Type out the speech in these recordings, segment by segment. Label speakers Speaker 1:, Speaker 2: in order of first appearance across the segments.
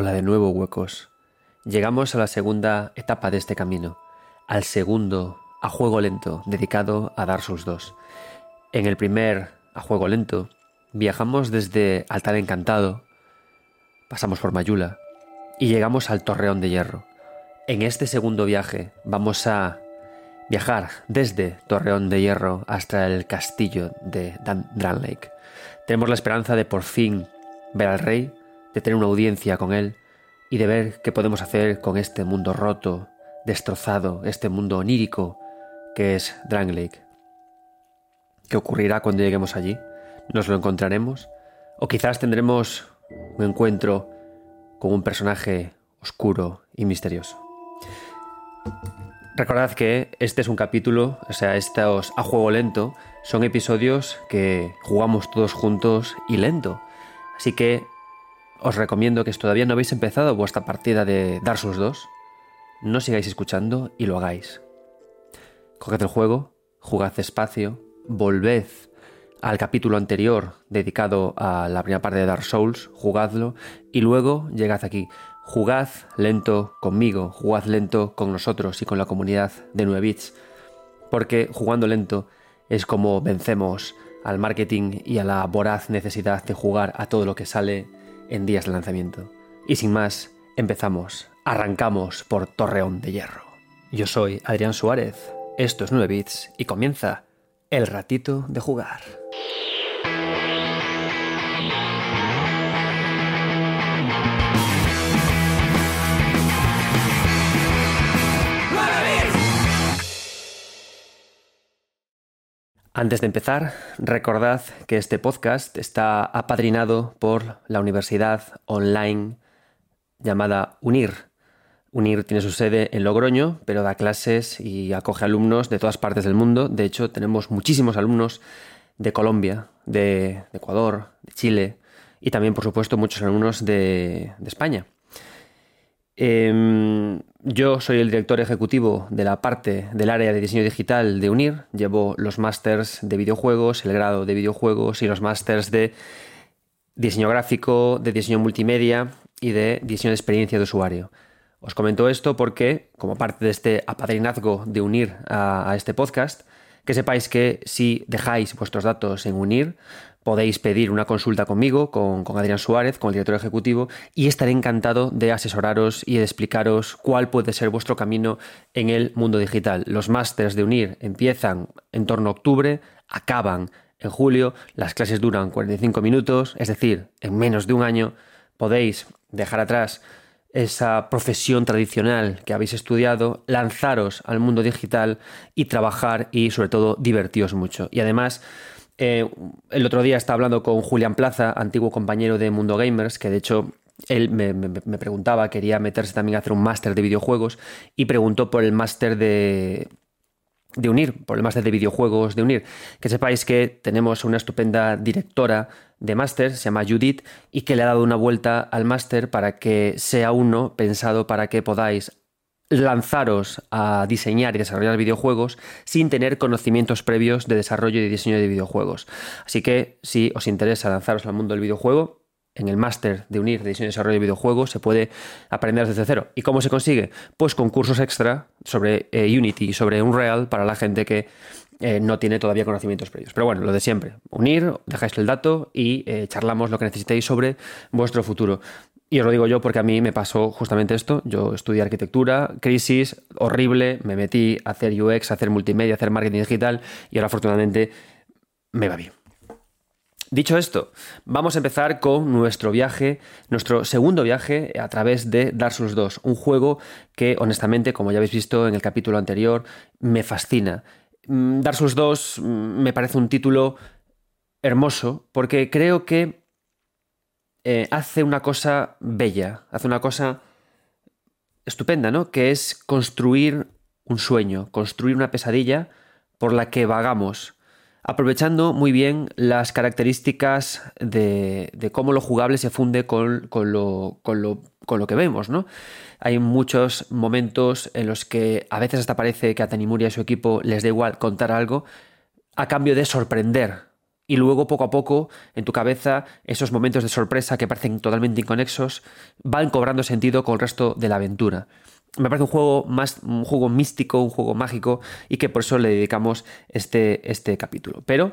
Speaker 1: Hola de nuevo, huecos. Llegamos a la segunda etapa de este camino, al segundo a juego lento dedicado a Dark Souls 2. En el primer a juego lento viajamos desde Altar Encantado, pasamos por Mayula y llegamos al Torreón de Hierro. En este segundo viaje vamos a viajar desde Torreón de Hierro hasta el castillo de Dran Lake. Tenemos la esperanza de por fin ver al rey, de tener una audiencia con él y de ver qué podemos hacer con este mundo roto, destrozado, este mundo onírico que es Drang Lake. ¿Qué ocurrirá cuando lleguemos allí? ¿Nos lo encontraremos? ¿O quizás tendremos un encuentro con un personaje oscuro y misterioso? Recordad que este es un capítulo, o sea, estos a juego lento son episodios que jugamos todos juntos y lento. Así que os recomiendo que si todavía no habéis empezado vuestra partida de Dark Souls 2, no sigáis escuchando y lo hagáis. Coged el juego, jugad despacio, volved al capítulo anterior dedicado a la primera parte de Dark Souls, jugadlo y luego llegad aquí. Jugad lento conmigo, jugad lento con nosotros y con la comunidad de 9 bits, porque jugando lento es como vencemos al marketing y a la voraz necesidad de jugar a todo lo que sale en días de lanzamiento. Y sin más, empezamos, arrancamos por Torreón de Hierro. Yo soy Adrián Suárez, esto es 9 bits y comienza el ratito de jugar. Antes de empezar, recordad que este podcast está apadrinado por la universidad online llamada UNIR. UNIR tiene su sede en Logroño, pero da clases y acoge alumnos de todas partes del mundo. De hecho, tenemos muchísimos alumnos de Colombia, de, Ecuador, de Chile y también, por supuesto, muchos alumnos de, España. Em, yo soy el director ejecutivo de la parte del área de diseño digital de UNIR. Llevo los másters de videojuegos, el grado de videojuegos y los másters de diseño gráfico, de diseño multimedia y de diseño de experiencia de usuario. Os comento esto porque, como parte de este apadrinazgo de UNIR a, a este podcast, que sepáis que si dejáis vuestros datos en UNIR, podéis pedir una consulta conmigo, con, Adrián Suárez, con el director ejecutivo, y estaré encantado de asesoraros y de explicaros cuál puede ser vuestro camino en el mundo digital. Los másters de UNIR empiezan en torno a octubre, acaban en julio, las clases duran 45 minutos, es decir, en menos de un año podéis dejar atrás esa profesión tradicional que habéis estudiado, lanzaros al mundo digital y trabajar y sobre todo divertiros mucho. Y además eh, el otro día estaba hablando con Julián Plaza, antiguo compañero de Mundo Gamers, que de hecho él me, preguntaba, quería meterse también a hacer un máster de videojuegos y preguntó por el máster de, de Unir, por el máster de videojuegos de Unir. Que sepáis que tenemos una estupenda directora de máster, se llama Judith, y que le ha dado una vuelta al máster para que sea uno pensado para que podáis lanzaros a diseñar y desarrollar videojuegos sin tener conocimientos previos de desarrollo y diseño de videojuegos. Así que si os interesa lanzaros al mundo del videojuego, en el máster de unir diseño y desarrollo de videojuegos se puede aprender desde cero. ¿Y cómo se consigue? Pues con cursos extra sobre eh, Unity y sobre Unreal para la gente que eh, no tiene todavía conocimientos previos. Pero bueno, lo de siempre. Unir, dejáis el dato y eh, charlamos lo que necesitéis sobre vuestro futuro. Y os lo digo yo porque a mí me pasó justamente esto. Yo estudié arquitectura, crisis, horrible, me metí a hacer UX, a hacer multimedia, a hacer marketing digital y ahora afortunadamente me va bien. Dicho esto, vamos a empezar con nuestro viaje, nuestro segundo viaje a través de Dark Souls 2, un juego que honestamente, como ya habéis visto en el capítulo anterior, me fascina. Mm, Dark Souls 2 mm, me parece un título hermoso porque creo que eh, hace una cosa bella, hace una cosa estupenda, ¿no? Que es construir un sueño, construir una pesadilla por la que vagamos, aprovechando muy bien las características de, cómo lo jugable se funde con, lo, que vemos, ¿no? Hay muchos momentos en los que a veces hasta parece que a Tanimura y a su equipo les da igual contar algo a cambio de sorprender y luego poco a poco en tu cabeza esos momentos de sorpresa que parecen totalmente inconexos van cobrando sentido con el resto de la aventura. Me parece un juego más un juego místico, un juego mágico y que por eso le dedicamos este, este capítulo. Pero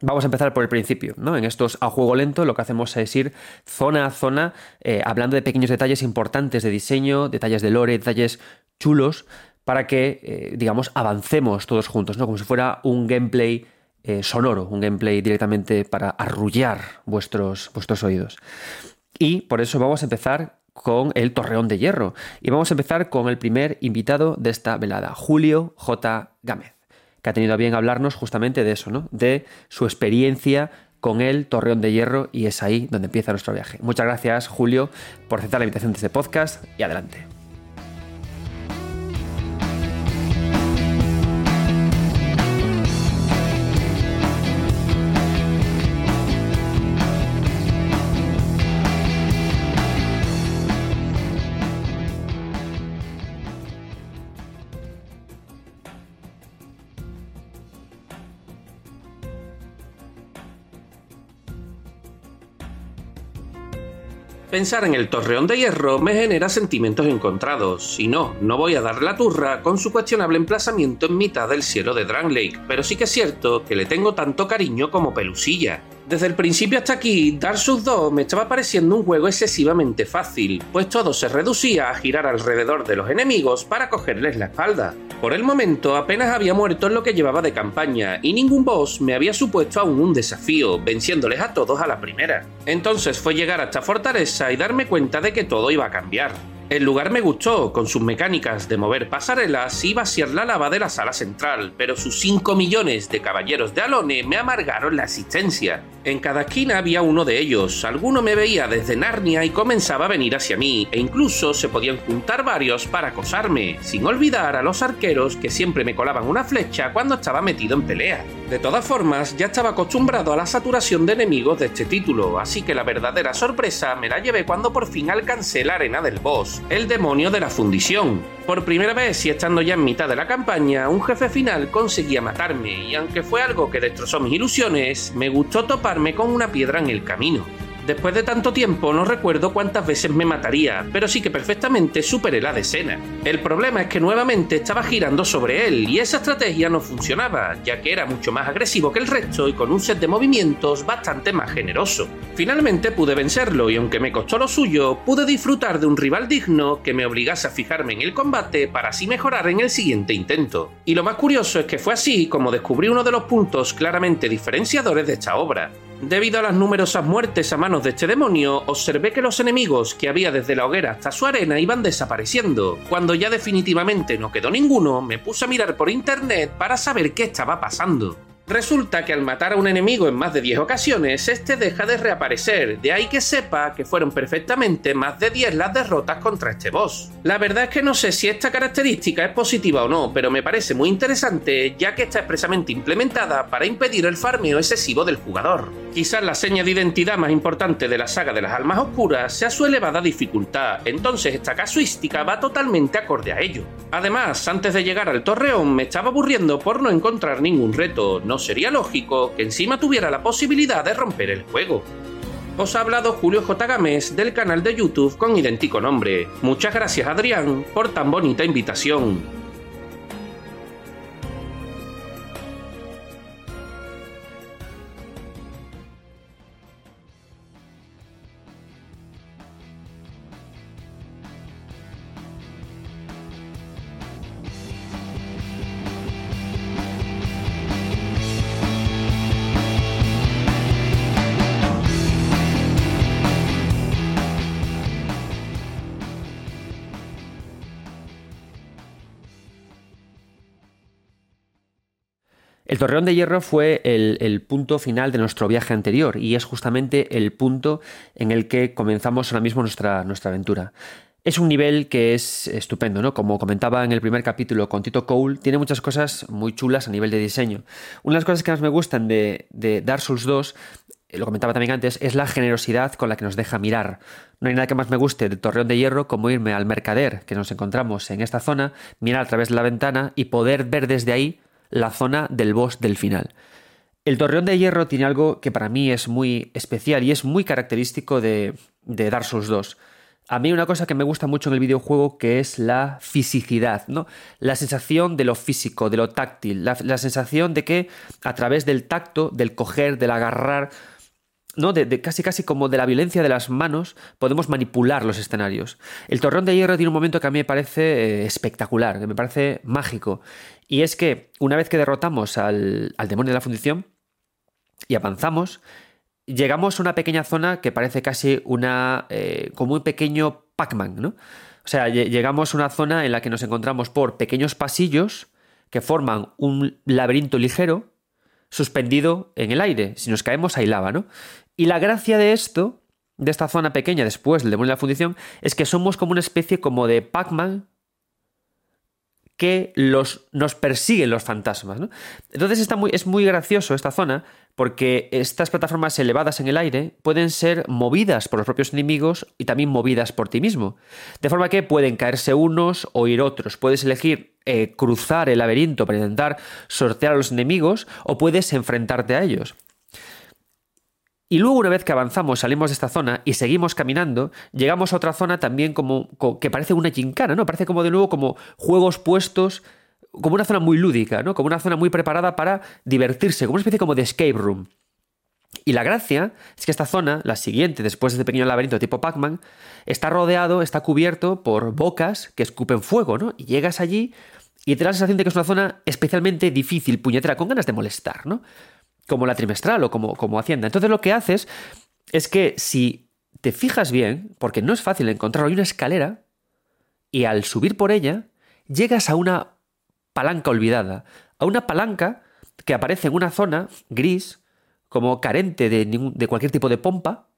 Speaker 1: Vamos a empezar por el principio, ¿no? En estos a juego lento lo que hacemos es ir zona a zona eh, hablando de pequeños detalles importantes de diseño, detalles de lore, detalles chulos, para que, eh, digamos, avancemos todos juntos, ¿no? Como si fuera un gameplay eh, sonoro, un gameplay directamente para arrullar vuestros, vuestros oídos. Y por eso vamos a empezar con el Torreón de Hierro. Y vamos a empezar con el primer invitado de esta velada, Julio J. Gámez que ha tenido a bien hablarnos justamente de eso, ¿no? De su experiencia con el Torreón de Hierro y es ahí donde empieza nuestro viaje. Muchas gracias, Julio, por aceptar la invitación de este podcast y adelante.
Speaker 2: Pensar en el Torreón de Hierro me genera sentimientos encontrados, y no, no voy a dar la turra con su cuestionable emplazamiento en mitad del cielo de Lake, pero sí que es cierto que le tengo tanto cariño como pelusilla. Desde el principio hasta aquí, Dark Souls 2 me estaba pareciendo un juego excesivamente fácil, pues todo se reducía a girar alrededor de los enemigos para cogerles la espalda. Por el momento apenas había muerto en lo que llevaba de campaña y ningún boss me había supuesto aún un desafío, venciéndoles a todos a la primera. Entonces fue llegar a esta fortaleza y darme cuenta de que todo iba a cambiar. El lugar me gustó, con sus mecánicas de mover pasarelas y vaciar la lava de la sala central, pero sus 5 millones de caballeros de Alone me amargaron la existencia. En cada esquina había uno de ellos, alguno me veía desde Narnia y comenzaba a venir hacia mí, e incluso se podían juntar varios para acosarme, sin olvidar a los arqueros que siempre me colaban una flecha cuando estaba metido en pelea. De todas formas, ya estaba acostumbrado a la saturación de enemigos de este título, así que la verdadera sorpresa me la llevé cuando por fin alcancé la arena del boss, el demonio de la fundición. Por primera vez y estando ya en mitad de la campaña, un jefe final conseguía matarme, y aunque fue algo que destrozó mis ilusiones, me gustó toparme con una piedra en el camino. Después de tanto tiempo no recuerdo cuántas veces me mataría, pero sí que perfectamente superé la decena. El problema es que nuevamente estaba girando sobre él y esa estrategia no funcionaba, ya que era mucho más agresivo que el resto y con un set de movimientos bastante más generoso. Finalmente pude vencerlo y aunque me costó lo suyo, pude disfrutar de un rival digno que me obligase a fijarme en el combate para así mejorar en el siguiente intento. Y lo más curioso es que fue así como descubrí uno de los puntos claramente diferenciadores de esta obra. Debido a las numerosas muertes a manos de este demonio, observé que los enemigos que había desde la hoguera hasta su arena iban desapareciendo. Cuando ya definitivamente no quedó ninguno, me puse a mirar por internet para saber qué estaba pasando. Resulta que al matar a un enemigo en más de 10 ocasiones, este deja de reaparecer, de ahí que sepa que fueron perfectamente más de 10 las derrotas contra este boss. La verdad es que no sé si esta característica es positiva o no, pero me parece muy interesante ya que está expresamente implementada para impedir el farmeo excesivo del jugador. Quizás la seña de identidad más importante de la saga de las almas oscuras sea su elevada dificultad, entonces esta casuística va totalmente acorde a ello. Además, antes de llegar al torreón me estaba aburriendo por no encontrar ningún reto, no sería lógico que encima tuviera la posibilidad de romper el juego. Os ha hablado Julio J. Gámez del canal de YouTube con idéntico nombre. Muchas gracias Adrián por tan bonita invitación.
Speaker 1: El Torreón de Hierro fue el, punto final de nuestro viaje anterior y es justamente el punto en el que comenzamos ahora mismo nuestra, nuestra aventura. Es un nivel que es estupendo, ¿no? Como comentaba en el primer capítulo con Tito Cole, tiene muchas cosas muy chulas a nivel de diseño. Una de las cosas que más me gustan de, de Dark Souls 2 lo comentaba también antes, es la generosidad con la que nos deja mirar. No hay nada que más me guste de Torreón de Hierro como irme al mercader que nos encontramos en esta zona, mirar a través de la ventana y poder ver desde ahí la zona del boss del final. El Torreón de Hierro tiene algo que para mí es muy especial y es muy característico de, de Dark Souls 2. A mí una cosa que me gusta mucho en el videojuego que es la fisicidad, ¿no? La sensación de lo físico, de lo táctil, la, la sensación de que a través del tacto, del coger, del agarrar, ¿no? De, casi casi como de la violencia de las manos, podemos manipular los escenarios. El Torreón de Hierro tiene un momento que a mí me parece eh, espectacular, que me parece mágico. Y es que una vez que derrotamos al, demonio de la fundición y avanzamos, llegamos a una pequeña zona que parece casi una. Eh, como un pequeño Pac-Man, ¿no? O sea, llegamos a una zona en la que nos encontramos por pequeños pasillos que forman un laberinto ligero suspendido en el aire. Si nos caemos, hay lava, ¿no? Y la gracia de esto, de esta zona pequeña después del demonio de la fundición, es que somos como una especie como de Pac-Man que los, nos persiguen los fantasmas. ¿no? Entonces está muy, es muy gracioso esta zona porque estas plataformas elevadas en el aire pueden ser movidas por los propios enemigos y también movidas por ti mismo. De forma que pueden caerse unos o ir otros. Puedes elegir eh, cruzar el laberinto para intentar sortear a los enemigos o puedes enfrentarte a ellos. Y luego una vez que avanzamos, salimos de esta zona y seguimos caminando, llegamos a otra zona también como, que parece una gincana, ¿no? Parece como de nuevo como juegos puestos, como una zona muy lúdica, ¿no? Como una zona muy preparada para divertirse, como una especie como de escape room. Y la gracia es que esta zona, la siguiente, después de este pequeño laberinto tipo Pac-Man, está rodeado, está cubierto por bocas que escupen fuego, ¿no? Y llegas allí y te da la sensación de que es una zona especialmente difícil, puñetera, con ganas de molestar, ¿no? Como la trimestral o como, como Hacienda. Entonces lo que haces es que si te fijas bien, porque no es fácil encontrarlo, hay una escalera y al subir por ella llegas a una palanca olvidada, a una palanca que aparece en una zona gris, como carente de, de cualquier tipo de pompa,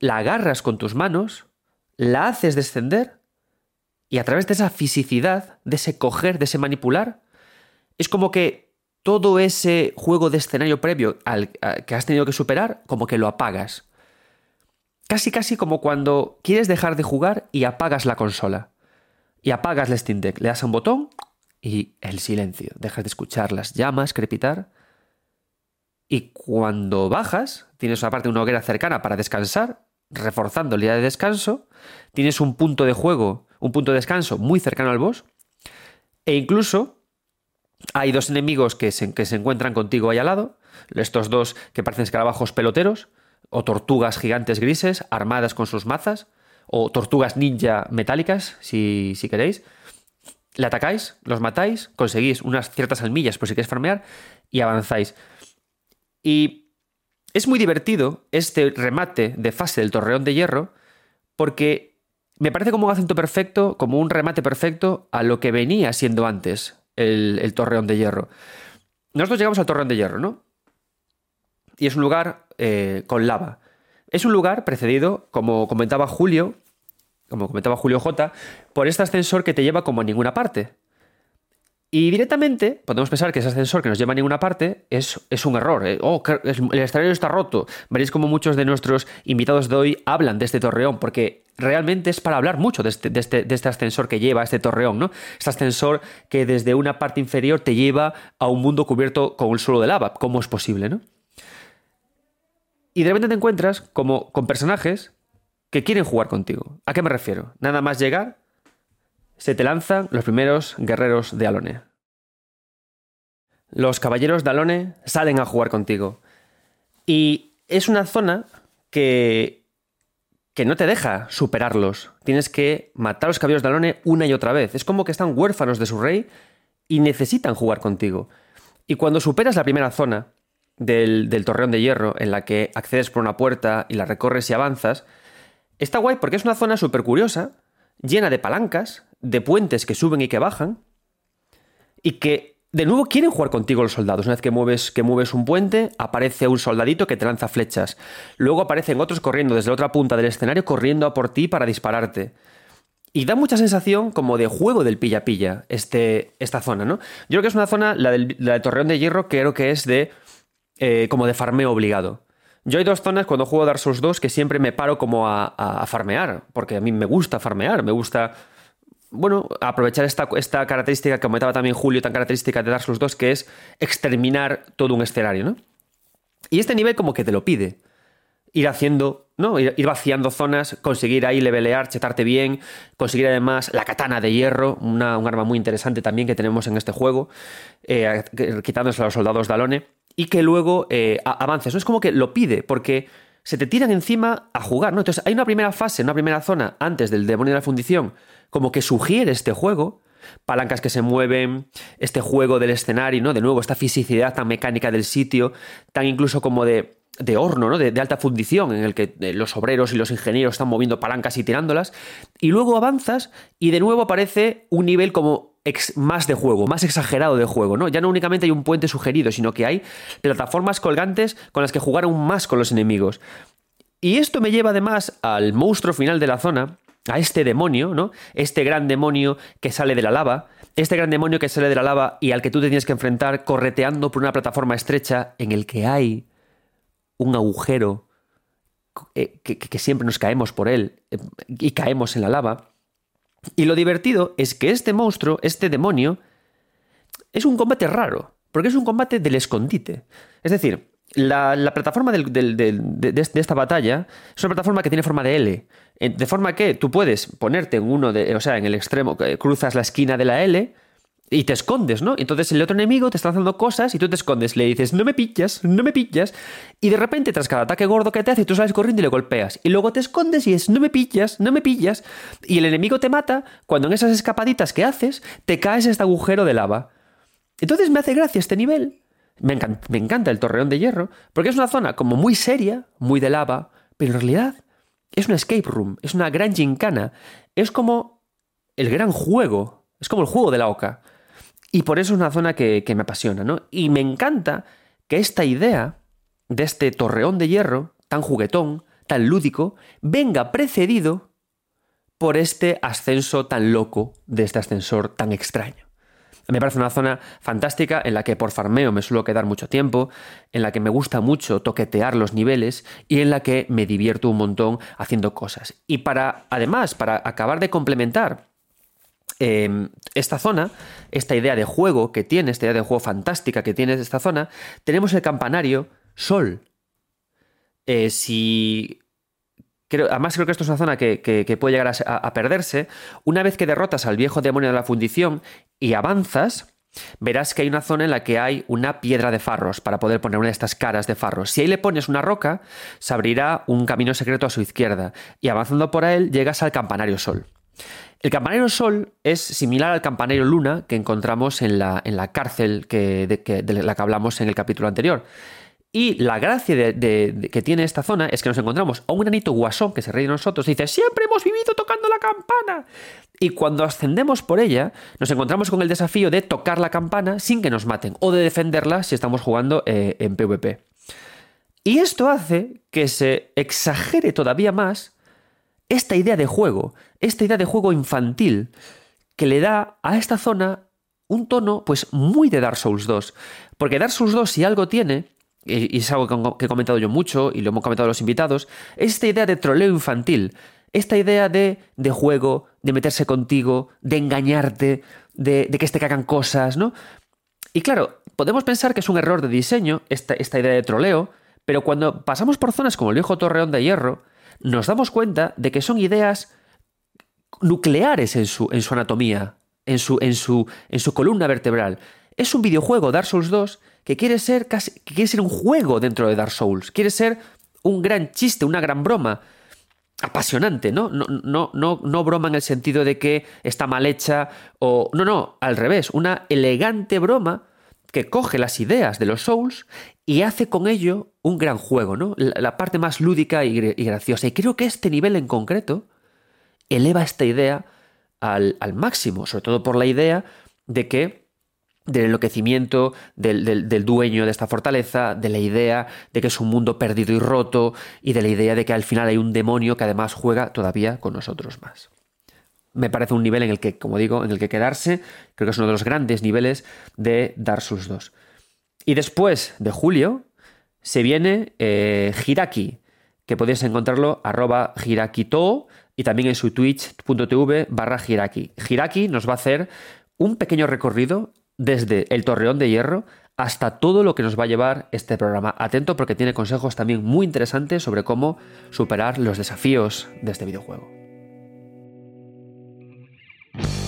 Speaker 1: la agarras con tus manos, la haces descender y a través de esa fisicidad, de ese coger, de ese manipular, es como que todo ese juego de escenario previo al, que has tenido que superar, como que lo apagas. Casi, casi como cuando quieres dejar de jugar y apagas la consola. Y apagas el Steam Deck. Le das a un botón y el silencio. Dejas de escuchar las llamas crepitar. Y cuando bajas, tienes aparte una hoguera cercana para descansar, reforzando el día de descanso. Tienes un punto de juego, un punto de descanso muy cercano al boss. E incluso hay dos enemigos que se, encuentran contigo ahí al lado, estos dos que parecen escarabajos peloteros, o tortugas gigantes grises armadas con sus mazas, o tortugas ninja metálicas, si, si queréis. Le atacáis, los matáis, conseguís unas ciertas almillas por si queréis farmear y avanzáis. Y es muy divertido este remate de fase del Torreón de Hierro porque me parece como un acento perfecto, como un remate perfecto a lo que venía siendo antes el, Torreón de Hierro. Nosotros llegamos al Torreón de Hierro, ¿no? Y es un lugar eh, con lava. Es un lugar precedido, como comentaba Julio, como comentaba Julio J, por este ascensor que te lleva como a ninguna parte. Y directamente podemos pensar que ese ascensor que nos lleva a ninguna parte es, es un error. ¿eh? Oh, el escenario está roto. Veréis como muchos de nuestros invitados de hoy hablan de este torreón, porque realmente es para hablar mucho este, de este, de este, ascensor que lleva a este torreón, ¿no? Este ascensor que desde una parte inferior te lleva a un mundo cubierto con un suelo de lava. ¿Cómo es posible, no? Y de repente te encuentras como con personajes que quieren jugar contigo. ¿A qué me refiero? Nada más llegar, se te lanzan los primeros guerreros de Alone. Los caballeros de Alone salen a jugar contigo. Y es una zona que, que no te deja superarlos. Tienes que matar a los caballeros de Alone una y otra vez. Es como que están huérfanos de su rey y necesitan jugar contigo. Y cuando superas la primera zona del, del torreón de hierro, en la que accedes por una puerta y la recorres y avanzas, está guay porque es una zona súper curiosa, llena de palancas, de puentes que suben y que bajan, y que de nuevo quieren jugar contigo los soldados. Una vez que mueves, que mueves un puente, aparece un soldadito que te lanza flechas. Luego aparecen otros corriendo desde la otra punta del escenario, corriendo a por ti para dispararte. Y da mucha sensación como de juego del pilla-pilla este, esta zona, ¿no? Yo creo que es una zona, la del, Torreón de Hierro, creo que es de eh, como de farmeo obligado. Yo hay dos zonas cuando juego Dark Souls 2 que siempre me paro como a, farmear, porque a mí me gusta farmear, me gusta, bueno, aprovechar esta, esta característica que comentaba también Julio, tan característica de Dark Souls 2, que es exterminar todo un escenario, ¿no? Y este nivel como que te lo pide. Ir haciendo, ¿no? Ir, vaciando zonas, conseguir ahí levelear, chetarte bien, conseguir además la katana de hierro, una, un arma muy interesante también que tenemos en este juego, eh, quitándose a los soldados de Alone, y que luego eh, avances. ¿no? Es como que lo pide, porque se te tiran encima a jugar, ¿no? Entonces hay una primera fase, una primera zona antes del demonio de la fundición, como que sugiere este juego, palancas que se mueven, este juego del escenario, ¿no? De nuevo, esta fisicidad tan mecánica del sitio, tan incluso como de, de horno, ¿no? De, alta fundición, en el que eh, los obreros y los ingenieros están moviendo palancas y tirándolas. Y luego avanzas y de nuevo aparece un nivel como más de juego, más exagerado de juego, ¿no? Ya no únicamente hay un puente sugerido, sino que hay plataformas colgantes con las que jugar aún más con los enemigos. Y esto me lleva además al monstruo final de la zona, a este demonio, ¿no? Este gran demonio que sale de la lava, este gran demonio que sale de la lava y al que tú te tienes que enfrentar correteando por una plataforma estrecha en el que hay un agujero eh, que, siempre nos caemos por él eh, y caemos en la lava. Y lo divertido es que este monstruo, este demonio, es un combate raro, porque es un combate del escondite. Es decir, la, plataforma de, esta batalla es una plataforma que tiene forma de L. De forma que tú puedes ponerte en uno de, o sea, en el extremo, cruzas la esquina de la L y te escondes, ¿no? Entonces el otro enemigo te está haciendo cosas y tú te escondes, le dices, no me pillas, no me pillas, y de repente tras cada ataque gordo que te hace, tú sales corriendo y le golpeas, y luego te escondes y es, no me pillas, no me pillas, y el enemigo te mata cuando en esas escapaditas que haces te caes este agujero de lava. Entonces me hace gracia este nivel, me encanta, el torreón de hierro, porque es una zona como muy seria, muy de lava, pero en realidad es una escape room, es una gran gincana, es como el gran juego, es como el juego de la oca. Y por eso es una zona que, me apasiona, ¿no? Y me encanta que esta idea de este torreón de hierro, tan juguetón, tan lúdico, venga precedido por este ascenso tan loco de este ascensor tan extraño. Me parece una zona fantástica en la que por farmeo me suelo quedar mucho tiempo, en la que me gusta mucho toquetear los niveles y en la que me divierto un montón haciendo cosas. Y para, además, para acabar de complementar em, esta zona, esta idea de juego que tiene, esta idea de juego fantástica que tiene esta zona, tenemos el campanario Sol. Eh, si además creo que esto es una zona que, puede llegar a, perderse. Una vez que derrotas al viejo demonio de la fundición y avanzas, verás que hay una zona en la que hay una piedra de farros para poder poner una de estas caras de farros. Si ahí le pones una roca, se abrirá un camino secreto a su izquierda y avanzando por él llegas al campanario sol. El campanario Sol es similar al campanario Luna que encontramos en la, en la cárcel que, de la que hablamos en el capítulo anterior. Y la gracia de, que tiene esta zona es que nos encontramos a un granito guasón que se ríe de nosotros y dice, siempre hemos vivido tocando la campana. Y cuando ascendemos por ella, nos encontramos con el desafío de tocar la campana sin que nos maten o de defenderla si estamos jugando eh, en PvP. Y esto hace que se exagere todavía más esta idea de juego, esta idea de juego infantil, que le da a esta zona un tono pues muy de Dark Souls 2. Porque Dark Souls 2 si algo tiene y es algo que he comentado yo mucho y lo hemos comentado los invitados, es esta idea de troleo infantil, esta idea de, de juego, de meterse contigo, de engañarte, de, que te cagan cosas, ¿no? Y claro, podemos pensar que es un error de diseño esta, esta idea de troleo, pero cuando pasamos por zonas como el viejo Torreón de Hierro, nos damos cuenta de que son ideas nucleares en su, en su anatomía, en su, en, su, en su columna vertebral. Es un videojuego, Dark Souls 2, que quiere ser casi, que quiere ser un juego dentro de Dark Souls, quiere ser un gran chiste, una gran broma. Apasionante, ¿no? No, no, no, no broma en el sentido de que está mal hecha o. No, no, al revés, una elegante broma que coge las ideas de los Souls y hace con ello un gran juego, ¿no? La, parte más lúdica y, graciosa. Y creo que este nivel en concreto eleva esta idea al, máximo, sobre todo por la idea de que del enloquecimiento del, dueño de esta fortaleza, de la idea de que es un mundo perdido y roto, y de la idea de que al final hay un demonio que además juega todavía con nosotros más. Me parece un nivel en el que, como digo, en el que quedarse, creo que es uno de los grandes niveles de Dark Souls 2. Y después de julio se viene eh, Hiraki, que podéis encontrarlo arroba hirakito y también en su twitch.tv barra Hiraki. Hiraki nos va a hacer un pequeño recorrido desde el Torreón de Hierro hasta todo lo que nos va a llevar este programa. Atento porque tiene consejos también muy interesantes sobre cómo superar los desafíos de este videojuego. Thank you.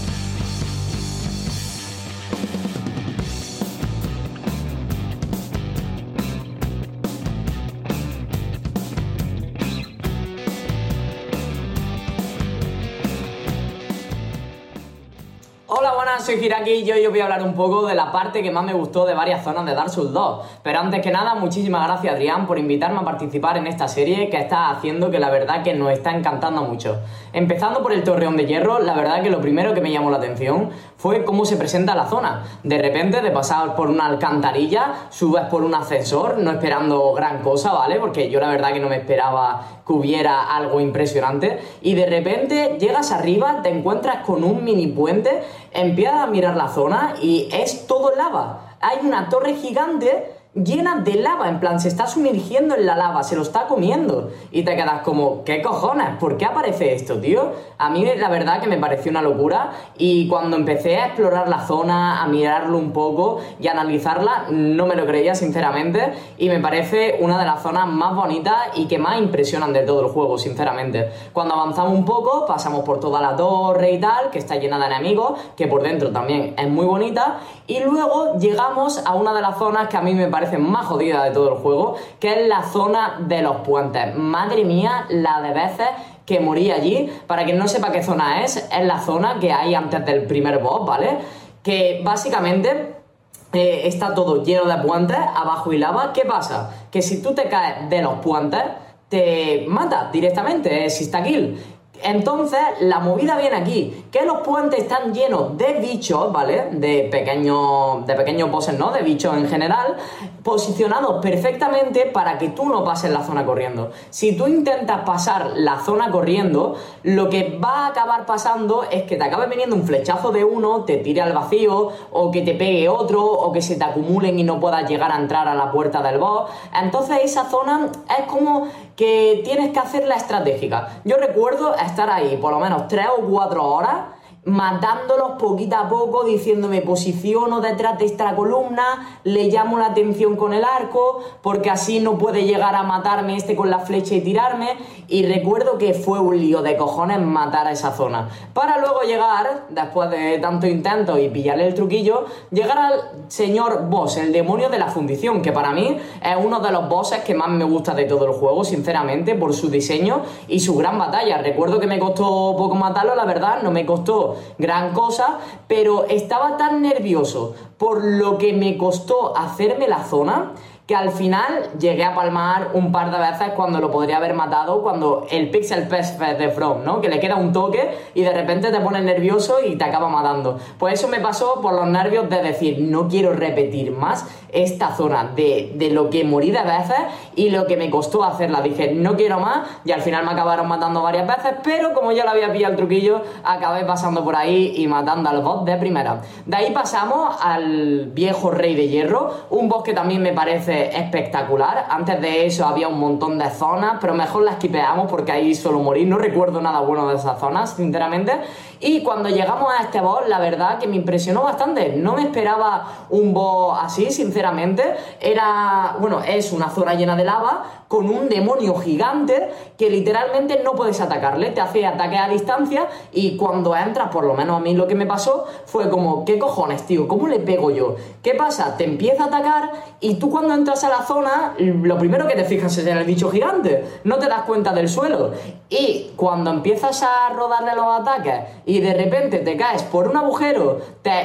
Speaker 3: Soy Hiraki y hoy os voy a hablar un poco de la parte que más me gustó de varias zonas de Dark Souls 2. Pero antes que nada, muchísimas gracias Adrián por invitarme a participar en esta serie que está haciendo que la verdad que nos está encantando mucho. Empezando por el Torreón de Hierro, la verdad que lo primero que me llamó la atención fue cómo se presenta la zona. De repente, de pasar por una alcantarilla, subes por un ascensor, no esperando gran cosa, ¿vale? Porque yo la verdad que no me esperaba que hubiera algo impresionante. Y de repente llegas arriba, te encuentras con un mini puente, empiezas a mirar la zona y es todo lava. Hay una torre gigante llena de lava, en plan, se está sumergiendo en la lava, se lo está comiendo. Y te quedas como, ¿qué cojones? ¿Por qué aparece esto, tío? A mí la verdad que me pareció una locura y cuando empecé a explorar la zona, a mirarlo un poco y a analizarla, no me lo creía sinceramente y me parece una de las zonas más bonitas y que más impresionan de todo el juego, sinceramente. Cuando avanzamos un poco, pasamos por toda la torre y tal, que está llena de enemigos, que por dentro también es muy bonita, y luego llegamos a una de las zonas que a mí me parece más jodida de todo el juego, que es la zona de los puentes. Madre mía, la de veces que morí allí. Para quien no sepa qué zona es, es la zona que hay antes del primer boss, ¿vale? Que básicamente eh, está todo lleno de puentes, abajo y lava. ¿Qué pasa? Que si tú te caes de los puentes, te mata directamente, es insta-kill. Entonces, la movida viene aquí, que los puentes están llenos de bichos, ¿vale? De pequeños, de pequeños bosses, ¿no? De bichos en general, posicionados perfectamente para que tú no pases la zona corriendo. Si tú intentas pasar la zona corriendo, lo que va a acabar pasando es que te acabe viniendo un flechazo de uno, te tire al vacío, o que te pegue otro, o que se te acumulen y no puedas llegar a entrar a la puerta del boss. Entonces, esa zona es como que tienes que hacerla estratégica. Yo recuerdo estar ahí por lo menos 3 o 4 horas matándolos poquito a poco, diciendo me posiciono detrás de esta columna, le llamo la atención con el arco, porque así no puede llegar a matarme este con la flecha y tirarme. Y recuerdo que fue un lío de cojones matar a esa zona. Para luego llegar, después de tanto intento y pillarle el truquillo, llegar al señor boss, el demonio de la fundición, que para mí es uno de los bosses que más me gusta de todo el juego, sinceramente, por su diseño y su gran batalla. Recuerdo que me costó poco matarlo, la verdad, no me costó gran cosa, pero estaba tan nervioso por lo que me costó hacerme la zona que al final llegué a palmar un par de veces cuando lo podría haber matado, cuando el Pixel Pest de From, ¿no? Que le queda un toque y de repente te pones nervioso y te acaba matando. Pues eso me pasó por los nervios de decir, no quiero repetir más esta zona de, de lo que morí de veces y lo que me costó hacerla. Dije, no quiero más y al final me acabaron matando varias veces, pero como ya lo había pillado el truquillo, acabé pasando por ahí y matando al boss de primera. De ahí pasamos al viejo rey de hierro, un boss que también me parece espectacular. Antes de eso había un montón de zonas, pero mejor las quipeamos porque ahí solo morir. No recuerdo nada bueno de esas zonas, sinceramente. Y cuando llegamos a este boss, la verdad que me impresionó bastante. No me esperaba un boss así, sinceramente. Era, bueno, es una zona llena de lava con un demonio gigante que literalmente no puedes atacarle. Te hace ataque a distancia y cuando entras, por lo menos a mí lo que me pasó fue como, ¿qué cojones, tío? ¿Cómo le pego yo? ¿Qué pasa? Te empieza a atacar y tú cuando entras a la zona, lo primero que te fijas es en el bicho gigante. No te das cuenta del suelo. Y cuando empiezas a rodarle los ataques y de repente te caes por un agujero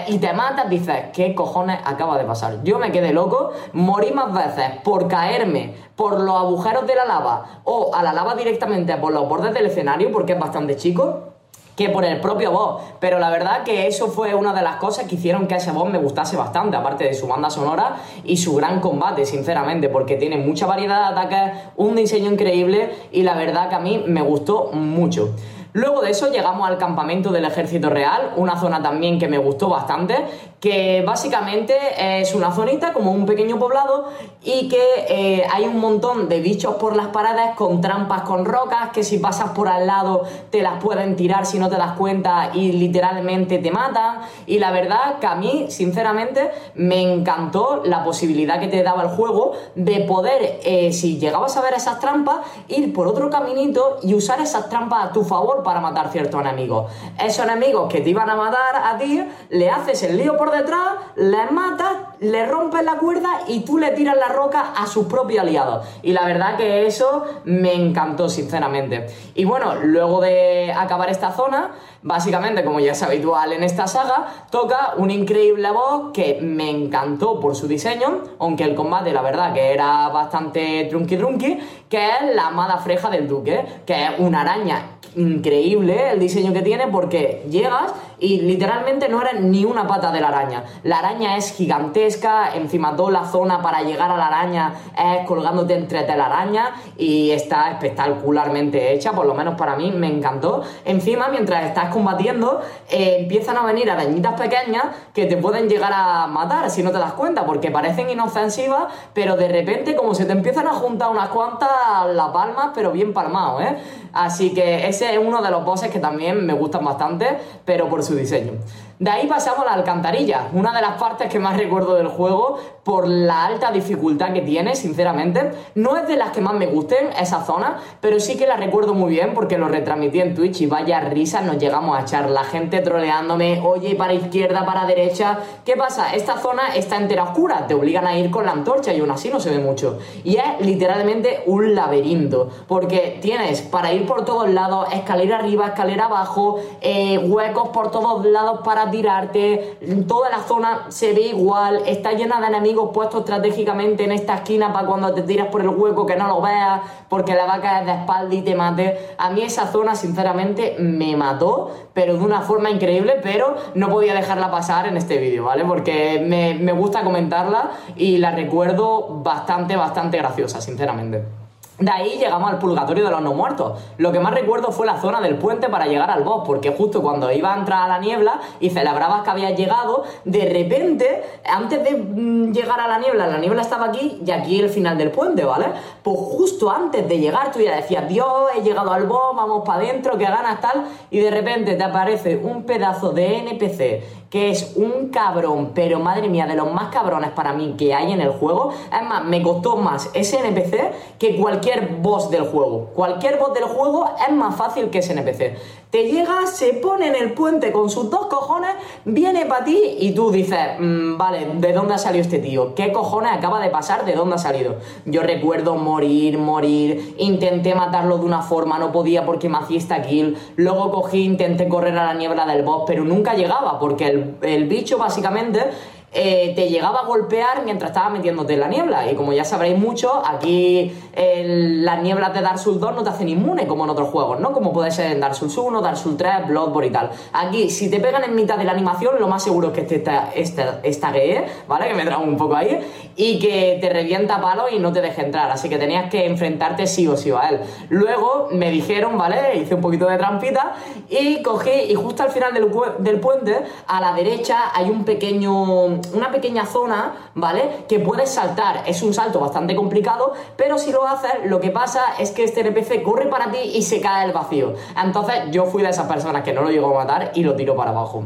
Speaker 3: y te matas, dices, ¿qué cojones acaba de pasar? Yo me quedé loco, morí más veces por caerme por los agujeros de la lava o a la lava directamente por los bordes del escenario, porque es bastante chico, que por el propio boss. Pero la verdad que eso fue una de las cosas que hicieron que ese boss me gustase bastante, aparte de su banda sonora y su gran combate, sinceramente, porque tiene mucha variedad de ataques, un diseño increíble y la verdad que a mí me gustó mucho. Luego de eso llegamos al campamento del ejército real, una zona también que me gustó bastante, que básicamente es una zonita como un pequeño poblado y que eh, hay un montón de bichos por las paredes con trampas con rocas que si pasas por al lado te las pueden tirar si no te das cuenta y literalmente te matan. Y la verdad que a mí sinceramente me encantó la posibilidad que te daba el juego de poder eh, si llegabas a ver esas trampas ir por otro caminito y usar esas trampas a tu favor para matar ciertos enemigos. Esos enemigos que te iban a matar a ti le haces el lío por detrás, les matas, le rompes la cuerda y tú le tiras la roca a sus propios aliados. Y la verdad que eso me encantó, sinceramente. Y bueno, luego de acabar esta zona, básicamente, como ya es habitual en esta saga, toca un increíble boss que me encantó por su diseño, aunque el combate, la verdad, que era bastante trunky trunky, que es la amada freja del duque, que es una araña increíble el diseño que tiene porque llegas y literalmente no era ni una pata de la araña. La araña es gigantesca, encima toda la zona para llegar a la araña es colgándote entre telaraña y está espectacularmente hecha, por lo menos para mí me encantó. Encima, mientras estás combatiendo, eh, empiezan a venir arañitas pequeñas que te pueden llegar a matar si no te das cuenta, porque parecen inofensivas, pero de repente como se te empiezan a juntar unas cuantas las palmas, pero bien palmados, ¿eh? Así que ese es uno de los bosses que también me gustan bastante, pero por su diseño. De ahí pasamos a la alcantarilla, una de las partes que más recuerdo del juego por la alta dificultad que tiene, sinceramente. No es de las que más me gusten esa zona, pero sí que la recuerdo muy bien porque lo retransmití en Twitch y vaya risa nos llegamos a echar. La gente troleándome, oye, para izquierda, para derecha. ¿Qué pasa? Esta zona está entera oscura, te obligan a ir con la antorcha y aún así no se ve mucho. Y es literalmente un laberinto, porque tienes para ir por todos lados, escalera arriba, escalera abajo, eh, huecos por todos lados para tirarte, toda la zona se ve igual, está llena de enemigos puestos estratégicamente en esta esquina para cuando te tiras por el hueco que no lo veas, porque la vaca es de espalda y te mate. A mí esa zona sinceramente me mató, pero de una forma increíble, pero no podía dejarla pasar en este vídeo, ¿vale? Porque me, me gusta comentarla y la recuerdo bastante, bastante graciosa, sinceramente. De ahí llegamos al purgatorio de los no muertos. Lo que más recuerdo fue la zona del puente para llegar al boss, porque justo cuando iba a entrar a la niebla y celebrabas que habías llegado, de repente, antes de mm, llegar a la niebla, la niebla estaba aquí y aquí el final del puente, ¿vale? Pues justo antes de llegar tú ya decías, Dios, he llegado al boss, vamos para adentro, que ganas tal, y de repente te aparece un pedazo de NPC que es un cabrón, pero madre mía, de los más cabrones para mí que hay en el juego. Es más, me costó más ese NPC que cualquier boss del juego. Cualquier boss del juego es más fácil que ese NPC te llega, se pone en el puente con sus dos cojones, viene para ti y tú dices, mm, vale, ¿de dónde ha salido este tío? ¿Qué cojones acaba de pasar? ¿De dónde ha salido? Yo recuerdo morir, morir, intenté matarlo de una forma, no podía porque me hacía esta kill, luego cogí, intenté correr a la niebla del boss, pero nunca llegaba porque el, el bicho básicamente eh, te llegaba a golpear mientras estaba metiéndote en la niebla. Y como ya sabréis mucho, aquí las nieblas de Dark Souls 2 no te hacen inmune como en otros juegos, ¿no? Como puede ser en Dark Souls 1, Dark Souls 3, Bloodborne y tal. Aquí, si te pegan en mitad de la animación, lo más seguro es que te esta, esta, ¿vale? Que me trago un poco ahí. Y que te revienta palo y no te deje entrar. Así que tenías que enfrentarte sí o sí a él. Luego me dijeron, ¿vale? Hice un poquito de trampita y cogí, y justo al final del, puente, a la derecha hay un pequeño una pequeña zona, ¿vale? Que puedes saltar. Es un salto bastante complicado, pero si lo haces, lo que pasa es que este NPC corre para ti y se cae el vacío. Entonces yo fui de esas personas que no lo llegó a matar y lo tiro para abajo.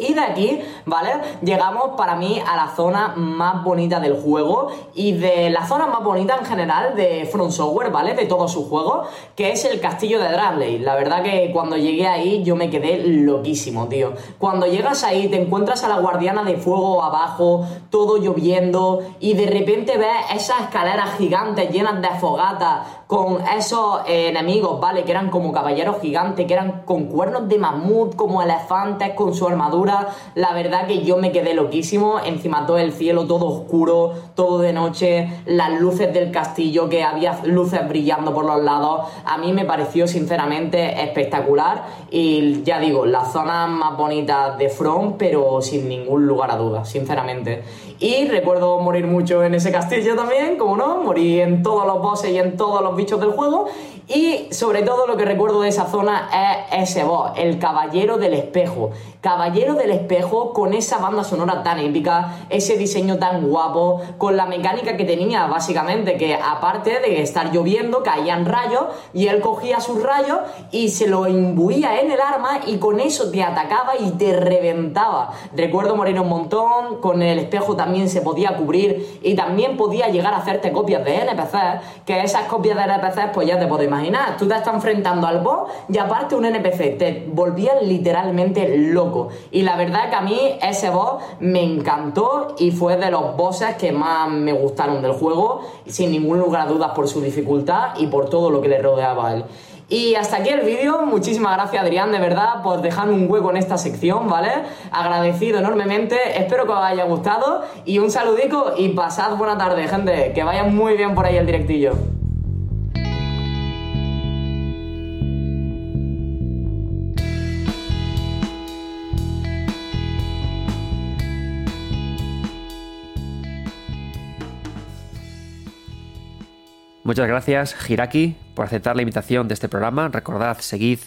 Speaker 3: Y de aquí, ¿vale? Llegamos para mí a la zona más bonita del juego y de la zona más bonita en general de Front Software, ¿vale? De todo su juego, que es el castillo de Dragley. La verdad que cuando llegué ahí yo me quedé loquísimo, tío. Cuando llegas ahí te encuentras a la guardiana de fuego abajo, todo lloviendo y de repente ves esas escaleras gigantes llenas de fogatas con esos enemigos, ¿vale? Que eran como caballeros gigantes, que eran con cuernos de mamut, como elefantes, con su armadura. La verdad que yo me quedé loquísimo. Encima todo el cielo, todo oscuro, todo de noche, las luces del castillo, que había luces brillando por los lados. A mí me pareció sinceramente espectacular. Y ya digo, la zona más bonita de Front, pero sin ningún lugar a dudas, sinceramente. Y recuerdo morir mucho en ese castillo también, como no, morí en todos los bosses y en todos los bichos del juego. Y sobre todo lo que recuerdo de esa zona es ese boss, el Caballero del Espejo. Caballero del Espejo con esa banda sonora tan épica, ese diseño tan guapo, con la mecánica que tenía básicamente, que aparte de estar lloviendo, caían rayos y él cogía sus rayos y se lo imbuía en el arma y con eso te atacaba y te reventaba. Recuerdo morir un montón, con el espejo también se podía cubrir y también podía llegar a hacerte copias de NPCs, que esas copias de NPCs pues ya te puedo imaginar, tú te estás enfrentando al boss y aparte un NPC, te volvían literalmente loco. Y la verdad que a mí ese boss me encantó y fue de los bosses que más me gustaron del juego, sin ningún lugar a dudas por su dificultad y por todo lo que le rodeaba a él. Y hasta aquí el vídeo. Muchísimas gracias, Adrián, de verdad, por dejarme un hueco en esta sección, ¿vale? Agradecido enormemente. Espero que os haya gustado. Y un saludico y pasad buena tarde, gente. Que vaya muy bien por ahí el directillo.
Speaker 1: Muchas gracias, Hiraki, por aceptar la invitación de este programa. Recordad, seguid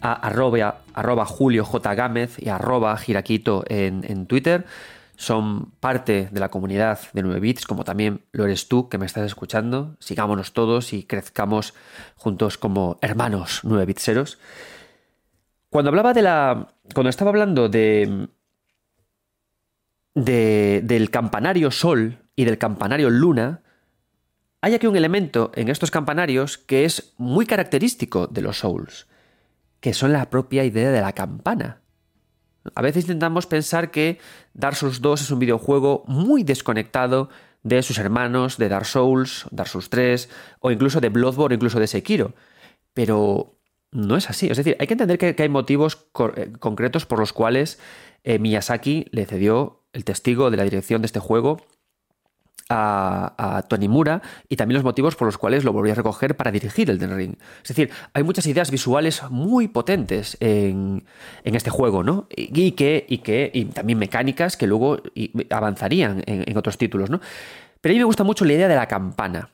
Speaker 1: a arroba, Julio J. Gámez y arroba en, en, Twitter. Son parte de la comunidad de 9 bits, como también lo eres tú que me estás escuchando. Sigámonos todos y crezcamos juntos como hermanos 9 bitseros. Cuando hablaba de la. Cuando estaba hablando de. de del campanario Sol y del campanario Luna hay aquí un elemento en estos campanarios que es muy característico de los Souls, que son la propia idea de la campana. A veces intentamos pensar que Dark Souls 2 es un videojuego muy desconectado de sus hermanos, de Dark Souls, Dark Souls 3, o incluso de Bloodborne, incluso de Sekiro. Pero no es así. Es decir, hay que entender que, hay motivos eh, concretos por los cuales eh, Miyazaki le cedió el testigo de la dirección de este juego a, Tony Mura y también los motivos por los cuales lo volví a recoger para dirigir el Ring. Es decir, hay muchas ideas visuales muy potentes en, este juego, ¿no? Y, que, y que y también mecánicas que luego avanzarían en, otros títulos, ¿no? Pero a mí me gusta mucho la idea de la campana.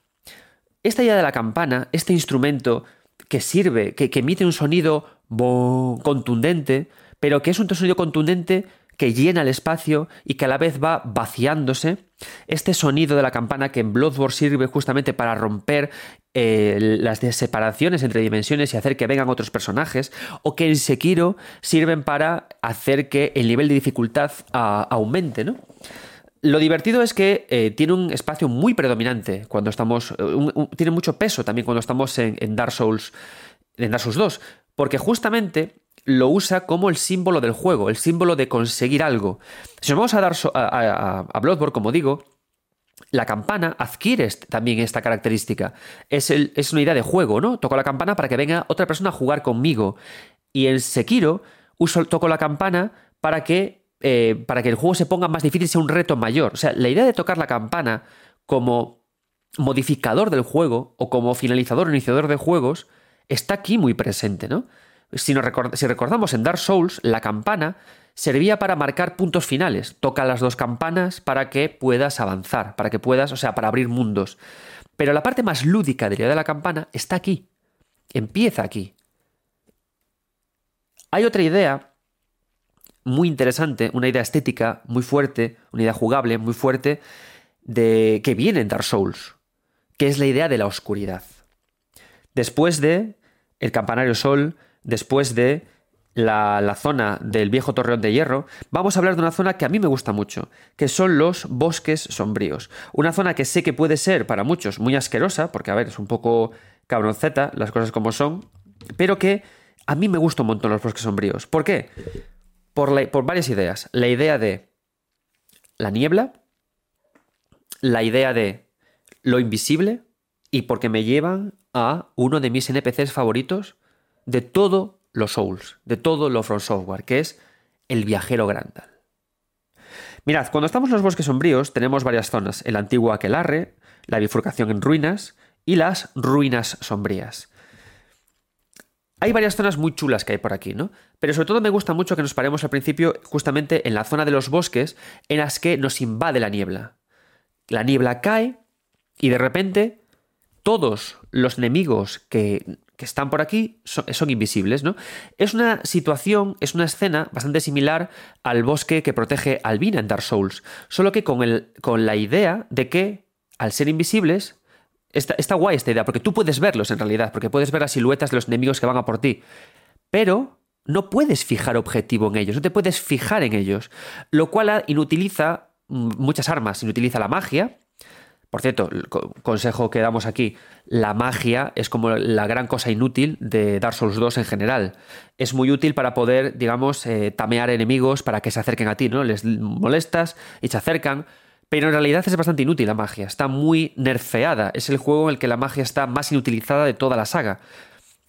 Speaker 1: Esta idea de la campana, este instrumento que sirve, que emite un sonido contundente, pero que es un sonido contundente que llena el espacio y que a la vez va vaciándose. Este sonido de la campana que en Bloodborne sirve justamente para romper eh, las separaciones entre dimensiones y hacer que vengan otros personajes, o que en Sekiro sirven para hacer que el nivel de dificultad aumente, ¿no? Lo divertido es que eh, tiene un espacio muy predominante cuando estamos. tiene mucho peso también cuando estamos en, en Dark Souls. En Dark Souls 2. Porque justamente lo usa como el símbolo del juego, el símbolo de conseguir algo. Si nos vamos a dar a, Bloodborne, como digo, la campana adquiere también esta característica. Es, es, una idea de juego, ¿no? Toco la campana para que venga otra persona a jugar conmigo. Y en Sekiro uso, toco la campana para que, eh, para que el juego se ponga más difícil, sea un reto mayor. O sea, la idea de tocar la campana como modificador del juego o como finalizador o iniciador de juegos está aquí muy presente, ¿no? Si, recordamos en Dark Souls, la campana servía para marcar puntos finales. Toca las dos campanas para que puedas avanzar, para que puedas, o sea, para abrir mundos. Pero la parte más lúdica idea de la campana está aquí. Empieza aquí. Hay otra idea muy interesante, una idea estética muy fuerte, una idea jugable muy fuerte, de que viene en Dark Souls, que es la idea de la oscuridad. Después de el campanario sol, después de la, zona del viejo torreón de hierro, vamos a hablar de una zona que a mí me gusta mucho, que son los bosques sombríos. Una zona que sé que puede ser para muchos muy asquerosa, porque a ver, es un poco cabronceta, las cosas como son, pero que a mí me gusta un montón los bosques sombríos. ¿Por qué? Por, por varias ideas. La idea de la niebla, la idea de lo invisible, y porque me llevan a uno de mis NPCs favoritos, de todo los Souls, de todo lo From Software, que es el viajero Grandal. Mirad, cuando estamos en los bosques sombríos tenemos varias zonas, el antiguo Aquelarre, la bifurcación en ruinas y las ruinas sombrías. Hay varias zonas muy chulas que hay por aquí, ¿no? Pero sobre todo me gusta mucho que nos paremos al principio justamente en la zona de los bosques en las que nos invade la niebla. La niebla cae y de repente todos los enemigos que que están por aquí son, invisibles, ¿no? Es una situación, es una escena bastante similar al bosque que protege Albina en Dark Souls, solo que con, el, con la idea de que, al ser invisibles, está, está guay esta idea, porque tú puedes verlos en realidad, porque puedes ver las siluetas de los enemigos que van a por ti, pero no puedes fijar objetivo en ellos, no te puedes fijar en ellos, lo cual inutiliza mm, muchas armas, inutiliza la magia, por cierto, el consejo que damos aquí, la magia es como la gran cosa inútil de Dark Souls 2 en general. Es muy útil para poder, digamos, eh, tamear enemigos para que se acerquen a ti, ¿no? Les molestas y se acercan, pero en realidad es bastante inútil la magia, está muy nerfeada, es el juego en el que la magia está más inutilizada de toda la saga.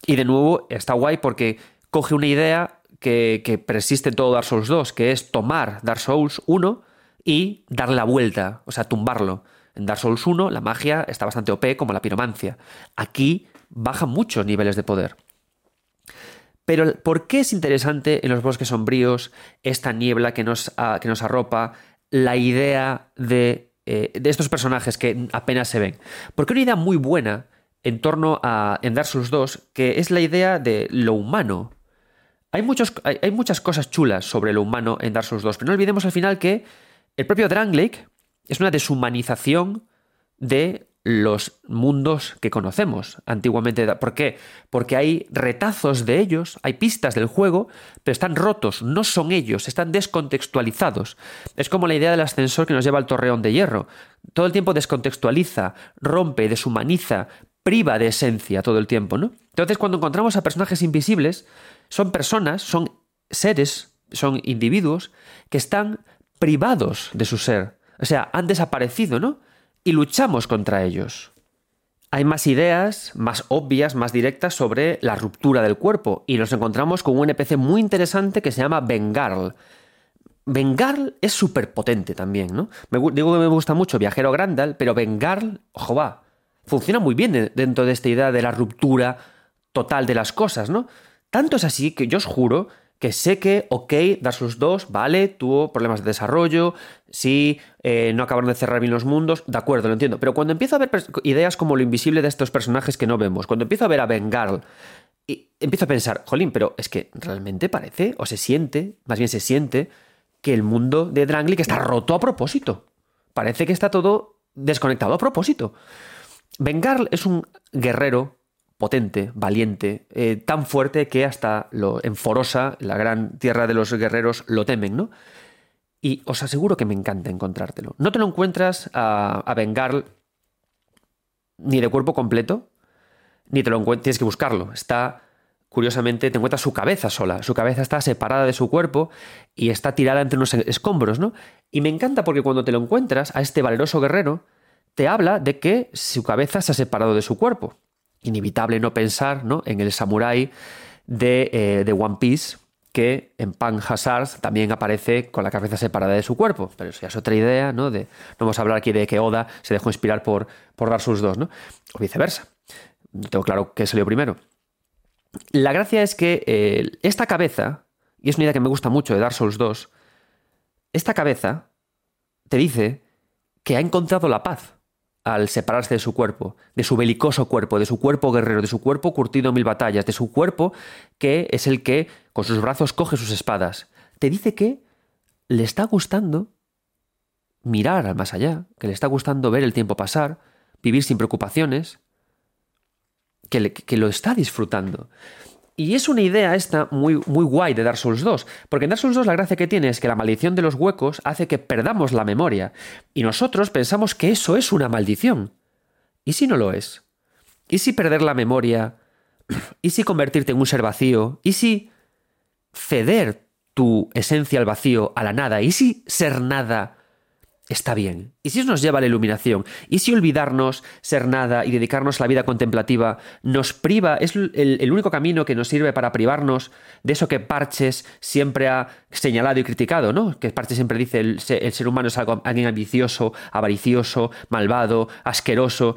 Speaker 1: Y de nuevo, está guay porque coge una idea que, persiste en todo Dark Souls 2, que es tomar Dark Souls 1 y darle la vuelta, o sea, tumbarlo. En Dark Souls 1 la magia está bastante OP como la piromancia. Aquí baja muchos niveles de poder. Pero ¿por qué es interesante en los bosques sombríos esta niebla que nos, ah, que nos arropa, la idea de, eh, de, estos personajes que apenas se ven? Porque una idea muy buena en torno a en Dark Souls 2, que es la idea de lo humano. Hay, muchos, hay, hay muchas cosas chulas sobre lo humano en Dark Souls 2, pero no olvidemos al final que el propio Drangleic es una deshumanización de los mundos que conocemos antiguamente. ¿Por qué? Porque hay retazos de ellos, hay pistas del juego, pero están rotos, no son ellos, están descontextualizados. Es como la idea del ascensor que nos lleva al torreón de hierro. Todo el tiempo descontextualiza, rompe, deshumaniza, priva de esencia todo el tiempo, ¿no? Entonces, cuando encontramos a personajes invisibles, son personas, son seres, son individuos que están privados de su ser o sea, han desaparecido, ¿no? Y luchamos contra ellos. Hay más ideas, más obvias, más directas sobre la ruptura del cuerpo y nos encontramos con un NPC muy interesante que se llama Bengarl. Bengarl es súper potente también, ¿no? Digo que me gusta mucho Viajero Grandal, pero Bengarl, ojo funciona muy bien dentro de esta idea de la ruptura total de las cosas, ¿no? Tanto es así que yo os juro que sé que, ok, Dark Souls 2, vale, tuvo problemas de desarrollo, sí, eh, no acabaron de cerrar bien los mundos, de acuerdo, lo entiendo, pero cuando empiezo a ver ideas como lo invisible de estos personajes que no vemos, cuando empiezo a ver a Bengal, y empiezo a pensar, jolín, pero es que realmente parece, o se siente, más bien se siente, que el mundo de Drangleic está roto a propósito. Parece que está todo desconectado a propósito. Bengal es un guerrero potente, valiente, eh, tan fuerte que hasta lo, en Forosa, la gran tierra de los guerreros, lo temen, ¿no? Y os aseguro que me encanta encontrártelo. No te lo encuentras a, a ni de cuerpo completo, ni te lo tienes que buscarlo. Está, curiosamente, te encuentras su cabeza sola. Su cabeza está separada de su cuerpo y está tirada entre unos escombros, ¿no? Y me encanta porque cuando te lo encuentras a este valeroso guerrero, te habla de que su cabeza se ha separado de su cuerpo inevitable no pensar ¿no? en el samurái de, eh, de, One Piece, que en Pan Hazard también aparece con la cabeza separada de su cuerpo. Pero eso ya es otra idea, ¿no? De, no vamos a hablar aquí de que Oda se dejó inspirar por, por Dark Souls 2, ¿no? O viceversa. Tengo claro qué salió primero. La gracia es que eh, esta cabeza, y es una idea que me gusta mucho de Dark Souls 2, esta cabeza te dice que ha encontrado la paz al separarse de su cuerpo, de su belicoso cuerpo, de su cuerpo guerrero, de su cuerpo curtido en mil batallas, de su cuerpo que es el que con sus brazos coge sus espadas. Te dice que le está gustando mirar al más allá, que le está gustando ver el tiempo pasar, vivir sin preocupaciones, que, que lo está disfrutando. Y es una idea esta muy, muy guay de Dark Souls 2, porque en Dark Souls 2 la gracia que tiene es que la maldición de los huecos hace que perdamos la memoria, y nosotros pensamos que eso es una maldición. ¿Y si no lo es? ¿Y si perder la memoria? ¿Y si convertirte en un ser vacío? ¿Y si ceder tu esencia al vacío, a la nada? ¿Y si ser nada está bien. ¿Y si eso nos lleva a la iluminación? ¿Y si olvidarnos, ser nada y dedicarnos a la vida contemplativa nos priva, es el, único camino que nos sirve para privarnos de eso que Parches siempre ha señalado y criticado, ¿no? Que Parches siempre dice el, el ser humano es algo, alguien ambicioso, avaricioso, malvado, asqueroso.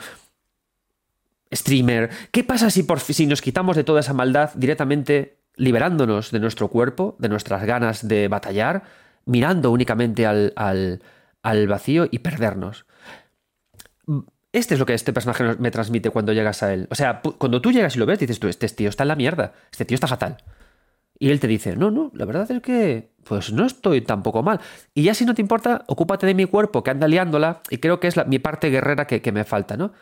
Speaker 1: Streamer. ¿Qué pasa si, por, si nos quitamos de toda esa maldad directamente liberándonos de nuestro cuerpo, de nuestras ganas de batallar, mirando únicamente al al vacío y perdernos. Este es lo que este personaje me transmite cuando llegas a él. O sea, cuando tú llegas y lo ves, dices tú, este tío está en la mierda, este tío está fatal. Y él te dice, no, no, la verdad es que pues no estoy tampoco mal. Y ya si no te importa, ocúpate de mi cuerpo que anda liándola y creo que es mi parte guerrera que, que me falta, ¿no?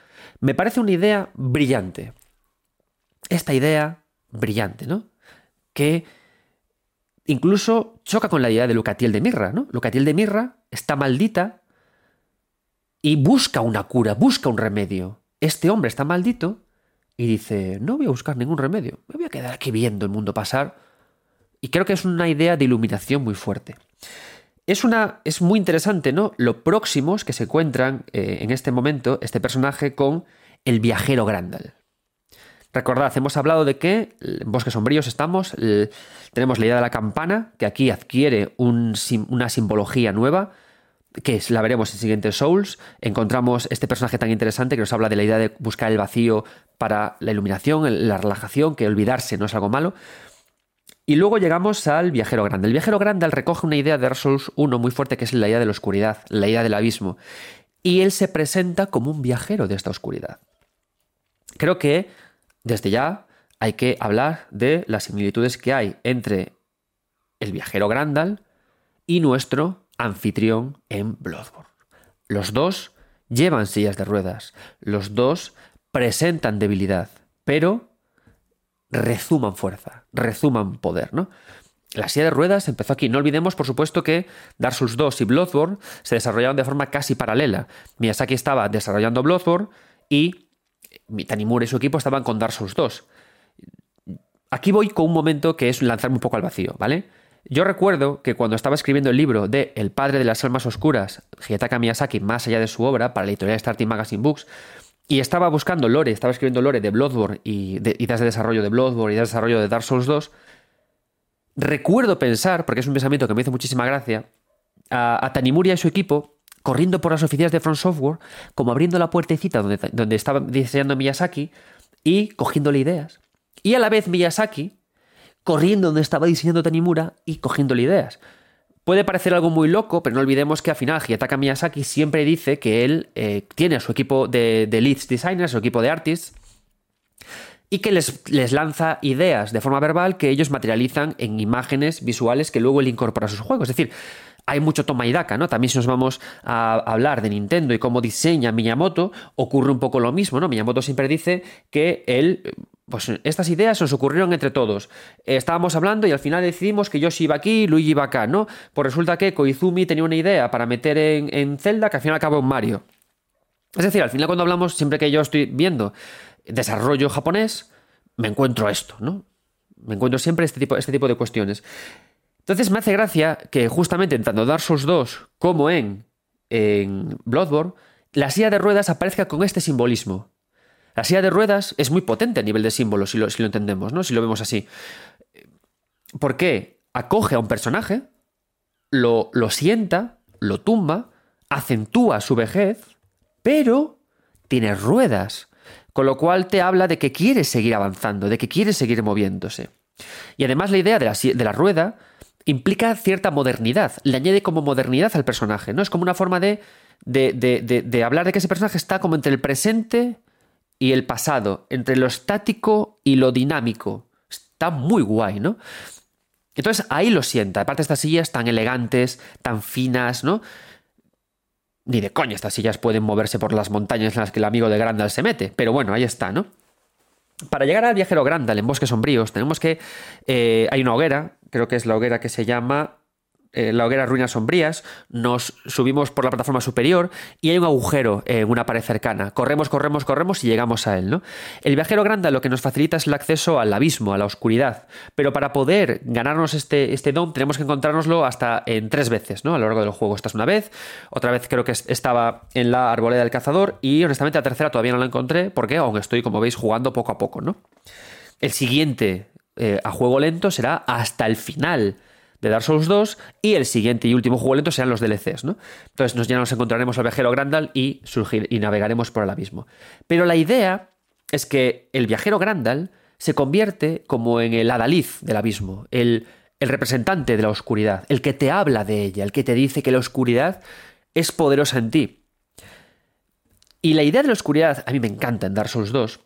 Speaker 1: Me parece una idea brillante. Esta idea brillante, ¿no? Que incluso choca con la idea de Lucatiel de Mirra, ¿no? Lucatiel de Mirra está maldita y busca una cura, busca un remedio. Este hombre está maldito y dice, no voy a buscar ningún remedio, me voy a quedar aquí viendo el mundo pasar y creo que es una idea de iluminación muy fuerte. Es, una, es muy interesante, ¿no? Lo próximos que se encuentran eh, en este momento este personaje con el viajero Grandal. Recordad, hemos hablado de que en Bosques Sombríos estamos, tenemos la idea de la campana, que aquí adquiere una simbología nueva, que la veremos en siguientes Souls. Encontramos este personaje tan interesante que nos habla de la idea de buscar el vacío para la iluminación, la relajación, que olvidarse no es algo malo. Y luego llegamos al viajero grande. El viajero grande recoge una idea de Dark Souls 1 muy fuerte que es la idea de la oscuridad, la idea del abismo. Y él se presenta como un viajero de esta oscuridad. Creo que desde ya hay que hablar de las similitudes que hay entre el viajero Grandal y nuestro anfitrión en Bloodborne. Los dos llevan sillas de ruedas, los dos presentan debilidad, pero rezuman fuerza, rezuman poder, ¿no? La silla de ruedas empezó aquí. No olvidemos, por supuesto, que Dark Souls 2 y Bloodborne se desarrollaron de forma casi paralela. Miyazaki estaba desarrollando Bloodborne y Tanimura y su equipo estaban con Dark Souls 2. Aquí voy con un momento que es lanzarme un poco al vacío, ¿vale? Yo recuerdo que cuando estaba escribiendo el libro de El padre de las almas oscuras, Hidetaka Miyazaki, más allá de su obra, para la editorial Starting Magazine Books, y estaba buscando lore, estaba escribiendo lore de Bloodborne y de ideas de desarrollo de Bloodborne y de desarrollo de Dark Souls 2, recuerdo pensar, porque es un pensamiento que me hizo muchísima gracia, a, a Tanimura y su equipo corriendo por las oficinas de Front Software, como abriendo la puertecita donde, donde estaba diseñando Miyazaki y cogiéndole ideas. Y a la vez Miyazaki corriendo donde estaba diseñando Tanimura y cogiéndole ideas. Puede parecer algo muy loco, pero no olvidemos que al final Hiyataka Miyazaki siempre dice que él eh, tiene a su equipo de, de, leads designers, su equipo de artists, y que les, les, lanza ideas de forma verbal que ellos materializan en imágenes visuales que luego él incorpora a sus juegos. Es decir, hay mucho toma y daca, ¿no? También si nos vamos a hablar de Nintendo y cómo diseña Miyamoto, ocurre un poco lo mismo, ¿no? Miyamoto siempre dice que él pues estas ideas nos ocurrieron entre todos. estábamos hablando y al final decidimos que Yoshi iba aquí y Luigi iba acá, ¿no? Pues resulta que Koizumi tenía una idea para meter en, en Zelda que al final acabó en Mario. Es decir, al final cuando hablamos, siempre que yo estoy viendo desarrollo japonés, me encuentro esto, ¿no? Me encuentro siempre este tipo, este tipo de cuestiones. Entonces me hace gracia que justamente en tanto Dark Souls 2 como en, en Bloodborne, la silla de ruedas aparezca con este simbolismo. La silla de ruedas es muy potente a nivel de símbolo, si lo, si lo entendemos, ¿no? Si lo vemos así. ¿Por qué? Acoge a un personaje, lo, lo sienta, lo tumba, acentúa su vejez, pero tiene ruedas. Con lo cual te habla de que quiere seguir avanzando, de que quiere seguir moviéndose. Y además la idea de la, de la rueda implica cierta modernidad, le añade como modernidad al personaje, ¿no? Es como una forma de, de, de, hablar de que ese personaje está como entre el presente y el pasado, entre lo estático y lo dinámico. Está muy guay, ¿no? Entonces ahí lo sienta. Aparte estas sillas tan elegantes, tan finas, ¿no? Ni de coña estas sillas pueden moverse por las montañas en las que el amigo de Grandal se mete. Pero bueno, ahí está, ¿no? Para llegar al viajero Grandal en bosques sombríos, tenemos que. Eh, hay una hoguera, creo que es la hoguera que se llama eh, la hoguera Ruinas Sombrías, nos subimos por la plataforma superior y hay un agujero en una pared cercana. Corremos, corremos, corremos y llegamos a él. ¿no? El viajero grande lo que nos facilita es el acceso al abismo, a la oscuridad. Pero para poder ganarnos este, este don tenemos que encontrárnoslo hasta en tres veces ¿no? a lo largo del juego. Esta es una vez, otra vez creo que estaba en la arboleda del cazador y honestamente la tercera todavía no la encontré porque aún estoy, como veis, jugando poco a poco. ¿no? El siguiente eh, a juego lento será hasta el final de Dark Souls 2 y el siguiente y último juego lento serán los DLCs, ¿no? Entonces nos, ya nos encontraremos al viajero Grandal y, surgir, y navegaremos por el abismo. Pero la idea es que el viajero Grandal se convierte como en el adaliz del abismo, el, el representante de la oscuridad, el que te habla de ella, el que te dice que la oscuridad es poderosa en ti. Y la idea de la oscuridad a mí me encanta en Dark Souls 2,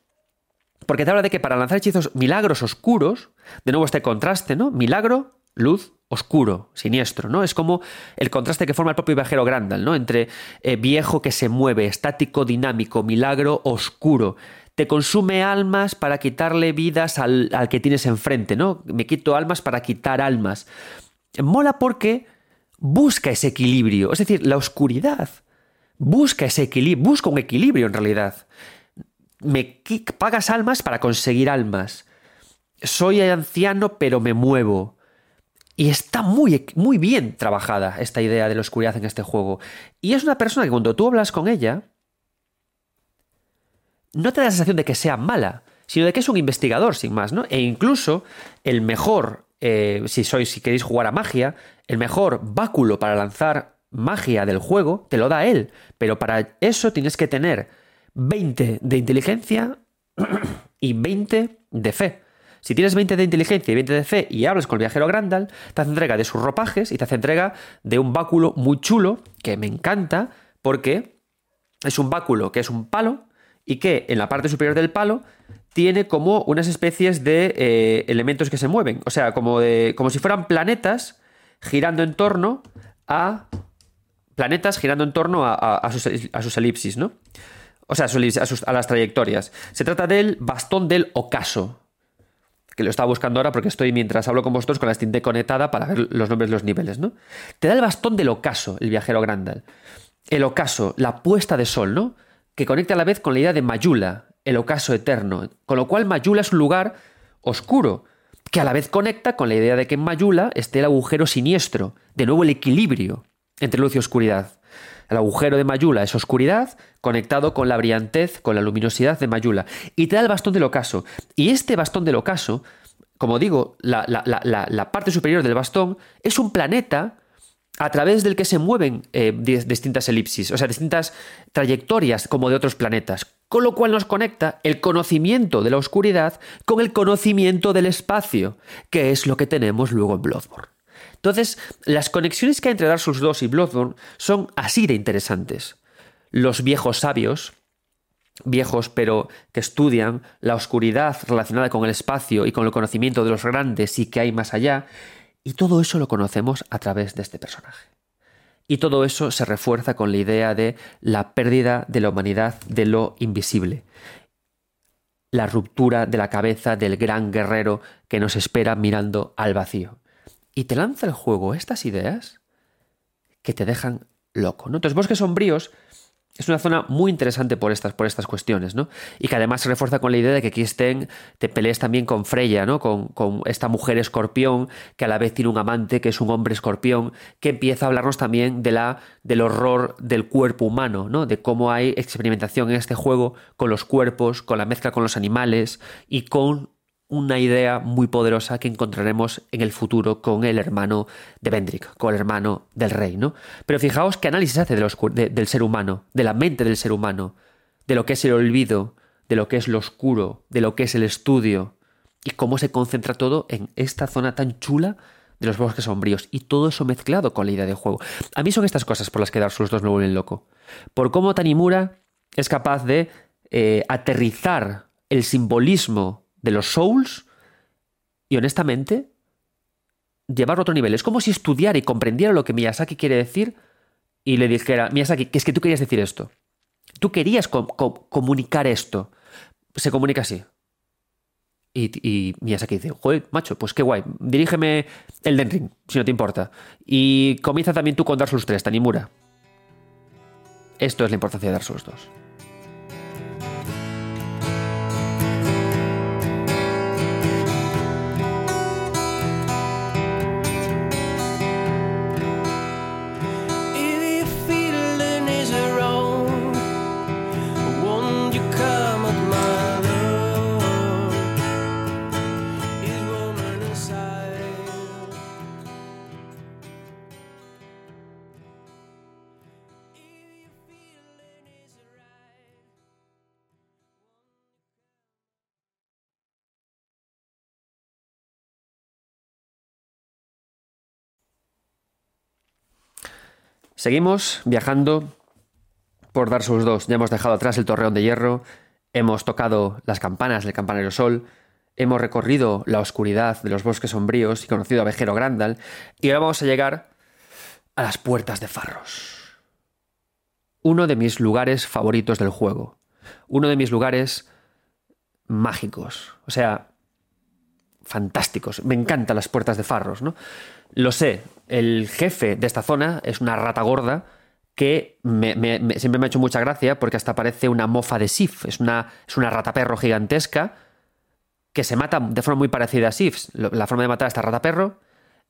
Speaker 1: porque te habla de que para lanzar hechizos milagros oscuros, de nuevo este contraste, ¿no? Milagro, luz, oscuro, siniestro, ¿no? Es como el contraste que forma el propio viajero Grandal, ¿no? Entre eh, viejo que se mueve, estático, dinámico, milagro, oscuro. Te consume almas para quitarle vidas al, al que tienes enfrente, ¿no? Me quito almas para quitar almas. Mola porque busca ese equilibrio, es decir, la oscuridad busca ese equilibrio, busca un equilibrio en realidad. Me pagas almas para conseguir almas. Soy anciano pero me muevo. Y está muy, muy bien trabajada esta idea de la oscuridad en este juego. Y es una persona que cuando tú hablas con ella, no te da la sensación de que sea mala, sino de que es un investigador, sin más, ¿no? E incluso el mejor, eh, si sois, si queréis jugar a magia, el mejor báculo para lanzar magia del juego te lo da él. Pero para eso tienes que tener 20 de inteligencia y 20 de fe. Si tienes 20 de inteligencia y 20 de fe y hablas con el viajero Grandal, te hace entrega de sus ropajes y te hace entrega de un báculo muy chulo que me encanta porque es un báculo que es un palo y que en la parte superior del palo tiene como unas especies de eh, elementos que se mueven. O sea, como, como si fueran planetas girando en torno a. Planetas girando en torno a, sus, elipsis, ¿no? O sea, a, las trayectorias. Se trata del bastón del ocaso. Que lo estaba buscando ahora porque estoy mientras hablo con vosotros con la Steam conectada para ver los nombres los niveles, ¿no? Te da el bastón del ocaso, el viajero Grandal. El ocaso, la puesta de sol, ¿no? que conecta a la vez con la idea de Mayula, el ocaso eterno, con lo cual Mayula es un lugar oscuro, que a la vez conecta con la idea de que en Mayula esté el agujero siniestro, de nuevo el equilibrio entre luz y oscuridad. El agujero de Mayula es oscuridad, conectado con la brillantez, con la luminosidad de Mayula. Y te da el bastón del ocaso. Y este bastón del ocaso, como digo, la, parte superior del bastón, es un planeta a través del que se mueven eh, distintas elipsis, o sea, distintas trayectorias como de otros planetas, con lo cual nos conecta el conocimiento de la oscuridad con el conocimiento del espacio, que es lo que tenemos luego en Bloodborne. Entonces, las conexiones que hay entre Dark Souls 2 y Bloodborne son así de interesantes. Los viejos sabios, viejos pero que estudian la oscuridad relacionada con el espacio y con el conocimiento de los grandes y que hay más allá, y todo eso lo conocemos a través de este personaje. Y todo eso se refuerza con la idea de la pérdida de la humanidad de lo invisible. La ruptura de la cabeza del gran guerrero que nos espera mirando al vacío. Y te lanza el juego estas ideas que te dejan loco. ¿no? Entonces, bosques sombríos es una zona muy interesante por estas, por estas cuestiones, ¿no? Y que además se refuerza con la idea de que aquí estén, te pelees también con Freya, ¿no? Con, con, esta mujer escorpión, que a la vez tiene un amante, que es un hombre escorpión, que empieza a hablarnos también de la, del horror del cuerpo humano, ¿no? De cómo hay experimentación en este juego con los cuerpos, con la mezcla con los animales y con una idea muy poderosa que encontraremos en el futuro con el hermano de Vendrick, con el hermano del rey, ¿no? Pero fijaos qué análisis hace del ser humano, de la mente del ser humano, de lo que es el olvido, de lo que es lo oscuro, de lo que es el estudio, y cómo se concentra todo en esta zona tan chula de los bosques sombríos, y todo eso mezclado con la idea de juego. A mí son estas cosas por las que Dark Souls 2 me vuelven loco. Por cómo Tanimura es capaz de eh, aterrizar el simbolismo de los Souls y honestamente llevarlo a otro nivel. Es como si estudiara y comprendiera lo que Miyazaki quiere decir y le dijera, Miyazaki, que es que tú querías decir esto. Tú querías comunicar esto. Se comunica así. Y, y, Miyazaki dice, joder, macho, pues qué guay. Dirígeme el Den Ring, si no te importa. Y comienza también tú con Dark Souls 3, Tanimura. Esto es la importancia de Dark Souls 2. Seguimos viajando por Dark Souls 2. Ya hemos dejado atrás el torreón de hierro, hemos tocado las campanas del campanero sol, hemos recorrido la oscuridad de los bosques sombríos y conocido a Vejero Grandal, y ahora vamos a llegar a las puertas de Farros. Uno de mis lugares favoritos del juego. Uno de mis lugares mágicos. O sea, fantásticos. Me encantan las puertas de Farros, ¿no? Lo sé, el jefe de esta zona es una rata gorda que siempre me ha hecho mucha gracia porque hasta parece una mofa de Sif. Es una, es una rata perro gigantesca que se mata de forma muy parecida a Sif. La forma de matar a esta rata perro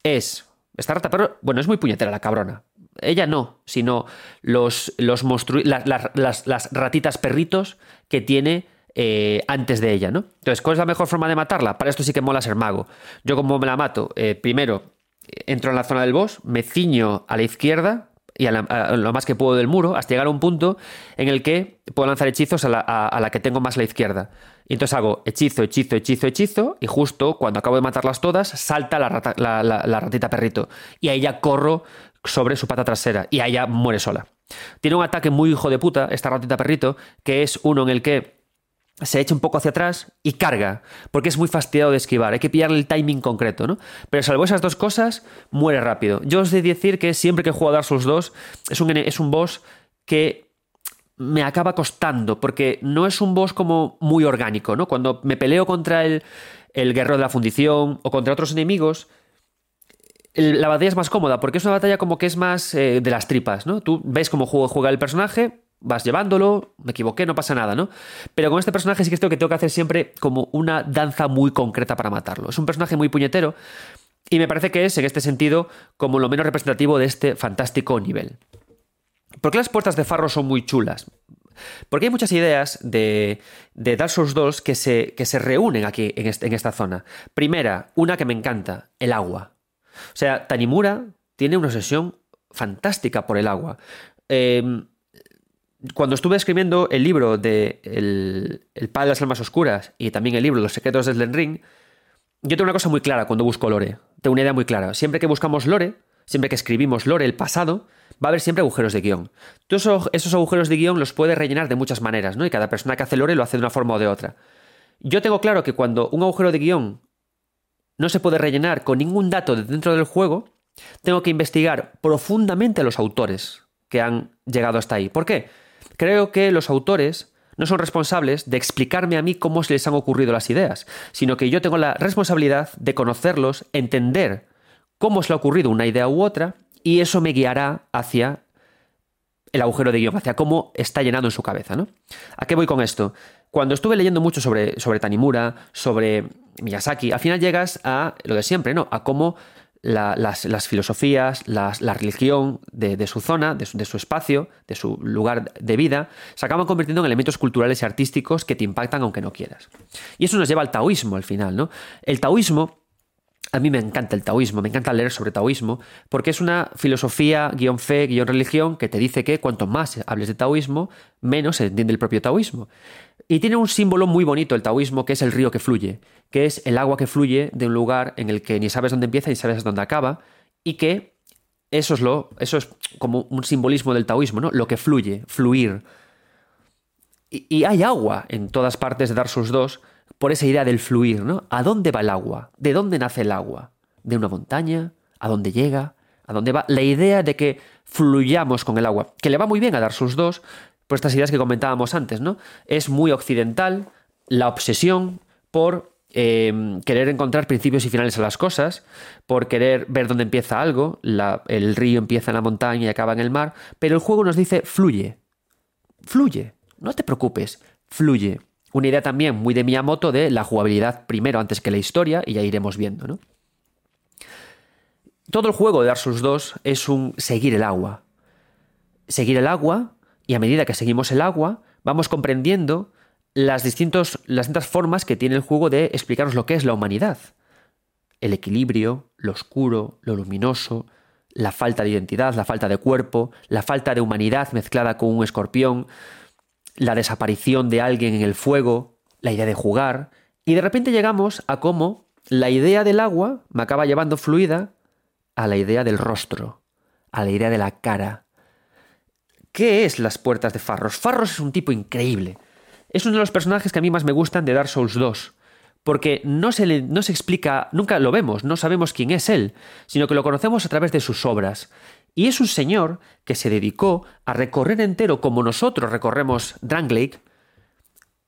Speaker 1: es. Esta rata perro, bueno, es muy puñetera la cabrona. Ella no, sino los, los las, las, ratitas perritos que tiene eh, antes de ella, ¿no? Entonces, ¿cuál es la mejor forma de matarla? Para esto sí que mola ser mago. Yo, como me la mato, eh, primero entro en la zona del boss, me ciño a la izquierda y a, lo más que puedo del muro, hasta llegar a un punto en el que puedo lanzar hechizos a la, que tengo más la izquierda. Y entonces hago hechizo, hechizo, hechizo, hechizo, y justo cuando acabo de matarlas todas, salta la, la ratita perrito. Y ahí ya corro sobre su pata trasera, y ahí ya muere sola. Tiene un ataque muy hijo de puta, esta ratita perrito, que es uno en el que se echa un poco hacia atrás y carga, porque es muy fastidiado de esquivar, hay que pillarle el timing concreto, ¿no? Pero salvo esas dos cosas, muere rápido. Yo os de decir que siempre que juego a Dark Souls 2 es un, es un boss que me acaba costando, porque no es un boss como muy orgánico, ¿no? Cuando me peleo contra el, el guerrero de la fundición o contra otros enemigos, la batalla es más cómoda, porque es una batalla como que es más eh, de las tripas, ¿no? Tú ves cómo juega el personaje, vas llevándolo, me equivoqué, no pasa nada, ¿no? Pero con este personaje sí que que tengo que hacer siempre como una danza muy concreta para matarlo. Es un personaje muy puñetero y me parece que es, en este sentido, como lo menos representativo de este fantástico nivel. ¿Por qué las puertas de Farro son muy chulas? Porque hay muchas ideas de, de Dark Souls 2 que se, que se reúnen aquí en, en esta zona. Primera, una que me encanta, el agua. O sea, Tanimura tiene una obsesión fantástica por el agua. Eh, cuando estuve escribiendo el libro de El, el Padre de las Almas Oscuras y también el libro Los Secretos del Elden Ring, yo tengo una cosa muy clara cuando busco lore. Tengo una idea muy clara. Siempre que buscamos lore, siempre que escribimos lore, el pasado, va a haber siempre agujeros de guion. Todos esos agujeros de guion los puedes rellenar de muchas maneras, ¿no? Y cada persona que hace lore lo hace de una forma o de otra. Yo tengo claro que cuando un agujero de guion no se puede rellenar con ningún dato de dentro del juego, tengo que investigar profundamente a los autores que han llegado hasta ahí. ¿Por qué? Creo que los autores no son responsables de explicarme a mí cómo se les han ocurrido las ideas, sino que yo tengo la responsabilidad de conocerlos, entender cómo se le ha ocurrido una idea u otra, y eso me guiará hacia el agujero de guion, hacia cómo está llenando en su cabeza. ¿no? ¿A qué voy con esto? Cuando estuve leyendo mucho sobre, sobre Tanimura, sobre Miyazaki, al final llegas a lo de siempre, ¿no? A cómo las, filosofías, la religión de, su zona, de su, espacio, de su lugar de vida, se acaban convirtiendo en elementos culturales y artísticos que te impactan aunque no quieras. Y eso nos lleva al taoísmo al final, ¿no? El taoísmo a mí me encanta el taoísmo, me encanta leer sobre taoísmo, porque es una filosofía, guion fe, guion religión, que te dice que cuanto más hables de taoísmo, menos se entiende el propio taoísmo. Y tiene un símbolo muy bonito el taoísmo, que es el río que fluye, que es el agua que fluye de un lugar en el que ni sabes dónde empieza ni sabes dónde acaba, y que eso es, lo, eso es como un simbolismo del taoísmo, ¿no? Lo que fluye, fluir. Y, hay agua en todas partes de Dark Souls 2, por esa idea del fluir, ¿no? ¿A dónde va el agua? ¿De dónde nace el agua? ¿De una montaña? ¿A dónde llega? ¿A dónde va? La idea de que fluyamos con el agua, que le va muy bien a dar sus dos, por estas ideas que comentábamos antes, ¿no? Es muy occidental la obsesión por em, querer encontrar principios y finales a las cosas, por querer ver dónde empieza algo, el río empieza en la montaña y acaba en el mar, pero el juego nos dice fluye, fluye, no te preocupes, fluye. Una idea también muy de Miyamoto de la jugabilidad primero antes que la historia, y ya iremos viendo, ¿no? Todo el juego de Dark Souls 2 es un seguir el agua. Seguir el agua, y a medida que seguimos el agua, vamos comprendiendo las, distintos, las distintas formas que tiene el juego de explicarnos lo que es la humanidad. El equilibrio, lo oscuro, lo luminoso, la falta de identidad, la falta de cuerpo, la falta de humanidad mezclada con un escorpión, la desaparición de alguien en el fuego, la idea de jugar, y de repente llegamos a cómo la idea del agua me acaba llevando fluida a la idea del rostro, a la idea de la cara. ¿Qué es las puertas de Farros? Farros es un tipo increíble. Es uno de los personajes que a mí más me gustan de Dark Souls 2. Porque no se, le, no se explica, nunca lo vemos, no sabemos quién es él, sino que lo conocemos a través de sus obras. Y es un señor que se dedicó a recorrer entero como nosotros recorremos Lake,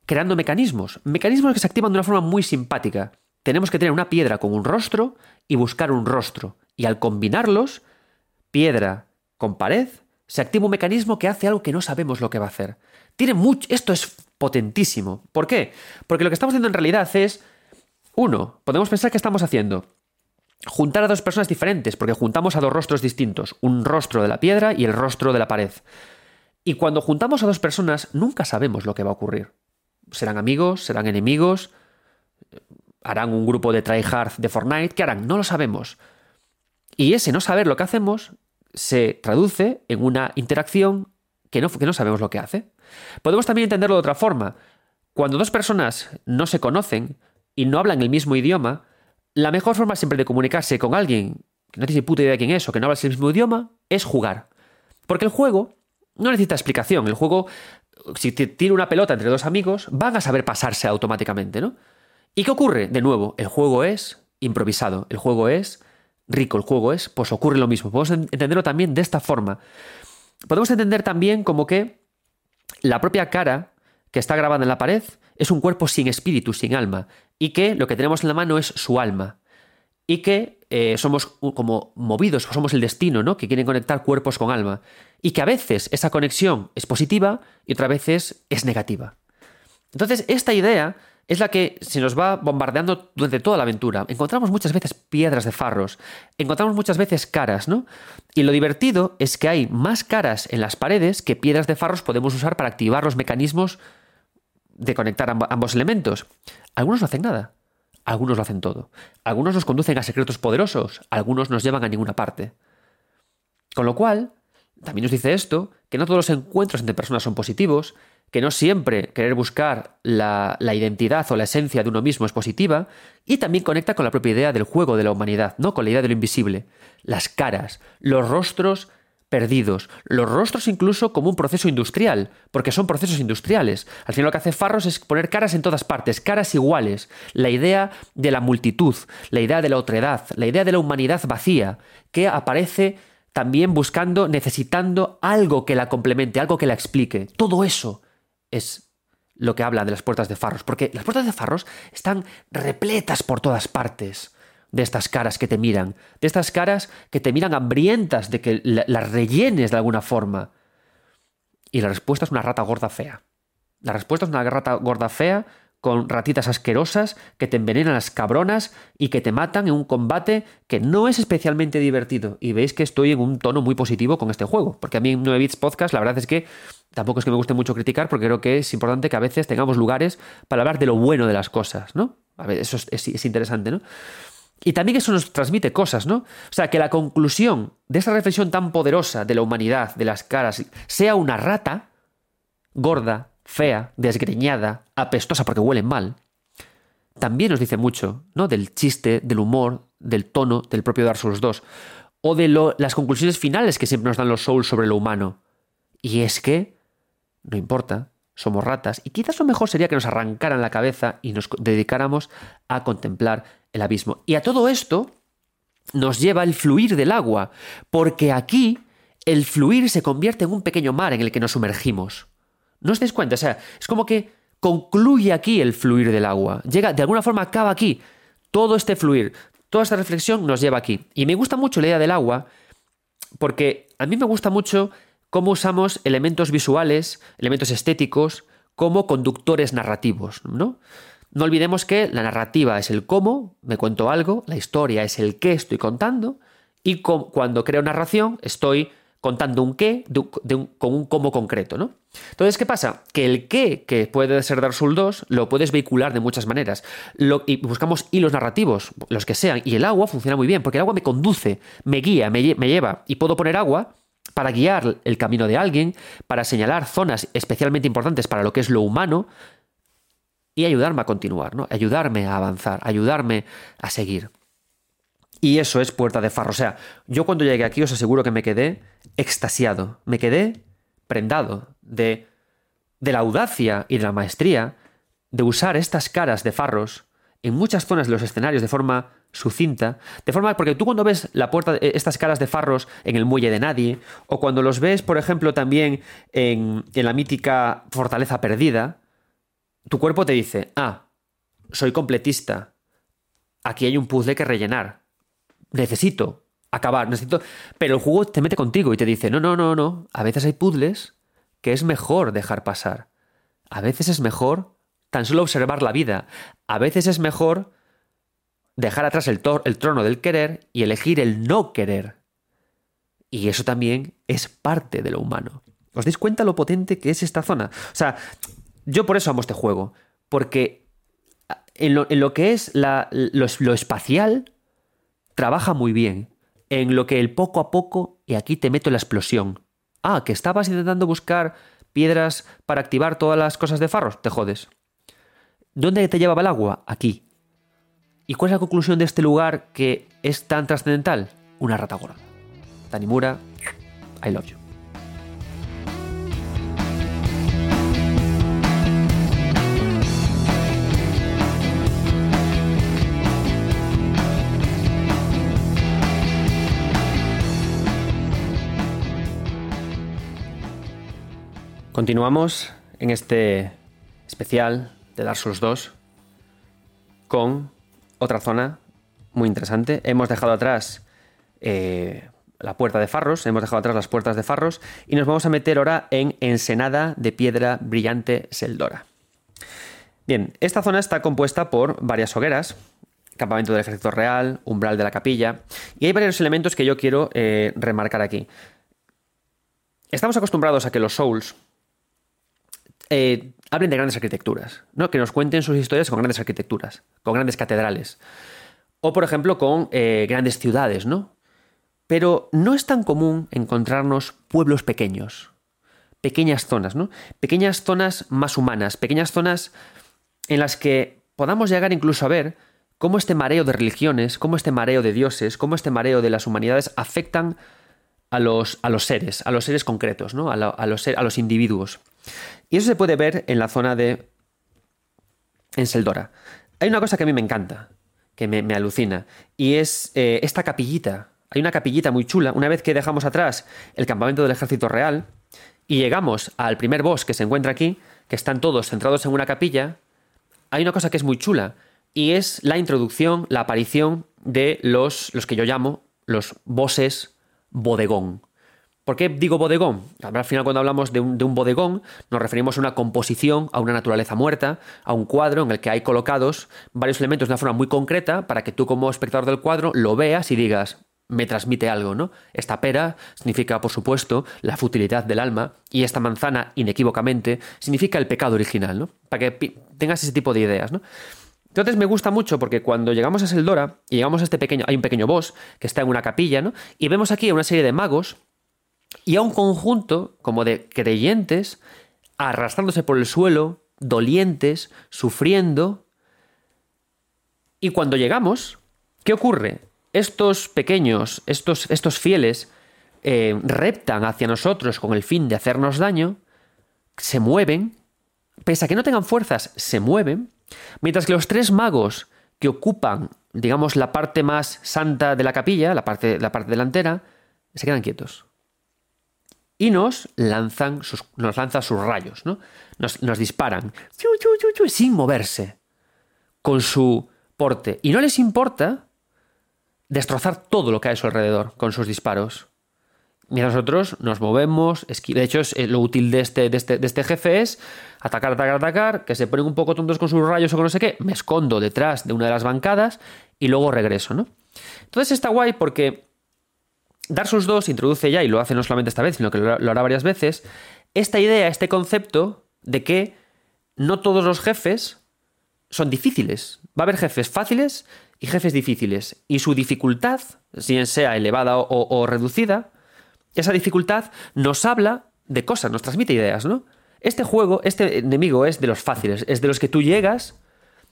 Speaker 1: creando mecanismos. Mecanismos que se activan de una forma muy simpática. Tenemos que tener una piedra con un rostro y buscar un rostro. Y al combinarlos, piedra con pared, se activa un mecanismo que hace algo que no sabemos lo que va a hacer. Tiene mucho, esto es potentísimo. ¿Por qué? Porque lo que estamos haciendo en realidad es, uno, podemos pensar que estamos haciendo juntar a dos personas diferentes, porque juntamos a dos rostros distintos, un rostro de la piedra y el rostro de la pared. Y cuando juntamos a dos personas, nunca sabemos lo que va a ocurrir. Serán amigos, serán enemigos, harán un grupo de tryhard de Fortnite, ¿qué harán? No lo sabemos. Y ese no saber lo que hacemos se traduce en una interacción que no, que no sabemos lo que hace. Podemos también entenderlo de otra forma. Cuando dos personas no se conocen y no hablan el mismo idioma, la mejor forma siempre de comunicarse con alguien que no tiene puta idea de quién es o que no habla el mismo idioma es jugar. Porque el juego no necesita explicación. El juego, si tiene una pelota entre dos amigos, van a saber pasarse automáticamente, ¿no? ¿Y qué ocurre? De nuevo, el juego es improvisado, el juego es rico, el juego es, pues ocurre lo mismo. Podemos entenderlo también de esta forma. Podemos entender también como que la propia cara que está grabada en la pared es un cuerpo sin espíritu, sin alma, y que lo que tenemos en la mano es su alma, y que eh, somos como movidos, somos el destino, ¿no? Que quieren conectar cuerpos con alma, y que a veces esa conexión es positiva y otras veces es negativa. Entonces, esta idea es la que se nos va bombardeando durante toda la aventura. Encontramos muchas veces piedras de farros, encontramos muchas veces caras, ¿no? Y lo divertido es que hay más caras en las paredes que piedras de farros podemos usar para activar los mecanismos de conectar ambos elementos. Algunos no hacen nada, algunos lo hacen todo. Algunos nos conducen a secretos poderosos, algunos nos llevan a ninguna parte. Con lo cual, también nos dice esto, que no todos los encuentros entre personas son positivos, que no siempre querer buscar la, identidad o la esencia de uno mismo es positiva, y también conecta con la propia idea del juego de la humanidad, ¿no? Con la idea de lo invisible. Las caras, los rostros perdidos, los rostros incluso como un proceso industrial, porque son procesos industriales. Al final lo que hace Farros es poner caras en todas partes, caras iguales, la idea de la multitud, la idea de la otredad, la idea de la humanidad vacía, que aparece también buscando, necesitando algo que la complemente, algo que la explique. Todo eso es lo que habla de las puertas de Farros, porque las puertas de Farros están repletas por todas partes de estas caras que te miran, de estas caras que te miran hambrientas de que las rellenes de alguna forma. Y la respuesta es una rata gorda fea. La respuesta es una rata gorda fea con ratitas asquerosas que te envenenan las cabronas y que te matan en un combate que no es especialmente divertido. Y veis que estoy en un tono muy positivo con este juego, porque a mí en 9 Bits Podcast la verdad es que tampoco es que me guste mucho criticar, porque creo que es importante que a veces tengamos lugares para hablar de lo bueno de las cosas, ¿no? A ver, eso es, interesante, ¿no? Y también eso nos transmite cosas, ¿no? O sea, que la conclusión de esa reflexión tan poderosa de la humanidad, de las caras, sea una rata gorda, fea, desgreñada, apestosa porque huelen mal, también nos dice mucho, ¿no? Del chiste, del humor, del tono del propio Dark Souls 2, o de las conclusiones finales que siempre nos dan los Souls sobre lo humano. Y es que, no importa, somos ratas, y quizás lo mejor sería que nos arrancaran la cabeza y nos dedicáramos a contemplar el abismo. Y a todo esto nos lleva el fluir del agua, porque aquí el fluir se convierte en un pequeño mar en el que nos sumergimos. ¿No os dais cuenta? O sea, es como que concluye aquí el fluir del agua. Llega, de alguna forma acaba aquí. Todo este fluir, toda esta reflexión nos lleva aquí. Y me gusta mucho la idea del agua porque a mí me gusta mucho cómo usamos elementos visuales, elementos estéticos, como conductores narrativos, ¿no? No olvidemos que la narrativa es el cómo, me cuento algo, la historia es el qué estoy contando, y cuando creo narración estoy contando un qué con un cómo concreto, ¿no? Entonces, ¿qué pasa? Que el qué, que puede ser Dark Souls 2, lo puedes vehicular de muchas maneras. y buscamos hilos narrativos, los que sean, y el agua funciona muy bien, porque el agua me conduce, me guía, me, lleva, y puedo poner agua para guiar el camino de alguien, para señalar zonas especialmente importantes para lo que es lo humano, y ayudarme a continuar, ¿no? Ayudarme a avanzar, ayudarme a seguir. Y eso es Puerta de Farro. O sea, yo cuando llegué aquí os aseguro que me quedé extasiado. Me quedé prendado de, de la audacia y de la maestría de usar estas caras de farros en muchas zonas de los escenarios de forma sucinta, de forma porque tú cuando ves la puerta, eh, estas caras de farros en el muelle de nadie, o cuando los ves, por ejemplo, también en, en la mítica fortaleza perdida, tu cuerpo te dice, ah, soy completista, aquí hay un puzzle que rellenar, necesito acabar, necesito... Pero el juego te mete contigo y te dice, no, no, no, no, a veces hay puzzles que es mejor dejar pasar, a veces es mejor tan solo observar la vida, a veces es mejor dejar atrás el, el trono del querer y elegir el no querer. Y eso también es parte de lo humano. ¿Os dais cuenta lo potente que es esta zona? O sea, yo por eso amo este juego, porque en lo, que es lo, espacial, trabaja muy bien. En lo que el poco a poco, y aquí te meto la explosión. Ah, que estabas intentando buscar piedras para activar todas las cosas de Farros, te jodes. ¿Dónde te llevaba el agua? Aquí. ¿Y cuál es la conclusión de este lugar que es tan trascendental? Una rata gorda. Tanimura, I love you. Continuamos en este especial de Dark Souls 2 con otra zona muy interesante. Hemos dejado atrás eh, la puerta de Farros, hemos dejado atrás las puertas de Farros y nos vamos a meter ahora en Ensenada de Piedra Brillante Seldora. Bien, esta zona está compuesta por varias hogueras, campamento del ejército real, umbral de la capilla, y hay varios elementos que yo quiero eh, remarcar aquí. Estamos acostumbrados a que los Souls eh, hablen de grandes arquitecturas, ¿no? que nos cuenten sus historias con grandes arquitecturas, con grandes catedrales, o por ejemplo con eh, grandes ciudades, ¿no? Pero no es tan común encontrarnos pueblos pequeños, pequeñas zonas, ¿no? Pequeñas zonas más humanas, pequeñas zonas en las que podamos llegar incluso a ver cómo este mareo de religiones, cómo este mareo de dioses, cómo este mareo de las humanidades afectan a los, a los seres, a los seres concretos, ¿no? a, los, a los individuos. Y eso se puede ver en la zona de Enseldora. Hay una cosa que a mí me encanta, que me, alucina, y es eh, esta capillita. Hay una capillita muy chula. Una vez que dejamos atrás el campamento del ejército real y llegamos al primer boss que se encuentra aquí, que están todos centrados en una capilla, hay una cosa que es muy chula, y es la introducción, la aparición de los, los que yo llamo los bosses bodegón. ¿Por qué digo bodegón? Al final cuando hablamos de un, bodegón nos referimos a una composición, a una naturaleza muerta, a un cuadro en el que hay colocados varios elementos de una forma muy concreta para que tú como espectador del cuadro lo veas y digas, me transmite algo, ¿no? Esta pera significa, por supuesto, la futilidad del alma y esta manzana, inequívocamente, significa el pecado original, ¿no? Para que tengas ese tipo de ideas, ¿no? Entonces me gusta mucho porque cuando llegamos a Seldora y llegamos a este pequeño, hay un pequeño boss que está en una capilla, ¿no? Y vemos aquí a una serie de magos y a un conjunto como de creyentes arrastrándose por el suelo, dolientes, sufriendo. Y cuando llegamos, ¿qué ocurre? Estos pequeños, estos, estos fieles, eh, reptan hacia nosotros con el fin de hacernos daño, se mueven, pese a que no tengan fuerzas, se mueven, mientras que los tres magos que ocupan, digamos, la parte más santa de la capilla, la parte, la parte delantera, se quedan quietos y nos lanzan sus, nos sus rayos, ¿no? Nos, disparan sin moverse con su porte. Y no les importa destrozar todo lo que hay a su alrededor con sus disparos. Mientras nosotros nos movemos, de hecho eh, lo útil de este, de, este, de este jefe es atacar, atacar, atacar, que se ponen un poco tontos con sus rayos o con no sé qué, me escondo detrás de una de las bancadas y luego regreso, ¿no? Entonces está guay porque Dark Souls 2 introduce ya, y lo hace no solamente esta vez, sino que lo, hará varias veces, esta idea, este concepto de que no todos los jefes son difíciles. Va a haber jefes fáciles y jefes difíciles. Y su dificultad, si bien sea elevada o, reducida, esa dificultad nos habla de cosas, nos transmite ideas, ¿no? Este juego, este enemigo es de los fáciles, es de los que tú llegas,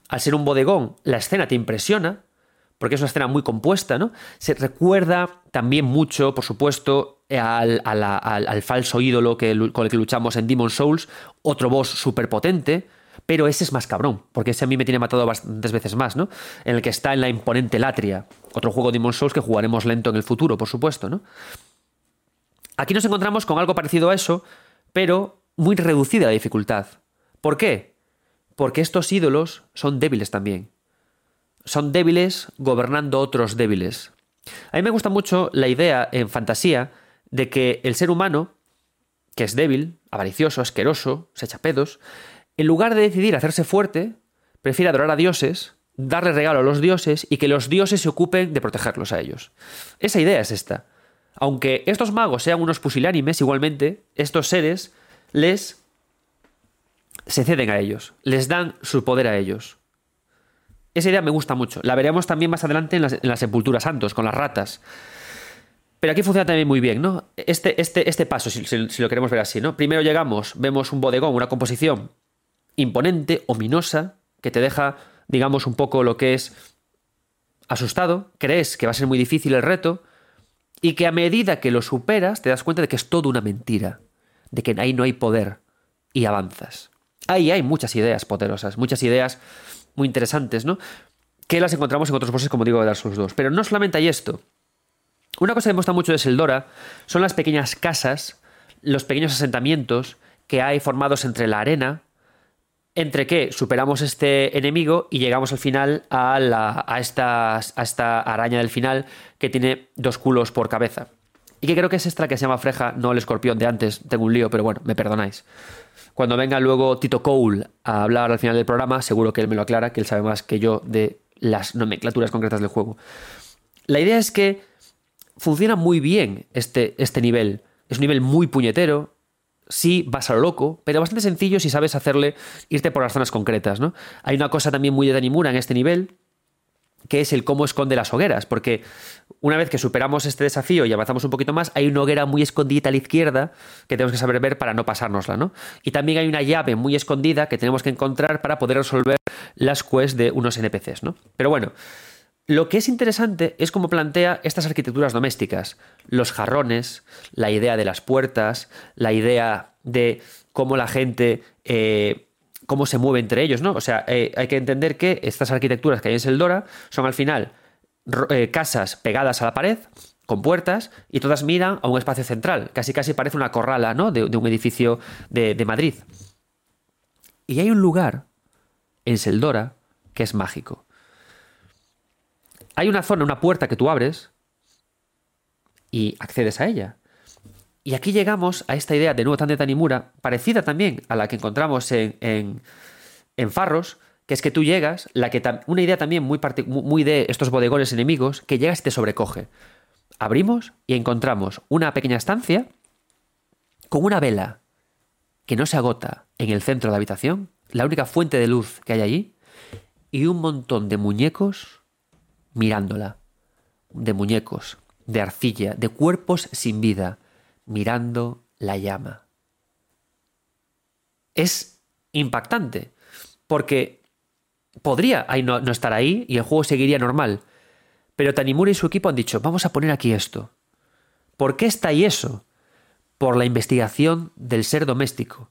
Speaker 1: al ser un bodegón, la escena te impresiona, porque es una escena muy compuesta, ¿no? Se recuerda también mucho, por supuesto, al, al falso ídolo que, con el que luchamos en Demon Souls, otro boss súper potente, pero ese es más cabrón, porque ese a mí me tiene matado bastantes veces más, ¿no? En el que está en la imponente Latria, otro juego de Demon Souls que jugaremos lento en el futuro, por supuesto, ¿no? Aquí nos encontramos con algo parecido a eso, pero muy reducida la dificultad. ¿Por qué? Porque estos ídolos son débiles también. Son débiles gobernando otros débiles. A mí me gusta mucho la idea en fantasía de que el ser humano, que es débil, avaricioso, asqueroso, se echa pedos, en lugar de decidir hacerse fuerte, prefiere adorar a dioses, darle regalo a los dioses y que los dioses se ocupen de protegerlos a ellos. Esa idea es esta. Aunque estos magos sean unos pusilánimes, igualmente, estos seres les se ceden a ellos, les dan su poder a ellos. Esa idea me gusta mucho. La veremos también más adelante en las, sepulturas santos, con las ratas. Pero aquí funciona también muy bien, ¿no? Este, este, este paso, si, si, lo queremos ver así, ¿no? Primero llegamos, vemos un bodegón, una composición imponente, ominosa, que te deja, digamos, un poco lo que es asustado, crees que va a ser muy difícil el reto, y que a medida que lo superas te das cuenta de que es todo una mentira, de que ahí no hay poder, y avanzas. Ahí hay muchas ideas poderosas, muchas ideas muy interesantes, ¿no? Que las encontramos en otros bosses, como digo, de Dark Souls 2. Pero no solamente hay esto. Una cosa que me gusta mucho de Seldora son las pequeñas casas, los pequeños asentamientos que hay formados entre la arena, entre que superamos este enemigo y llegamos al final a, la, a, esta, a esta araña del final que tiene dos culos por cabeza. Y que creo que es esta que se llama Freja, no el escorpión de antes. Tengo un lío, pero bueno, me perdonáis. Cuando venga luego Tito Cole a hablar al final del programa, seguro que él me lo aclara, que él sabe más que yo de las nomenclaturas concretas del juego. La idea es que funciona muy bien este, este nivel. Es un nivel muy puñetero, sí vas a lo loco, pero bastante sencillo si sabes hacerle irte por las zonas concretas, ¿no? Hay una cosa también muy de Danimura en este nivel, que es el cómo esconde las hogueras, porque una vez que superamos este desafío y avanzamos un poquito más, hay una hoguera muy escondida a la izquierda que tenemos que saber ver para no pasárnosla, ¿no? Y también hay una llave muy escondida que tenemos que encontrar para poder resolver las quests de unos NPCs, ¿no? Pero bueno, lo que es interesante es cómo plantea estas arquitecturas domésticas, los jarrones, la idea de las puertas, la idea de cómo la gente... Eh, cómo se mueve entre ellos, ¿no? O sea, eh, hay que entender que estas arquitecturas que hay en Seldora son al final eh, casas pegadas a la pared, con puertas, y todas miran a un espacio central. Casi casi parece una corrala, ¿no? De, un edificio de, de Madrid. Y hay un lugar en Seldora que es mágico. Hay una zona, una puerta que tú abres y accedes a ella. Y aquí llegamos a esta idea de nuevo tan de Tanimura, parecida también a la que encontramos en, en, Farros, que es que tú llegas, la que una idea también muy, muy de estos bodegones enemigos, que llegas y te sobrecoge. Abrimos y encontramos una pequeña estancia con una vela que no se agota en el centro de la habitación, la única fuente de luz que hay allí, y un montón de muñecos mirándola, de muñecos, de arcilla, de cuerpos sin vida, mirando la llama. Es impactante, porque podría no, estar ahí y el juego seguiría normal, pero Tanimura y su equipo han dicho, vamos a poner aquí esto. ¿Por qué está ahí eso? Por la investigación del ser doméstico,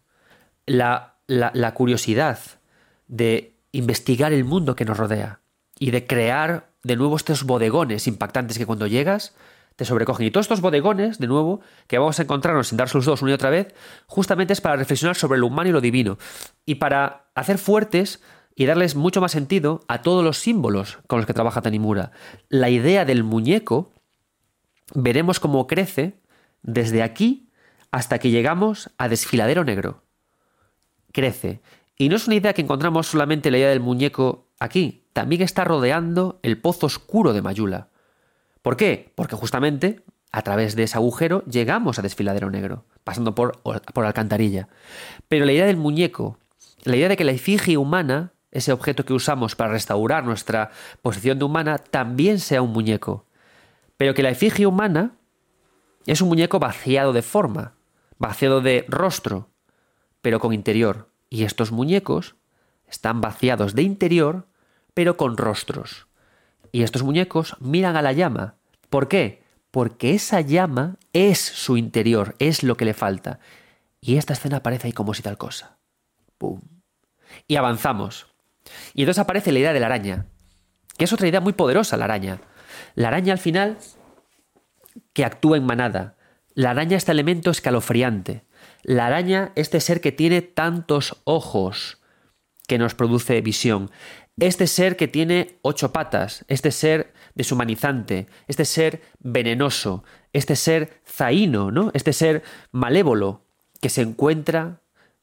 Speaker 1: la, la curiosidad de investigar el mundo que nos rodea y de crear de nuevo estos bodegones impactantes que cuando llegas te sobrecogen. Y todos estos bodegones, de nuevo, que vamos a encontrarnos en Dark Souls 2 una y otra vez, justamente es para reflexionar sobre lo humano y lo divino. Y para hacer fuertes y darles mucho más sentido a todos los símbolos con los que trabaja Tanimura. La idea del muñeco, veremos cómo crece desde aquí hasta que llegamos a Desfiladero Negro. Crece. Y no es una idea que encontramos solamente la idea del muñeco aquí, también está rodeando el pozo oscuro de Mayula. ¿Por qué? Porque justamente a través de ese agujero llegamos a Desfiladero Negro, pasando por, por Alcantarilla. Pero la idea del muñeco, la idea de que la efigie humana, ese objeto que usamos para restaurar nuestra posición de humana, también sea un muñeco. Pero que la efigie humana es un muñeco vaciado de forma, vaciado de rostro, pero con interior. Y estos muñecos están vaciados de interior, pero con rostros. Y estos muñecos miran a la llama. ¿Por qué? Porque esa llama es su interior, es lo que le falta. Y esta escena aparece ahí como si tal cosa. ¡Pum! Y avanzamos. Y entonces aparece la idea de la araña, que es otra idea muy poderosa, la araña. La araña al final, que actúa en manada. La araña, este elemento escalofriante. La araña, este ser que tiene tantos ojos que nos produce visión. Este ser que tiene ocho patas, este ser deshumanizante, este ser venenoso, este ser zaíno, ¿no? Este ser malévolo que se encuentra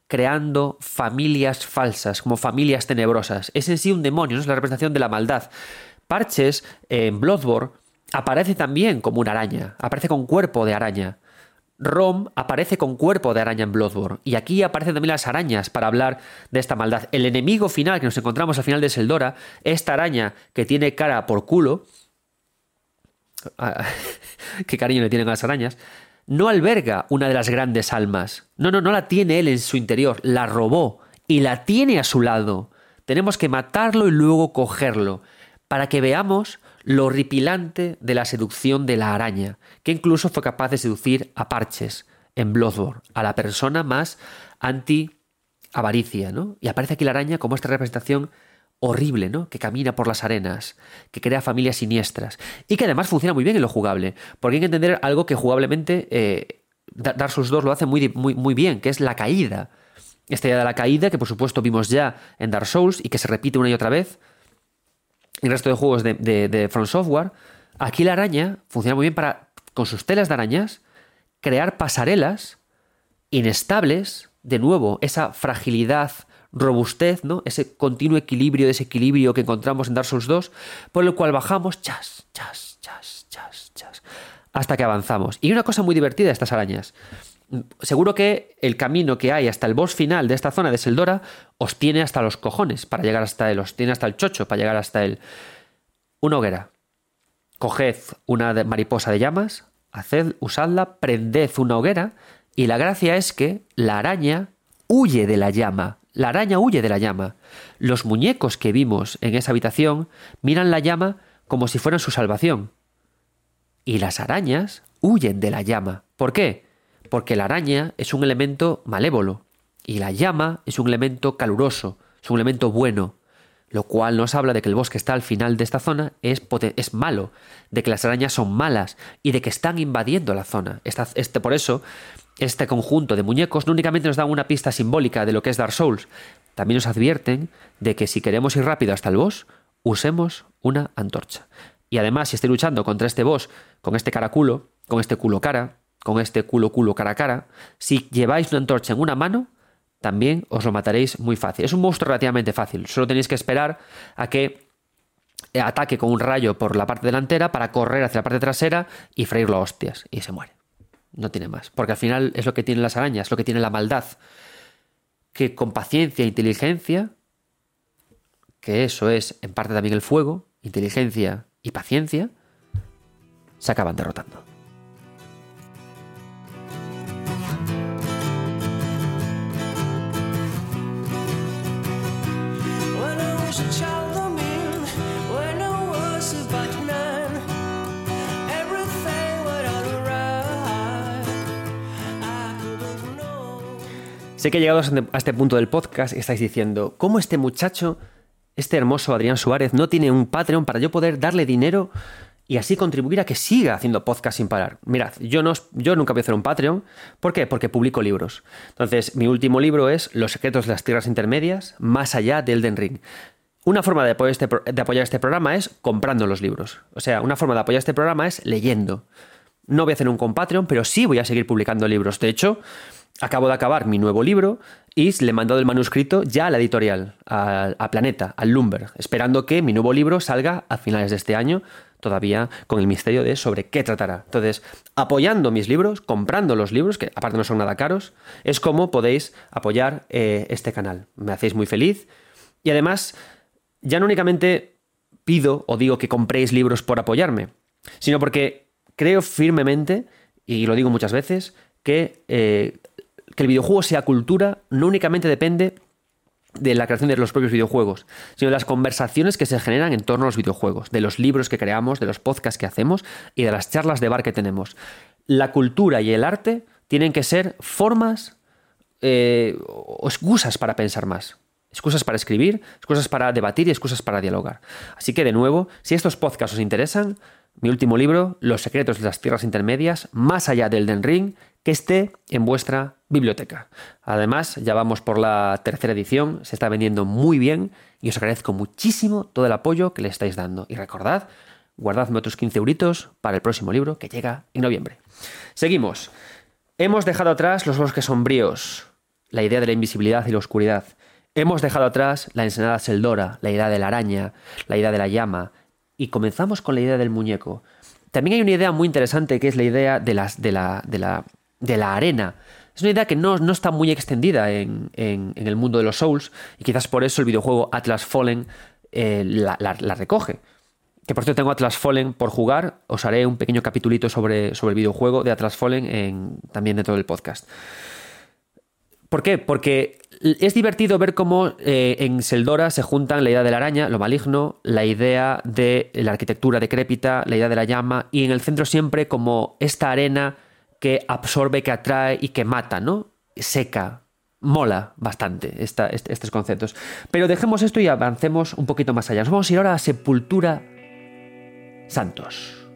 Speaker 1: creando familias falsas, como familias tenebrosas. Es en sí un demonio, es la representación de la maldad. Parches en Bloodborne aparece también como una araña, aparece con cuerpo de araña. Rom aparece con cuerpo de araña en Bloodborne. Y aquí aparecen también las arañas para hablar de esta maldad. El enemigo final que nos encontramos al final de Seldora, esta araña que tiene cara por culo. Qué cariño le tienen a las arañas no alberga una de las grandes almas. No, no, no la tiene él en su interior, la robó y la tiene a su lado. Tenemos que matarlo y luego cogerlo, para que veamos lo horripilante de la seducción de la araña, que incluso fue capaz de seducir a Parches en Bloodborne, a la persona más anti-avaricia, ¿no? Y aparece aquí la araña como esta representación horrible, ¿no? Que camina por las arenas, que crea familias siniestras y que además funciona muy bien en lo jugable, porque hay que entender algo que jugablemente eh, Dark Souls 2 lo hace muy, muy, muy bien, que es la caída. Esta idea de la caída, que por supuesto vimos ya en Dark Souls y que se repite una y otra vez el resto de juegos de, de, From Software, aquí la araña funciona muy bien para, con sus telas de arañas, crear pasarelas inestables, de nuevo, esa fragilidad robustez, ¿no? Ese continuo equilibrio, desequilibrio que encontramos en Dark Souls 2, por el cual bajamos, chas, chas, chas, chas, chas, hasta que avanzamos. Y una cosa muy divertida de estas arañas. Seguro que el camino que hay hasta el boss final de esta zona de Seldora os tiene hasta los cojones para llegar hasta él, os tiene hasta el chocho para llegar hasta él. Una hoguera. Coged una mariposa de llamas, haced, usadla, prended una hoguera, y la gracia es que la araña huye de la llama, la araña huye de la llama. Los muñecos que vimos en esa habitación miran la llama como si fueran su salvación. Y las arañas huyen de la llama. ¿Por qué? Porque la araña es un elemento malévolo y la llama es un elemento caluroso, es un elemento bueno, lo cual nos habla de que el bosque está al final de esta zona es, es malo, de que las arañas son malas y de que están invadiendo la zona. este, por eso este conjunto de muñecos no únicamente nos dan una pista simbólica de lo que es Dark Souls, también nos advierten de que si queremos ir rápido hasta el boss, usemos una antorcha. Y además, si estoy luchando contra este boss con este cara culo, con este culo cara, con este culo culo cara cara, si lleváis una antorcha en una mano, también os lo mataréis muy fácil. Es un monstruo relativamente fácil, solo tenéis que esperar a que ataque con un rayo por la parte delantera para correr hacia la parte trasera y freírlo a hostias, y se muere. No tiene más. Porque al final es lo que tienen las arañas, lo que tiene la maldad. Que con paciencia e inteligencia, que eso es en parte también el fuego, inteligencia y paciencia, se acaban derrotando. Sé que llegados a este punto del podcast estáis diciendo, ¿cómo este muchacho, este hermoso Adrián Suárez, no tiene un Patreon para yo poder darle dinero y así contribuir a que siga haciendo podcast sin parar? Mirad, yo, no, yo nunca voy a hacer un Patreon. ¿Por qué? Porque publico libros. Entonces, mi último libro es Los secretos de las tierras intermedias, más allá de Elden Ring. Una forma de apoyar, este, de apoyar este programa es comprando los libros. O sea, una forma de apoyar este programa es leyendo. No voy a hacer un con Patreon, pero sí voy a seguir publicando libros. De hecho, acabo de acabar mi nuevo libro y le he mandado el manuscrito ya a la editorial, a, Planeta, al Lumber, esperando que mi nuevo libro salga a finales de este año, todavía con el misterio de sobre qué tratará. Entonces, apoyando mis libros, comprando los libros, que aparte no son nada caros, es como podéis apoyar eh, este canal. Me hacéis muy feliz y además, ya no únicamente pido o digo que compréis libros por apoyarme, sino porque creo firmemente, y lo digo muchas veces, que eh, que el videojuego sea cultura no únicamente depende de la creación de los propios videojuegos, sino de las conversaciones que se generan en torno a los videojuegos, de los libros que creamos, de los podcasts que hacemos y de las charlas de bar que tenemos. La cultura y el arte tienen que ser formas eh, o excusas para pensar más. Excusas para escribir, excusas para debatir y excusas para dialogar. Así que, de nuevo, si estos podcasts os interesan, mi último libro, Los secretos de las tierras intermedias, más allá del Den Ring, que esté en vuestra biblioteca. Además, ya vamos por la tercera edición, se está vendiendo muy bien y os agradezco muchísimo todo el apoyo que le estáis dando. Y recordad, guardadme otros 15 euritos para el próximo libro que llega en noviembre. Seguimos. Hemos dejado atrás los bosques sombríos, la idea de la invisibilidad y la oscuridad. Hemos dejado atrás la ensenada seldora, la idea de la araña, la idea de la llama, y comenzamos con la idea del muñeco. También hay una idea muy interesante que es la idea de, de, la, de, la, de la arena. Es una idea que no, está muy extendida en, el mundo de los Souls y quizás por eso el videojuego Atlas Fallen eh, la, recoge. Que por cierto tengo Atlas Fallen por jugar, os haré un pequeño capitulito sobre, sobre el videojuego de Atlas Fallen en, también dentro del podcast. ¿Por qué? Porque es divertido ver cómo eh, en Seldora se juntan la idea de la araña, lo maligno, la idea de la arquitectura decrépita, la idea de la llama, y en el centro siempre como esta arena que absorbe, que atrae y que mata, ¿no? Seca. Mola bastante estos conceptos. Pero dejemos esto y avancemos un poquito más allá. Nos vamos a ir ahora a Sepultura Santos.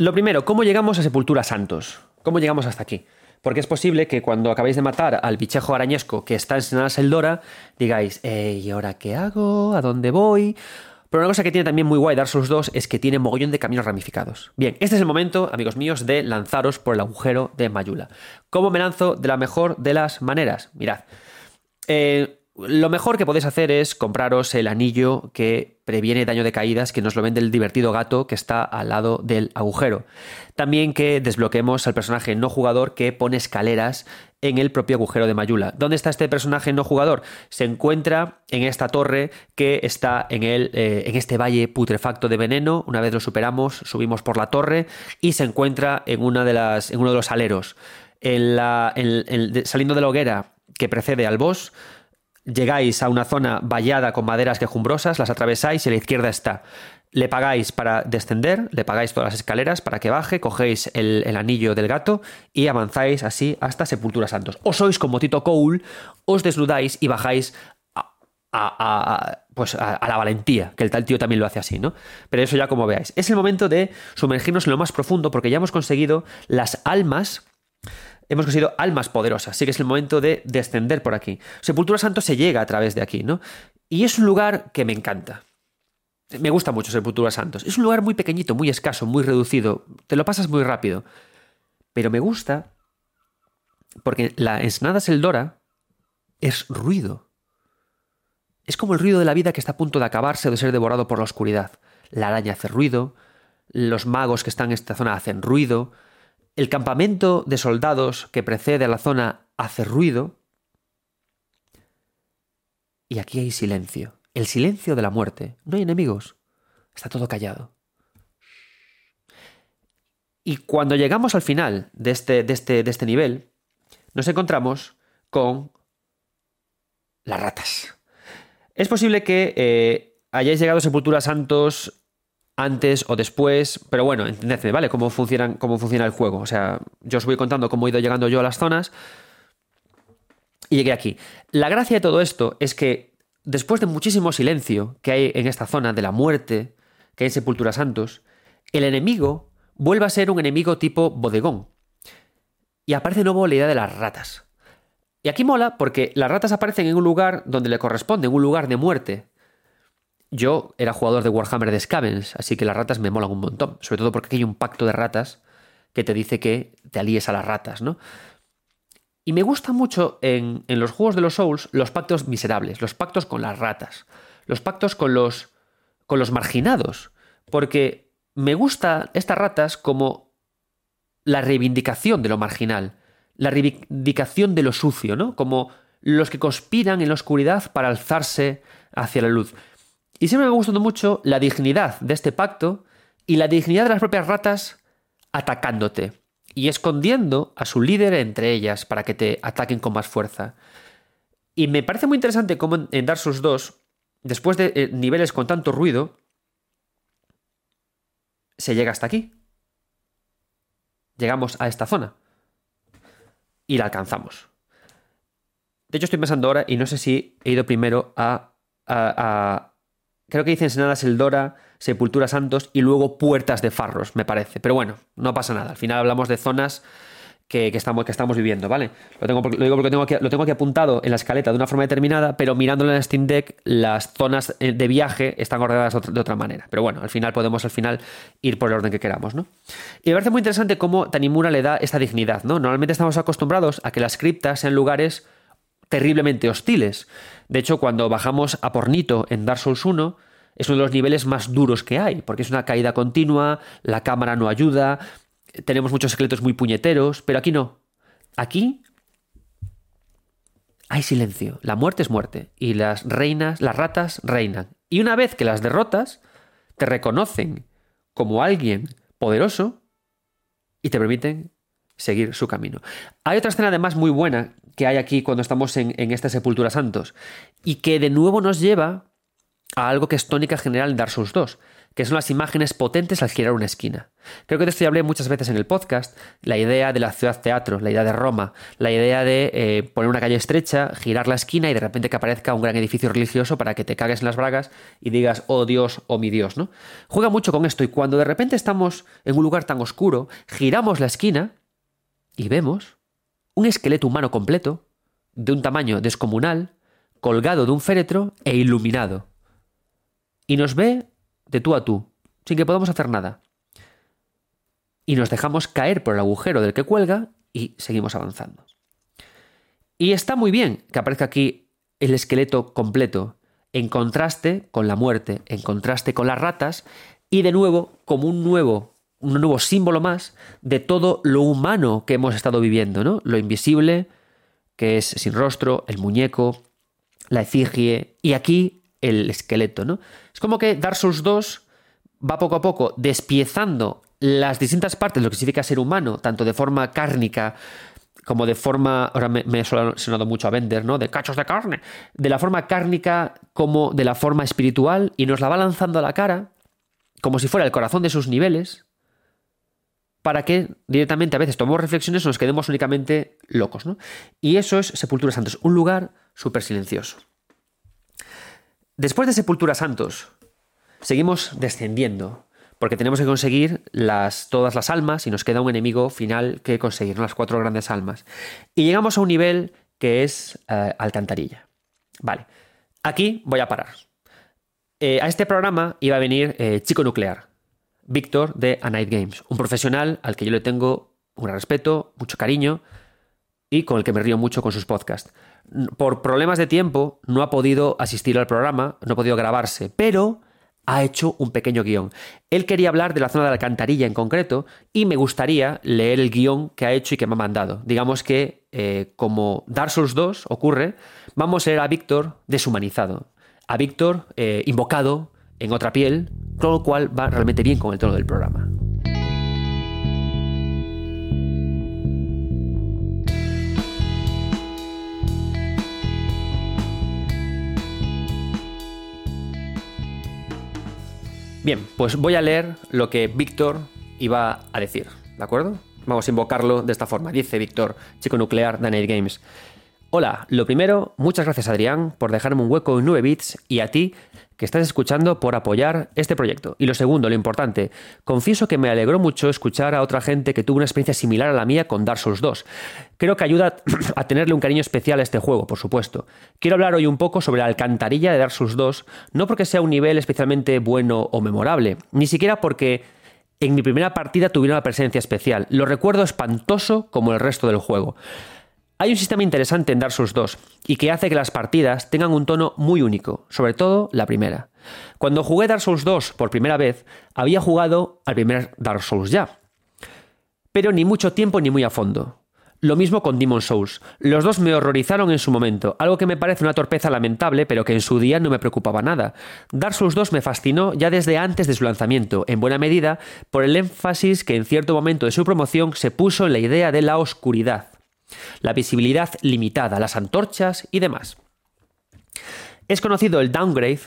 Speaker 1: Lo primero, ¿cómo llegamos a Sepultura Santos? ¿Cómo llegamos hasta aquí? Porque es posible que cuando acabéis de matar al bichejo arañesco que está en Senada Seldora, digáis, ¿y ahora qué hago? ¿A dónde voy? Pero una cosa que tiene también muy guay Dark Souls 2 es que tiene mogollón de caminos ramificados. Bien, este es el momento, amigos míos, de lanzaros por el agujero de Mayula. ¿Cómo me lanzo de la mejor de las maneras? Mirad. Eh, lo mejor que podéis hacer es compraros el anillo que previene daño de caídas, que nos lo vende el divertido gato que está al lado del agujero. También que desbloquemos al personaje no jugador que pone escaleras en el propio agujero de Mayula. ¿Dónde está este personaje no jugador? Se encuentra en esta torre que está en, el, eh, en este valle putrefacto de veneno. Una vez lo superamos, subimos por la torre y se encuentra en, una de las, en uno de los aleros. Saliendo de la hoguera que precede al boss, llegáis a una zona vallada con maderas quejumbrosas, las atravesáis y a la izquierda está. Le pagáis para descender, le pagáis todas las escaleras para que baje, cogéis el, anillo del gato y avanzáis así hasta Sepultura Santos. O sois como Tito Cole, os desnudáis y bajáis a, pues a, la valentía, que el tal tío también lo hace así, ¿no? Pero eso ya como veáis. Es el momento de sumergirnos en lo más profundo porque ya hemos conseguido las almas hemos conseguido almas poderosas. Así que es el momento de descender por aquí. Sepultura Santo se llega a través de aquí, ¿no? Y es un lugar que me encanta. Me gusta mucho Sepultura Santos. Es un lugar muy pequeñito, muy escaso, muy reducido. Te lo pasas muy rápido. Pero me gusta porque la ensenada Seldora es ruido. Es como el ruido de la vida que está a punto de acabarse o de ser devorado por la oscuridad. La araña hace ruido, los magos que están en esta zona hacen ruido, el campamento de soldados que precede a la zona hace ruido. Y aquí hay silencio. El silencio de la muerte. No hay enemigos. Está todo callado. Y cuando llegamos al final de este, de este, de este nivel, nos encontramos con las ratas. Es posible que eh, hayáis llegado a Sepultura Santos antes o después, pero bueno, entendedme, ¿vale? Cómo, funcionan, cómo funciona el juego. O sea, yo os voy contando cómo he ido llegando yo a las zonas y llegué aquí. La gracia de todo esto es que después de muchísimo silencio que hay en esta zona de la muerte, que hay en Sepultura Santos, el enemigo vuelve a ser un enemigo tipo bodegón. Y aparece de nuevo la idea de las ratas. Y aquí mola porque las ratas aparecen en un lugar donde le corresponde, en un lugar de muerte. Yo era jugador de Warhammer de Scavens, así que las ratas me molan un montón. Sobre todo porque aquí hay un pacto de ratas que te dice que te alíes a las ratas, ¿no? Y me gusta mucho en, los juegos de los Souls los pactos miserables, los pactos con las ratas, los pactos con los, con los marginados, porque me gusta estas ratas como la reivindicación de lo marginal, la reivindicación de lo sucio, ¿no? Como los que conspiran en la oscuridad para alzarse hacia la luz. Y siempre me ha gustado mucho la dignidad de este pacto y la dignidad de las propias ratas atacándote y escondiendo a su líder entre ellas para que te ataquen con más fuerza. Y me parece muy interesante cómo en Dark Souls 2, después de eh, niveles con tanto ruido, se llega hasta aquí. Llegamos a esta zona. Y la alcanzamos. De hecho, estoy pensando ahora, y no sé si he ido primero a. creo que dicen Senadas Eldora, Sepultura Santos y luego Puertas de Farros, me parece. Pero bueno, no pasa nada. Al final hablamos de zonas que, estamos, que estamos viviendo, ¿vale? Lo, tengo, lo digo porque tengo aquí, lo tengo aquí apuntado en la escaleta de una forma determinada, pero mirándolo en el Steam Deck, las zonas eh, de viaje están ordenadas de otra manera. Pero bueno, al final podemos al final ir por el orden que queramos, ¿no? Y me parece muy interesante cómo Tanimura le da esta dignidad, ¿no? Normalmente estamos acostumbrados a que las criptas sean lugares terriblemente hostiles. De hecho, cuando bajamos a Pornito en Dark Souls 1, es uno de los niveles más duros que hay, porque es una caída continua, la cámara no ayuda, tenemos muchos esqueletos muy puñeteros, pero aquí no. Aquí hay silencio. La muerte es muerte. Y las reinas, las ratas reinan. Y una vez que las derrotas, te reconocen como alguien poderoso y te permiten seguir su camino. Hay otra escena además muy buena que hay aquí cuando estamos en, esta Sepultura Santos y que de nuevo nos lleva a algo que es tónica general en Dark Souls 2, que son las imágenes potentes al girar una esquina. Creo que de esto ya hablé muchas veces en el podcast, la idea de la ciudad teatro, la idea de Roma, la idea de eh, poner una calle estrecha, girar la esquina y de repente que aparezca un gran edificio religioso para que te cagues en las bragas y digas, oh Dios, oh mi Dios, ¿no? Juega mucho con esto y cuando de repente estamos en un lugar tan oscuro, giramos la esquina y vemos un esqueleto humano completo, de un tamaño descomunal, colgado de un féretro e iluminado. Y nos ve de tú a tú, sin que podamos hacer nada. Y nos dejamos caer por el agujero del que cuelga y seguimos avanzando. Y está muy bien que aparezca aquí el esqueleto completo, en contraste con la muerte, en contraste con las ratas, y de nuevo como un nuevo, un nuevo símbolo más de todo lo humano que hemos estado viviendo, ¿no? Lo invisible, que es sin rostro, el muñeco, la efigie, y aquí el esqueleto, ¿no? Es como que Dark Souls 2 va poco a poco despiezando las distintas partes de lo que significa ser humano, tanto de forma cárnica como de forma, ahora me, me, he sonado mucho a vender, ¿no? De cachos de carne, de la forma cárnica como de la forma espiritual y nos la va lanzando a la cara como si fuera el corazón de sus niveles para que directamente a veces tomemos reflexiones o nos quedemos únicamente locos, ¿no? Y eso es Sepultura Santos, un lugar súper silencioso. Después de Sepultura Santos, seguimos descendiendo, porque tenemos que conseguir las, todas las almas y nos queda un enemigo final que conseguir, las cuatro grandes almas. Y llegamos a un nivel que es eh, alcantarilla. Vale, aquí voy a parar. Eh, a este programa iba a venir eh, Chico Nuclear, Víctor de A Night Games, un profesional al que yo le tengo un respeto, mucho cariño y con el que me río mucho con sus podcasts por problemas de tiempo no ha podido asistir al programa, no ha podido grabarse, pero ha hecho un pequeño guion. Él quería hablar de la zona de la alcantarilla en concreto y me gustaría leer el guion que ha hecho y que me ha mandado. Digamos que, eh, como Dark Souls 2 ocurre, vamos a leer a Víctor deshumanizado, a Víctor eh, invocado en otra piel, con lo cual va realmente bien con el tono del programa. Bien, pues voy a leer lo que Víctor iba a decir, ¿de acuerdo? Vamos a invocarlo de esta forma. Dice Víctor, chico nuclear Night Games. Hola, lo primero, muchas gracias Adrián por dejarme un hueco en 9 bits y a ti que estás escuchando por apoyar este proyecto. Y lo segundo, lo importante, confieso que me alegró mucho escuchar a otra gente que tuvo una experiencia similar a la mía con Dark Souls 2. Creo que ayuda a tenerle un cariño especial a este juego, por supuesto. Quiero hablar hoy un poco sobre la alcantarilla de Dark Souls 2, no porque sea un nivel especialmente bueno o memorable, ni siquiera porque en mi primera partida tuviera una presencia especial. Lo recuerdo espantoso como el resto del juego. Hay un sistema interesante en Dark Souls 2 y que hace que las partidas tengan un tono muy único, sobre todo la primera. Cuando jugué Dark Souls 2 por primera vez, había jugado al primer Dark Souls ya, pero ni mucho tiempo ni muy a fondo. Lo mismo con Demon Souls. Los dos me horrorizaron en su momento, algo que me parece una torpeza lamentable, pero que en su día no me preocupaba nada. Dark Souls 2 me fascinó ya desde antes de su lanzamiento, en buena medida por el énfasis que en cierto momento de su promoción se puso en la idea de la oscuridad, la visibilidad limitada, las antorchas y demás. Es conocido el downgrade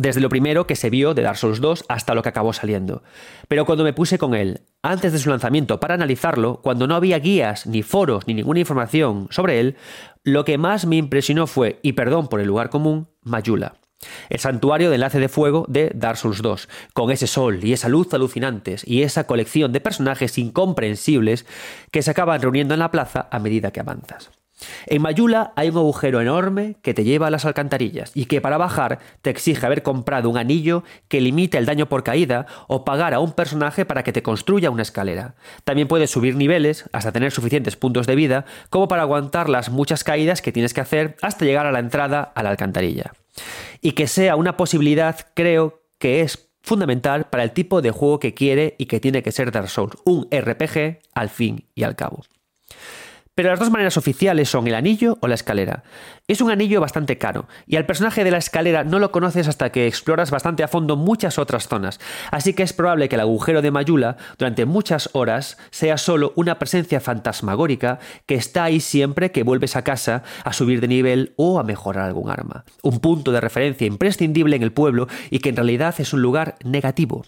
Speaker 1: desde lo primero que se vio de Dark Souls 2 hasta lo que acabó saliendo. Pero cuando me puse con él, antes de su lanzamiento, para analizarlo, cuando no había guías, ni foros, ni ninguna información sobre él, lo que más me impresionó fue, y perdón por el lugar común, Mayula. El santuario de enlace de fuego de Dark Souls 2, con ese sol y esa luz alucinantes y esa colección de personajes incomprensibles que se acaban reuniendo en la plaza a medida que avanzas. En Mayula hay un agujero enorme que te lleva a las alcantarillas y que para bajar te exige haber comprado un anillo que limite el daño por caída o pagar a un personaje para que te construya una escalera. También puedes subir niveles hasta tener suficientes puntos de vida como para aguantar las muchas caídas que tienes que hacer hasta llegar a la entrada a la alcantarilla. Y que sea una posibilidad creo que es fundamental para el tipo de juego que quiere y que tiene que ser Dark Souls, un RPG al fin y al cabo. Pero las dos maneras oficiales son el anillo o la escalera. Es un anillo bastante caro, y al personaje de la escalera no lo conoces hasta que exploras bastante a fondo muchas otras zonas, así que es probable que el agujero de Mayula durante muchas horas sea solo una presencia fantasmagórica que está ahí siempre que vuelves a casa a subir de nivel o a mejorar algún arma. Un punto de referencia imprescindible en el pueblo y que en realidad es un lugar negativo.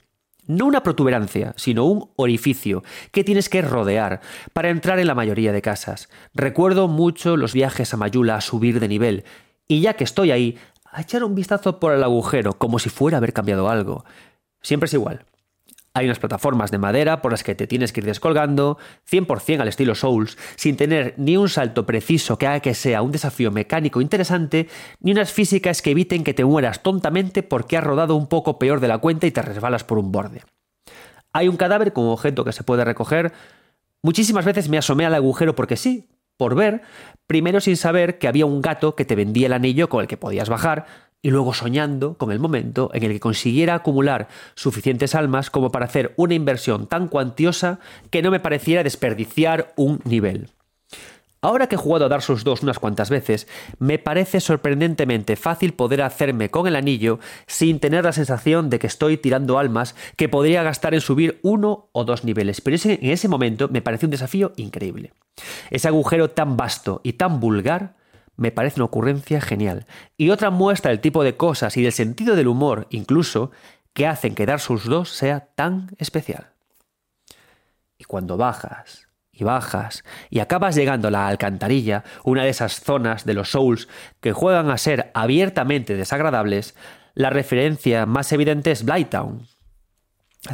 Speaker 1: No una protuberancia, sino un orificio que tienes que rodear para entrar en la mayoría de casas. Recuerdo mucho los viajes a Mayula a subir de nivel, y ya que estoy ahí, a echar un vistazo por el agujero, como si fuera haber cambiado algo. Siempre es igual. Hay unas plataformas de madera por las que te tienes que ir descolgando, 100% al estilo Souls, sin tener ni un salto preciso que haga que sea un desafío mecánico interesante, ni unas físicas que eviten que te mueras tontamente porque has rodado un poco peor de la cuenta y te resbalas por un borde. Hay un cadáver como objeto que se puede recoger. Muchísimas veces me asomé al agujero porque sí, por ver, primero sin saber que había un gato que te vendía el anillo con el que podías bajar, y luego soñando con el momento en el que consiguiera acumular suficientes almas como para hacer una inversión tan cuantiosa que no me pareciera desperdiciar un nivel. Ahora que he jugado a Dark Souls 2 unas cuantas veces, me parece sorprendentemente fácil poder hacerme con el anillo sin tener la sensación de que estoy tirando almas que podría gastar en subir uno o dos niveles, pero en ese momento me parece un desafío increíble. Ese agujero tan vasto y tan vulgar me parece una ocurrencia genial. Y otra muestra del tipo de cosas y del sentido del humor, incluso, que hacen que Dark Souls 2 sea tan especial. Y cuando bajas y bajas y acabas llegando a la alcantarilla, una de esas zonas de los Souls que juegan a ser abiertamente desagradables, la referencia más evidente es Blighttown,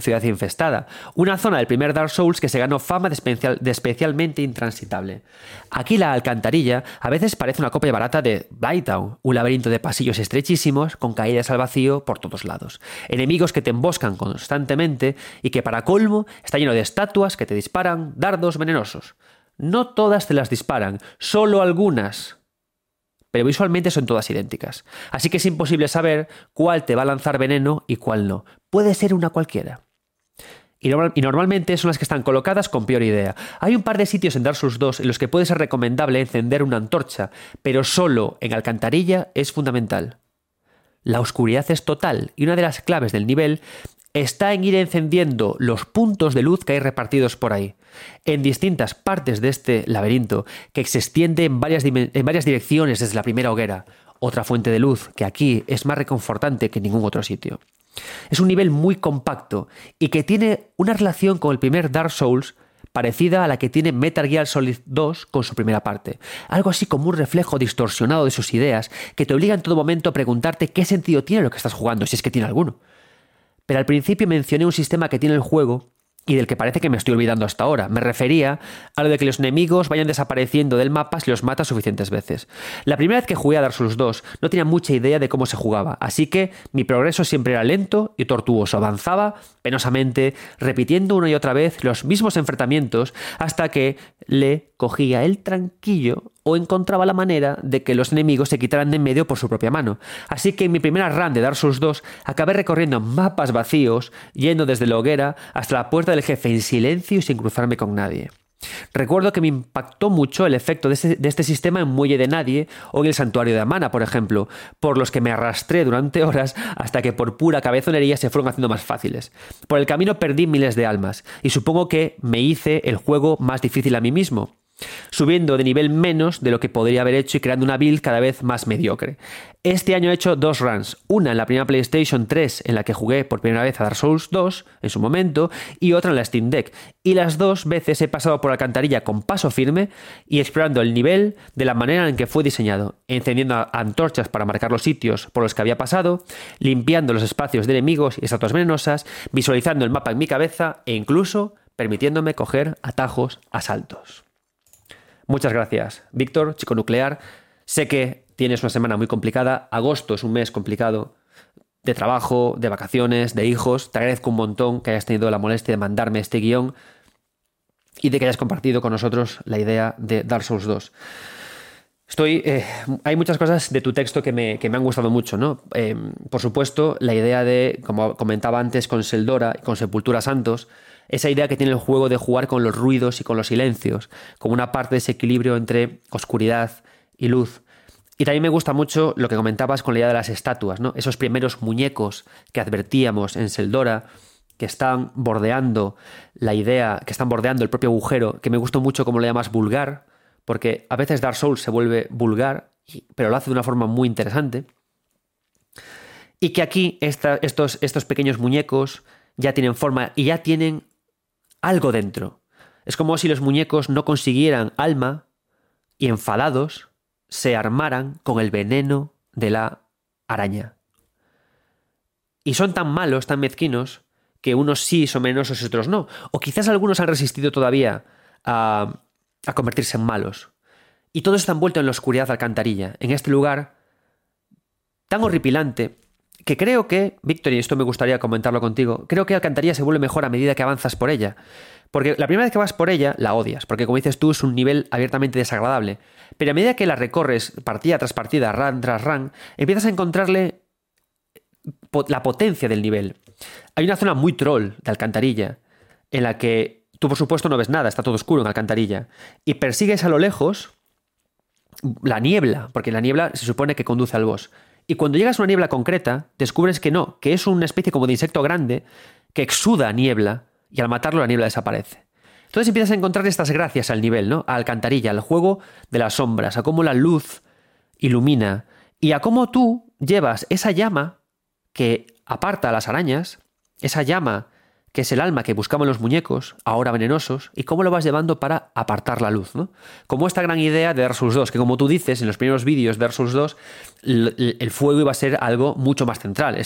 Speaker 1: ciudad infestada, una zona del primer Dark Souls que se ganó fama de, especialmente intransitable. Aquí la alcantarilla a veces parece una copia barata de Blighttown, un laberinto de pasillos estrechísimos con caídas al vacío por todos lados, enemigos que te emboscan constantemente y que para colmo está lleno de estatuas que te disparan dardos venenosos. No todas te las disparan, solo algunas, pero visualmente son todas idénticas. Así que es imposible saber cuál te va a lanzar veneno y cuál no. Puede ser una cualquiera. Y, normalmente son las que están colocadas con peor idea. Hay un par de sitios en Dark Souls 2 en los que puede ser recomendable encender una antorcha, pero solo en alcantarilla es fundamental. La oscuridad es total y una de las claves del nivel está en ir encendiendo los puntos de luz que hay repartidos por ahí, en distintas partes de este laberinto, que se extiende en varias, direcciones desde la primera hoguera, otra fuente de luz que aquí es más reconfortante que en ningún otro sitio. Es un nivel muy compacto y que tiene una relación con el primer Dark Souls parecida a la que tiene Metal Gear Solid 2 con su primera parte. Algo así como un reflejo distorsionado de sus ideas que te obliga en todo momento a preguntarte qué sentido tiene lo que estás jugando, si es que tiene alguno. Pero al principio mencioné un sistema que tiene el juego y del que parece que me estoy olvidando hasta ahora. Me refería a lo de que los enemigos vayan desapareciendo del mapa si los matas suficientes veces. La primera vez que jugué a Dark Souls 2 no tenía mucha idea de cómo se jugaba, así que mi progreso siempre era lento y tortuoso. Avanzaba penosamente, repitiendo una y otra vez los mismos enfrentamientos hasta que le cogía el tranquillo o encontraba la manera de que los enemigos se quitaran de en medio por su propia mano. Así que en mi primera run de Dark Souls 2 acabé recorriendo mapas vacíos, yendo desde la hoguera hasta la puerta del jefe en silencio y sin cruzarme con nadie. Recuerdo que me impactó mucho el efecto de este, sistema en Muelle de Nadie o en el Santuario de Amana, por ejemplo, por los que me arrastré durante horas hasta que por pura cabezonería se fueron haciendo más fáciles. Por el camino perdí miles de almas y supongo que me hice el juego más difícil a mí mismo subiendo de nivel menos de lo que podría haber hecho y creando una build cada vez más mediocre. Este año he hecho dos runs, una en la primera PlayStation 3 en la que jugué por primera vez a Dark Souls 2 en su momento y otra en la Steam Deck, y las dos veces he pasado por la alcantarilla con paso firme y explorando el nivel de la manera en que fue diseñado, encendiendo antorchas para marcar los sitios por los que había pasado, limpiando los espacios de enemigos y estatuas venenosas, visualizando el mapa en mi cabeza e incluso permitiéndome coger atajos a saltos. Muchas gracias, Víctor, chico nuclear. Sé que tienes una semana muy complicada. Agosto es un mes complicado de trabajo, de vacaciones, de hijos. Te agradezco un montón que hayas tenido la molestia de mandarme este guion y de que hayas compartido con nosotros la idea de Dark Souls 2. Estoy, eh, hay muchas cosas de tu texto que me, han gustado mucho, ¿no? Eh, por supuesto, la idea de, como comentaba antes con Seldora y con Sepultura Santos, esa idea que tiene el juego de jugar con los ruidos y con los silencios, como una parte de ese equilibrio entre oscuridad y luz. Y también me gusta mucho lo que comentabas con la idea de las estatuas, ¿no? Esos primeros muñecos que advertíamos en Seldora, que están bordeando la idea, que están bordeando el propio agujero, que me gustó mucho como lo llamas vulgar, porque a veces Dark Souls se vuelve vulgar, pero lo hace de una forma muy interesante. Y que aquí estos, estos pequeños muñecos ya tienen forma y ya tienen algo dentro. Es como si los muñecos no consiguieran alma y enfadados se armaran con el veneno de la araña. Y son tan malos, tan mezquinos, que unos sí son venenosos y otros no. O quizás algunos han resistido todavía a, a convertirse en malos. Y todo está envuelto en la oscuridad de alcantarilla, en este lugar tan horripilante que creo que, Víctor, y esto me gustaría comentarlo contigo, creo que Alcantarilla se vuelve mejor a medida que avanzas por ella. Porque la primera vez que vas por ella, la odias, porque como dices tú, es un nivel abiertamente desagradable. Pero a medida que la recorres partida tras partida, run tras run, empiezas a encontrarle la potencia del nivel. Hay una zona muy troll de alcantarilla, en la que tú, por supuesto, no ves nada, está todo oscuro en alcantarilla, y persigues a lo lejos la niebla, porque la niebla se supone que conduce al boss. Y cuando llegas a una niebla concreta, descubres que no, que es una especie como de insecto grande que exuda niebla y al matarlo la niebla desaparece. Entonces empiezas a encontrar estas gracias al nivel, ¿no? A alcantarilla, al juego de las sombras, a cómo la luz ilumina y a cómo tú llevas esa llama que aparta a las arañas, esa llama que es el alma que buscaban los muñecos, ahora venenosos, y cómo lo vas llevando para apartar la luz, ¿no? Como esta gran idea de Dark Souls 2, que como tú dices en los primeros vídeos de Dark Souls 2, el, fuego iba a ser algo mucho más central.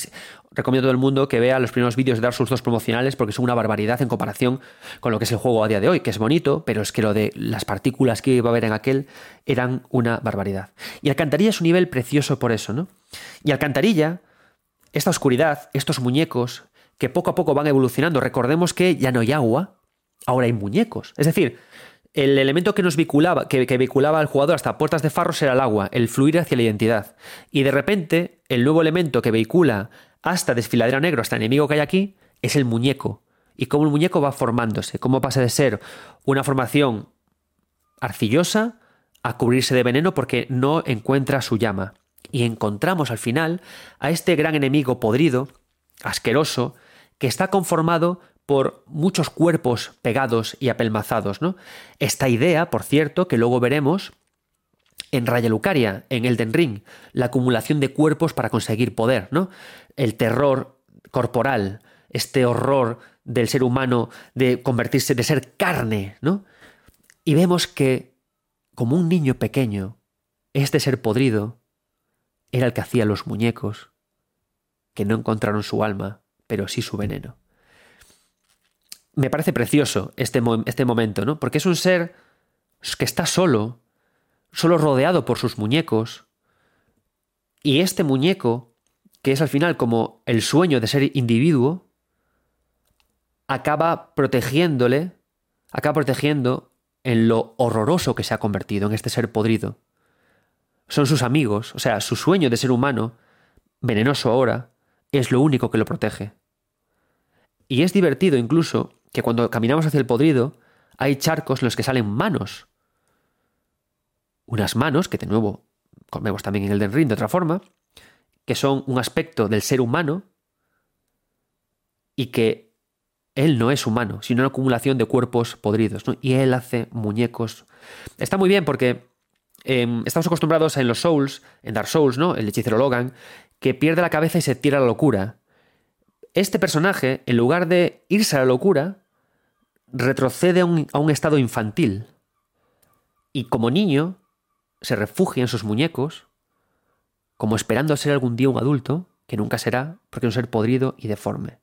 Speaker 1: recomiendo a todo el mundo que vea los primeros vídeos de Dark Souls 2 promocionales porque son una barbaridad en comparación con lo que es el juego a día de hoy, que es bonito, pero es que lo de las partículas que iba a haber en aquel eran una barbaridad. Y Alcantarilla es un nivel precioso por eso, ¿no? Y Alcantarilla, esta oscuridad, estos muñecos, que poco a poco van evolucionando. Recordemos que ya no hay agua, ahora hay muñecos. Es decir, el elemento que nos vinculaba, que, que, vinculaba al jugador hasta puertas de farros era el agua, el fluir hacia la identidad. Y de repente, el nuevo elemento que vehicula hasta desfiladero negro, hasta el enemigo que hay aquí, es el muñeco. Y cómo el muñeco va formándose, cómo pasa de ser una formación arcillosa a cubrirse de veneno porque no encuentra su llama. Y encontramos al final a este gran enemigo podrido, asqueroso, que está conformado por muchos cuerpos pegados y apelmazados. ¿no? Esta idea, por cierto, que luego veremos en Raya Lucaria, en Elden Ring, la acumulación de cuerpos para conseguir poder, ¿no? El terror corporal, este horror del ser humano de convertirse, de ser carne, ¿no? Y vemos que, como un niño pequeño, este ser podrido era el que hacía los muñecos, que no encontraron su alma pero sí su veneno. Me parece precioso este, este momento, ¿no? Porque es un ser que está solo, solo rodeado por sus muñecos, y este muñeco, que es al final como el sueño de ser individuo, acaba protegiéndole, acaba protegiendo en lo horroroso que se ha convertido en este ser podrido. Son sus amigos, o sea, su sueño de ser humano, venenoso ahora, es lo único que lo protege. Y es divertido incluso que cuando caminamos hacia el podrido, hay charcos en los que salen manos. Unas manos que de nuevo vemos también en el Ring de otra forma, que son un aspecto del ser humano y que él no es humano, sino una acumulación de cuerpos podridos. Y él hace muñecos. Está muy bien porque em, estamos acostumbrados en los Souls, en Dark Souls, ¿no? El hechicero Logan, que pierde la cabeza y se tira a la locura. Este personaje, en lugar de irse a la locura, retrocede a un, a estado infantil. Y como niño, se refugia en sus muñecos, como esperando ser algún día un adulto, que nunca será, porque es un ser podrido y deforme.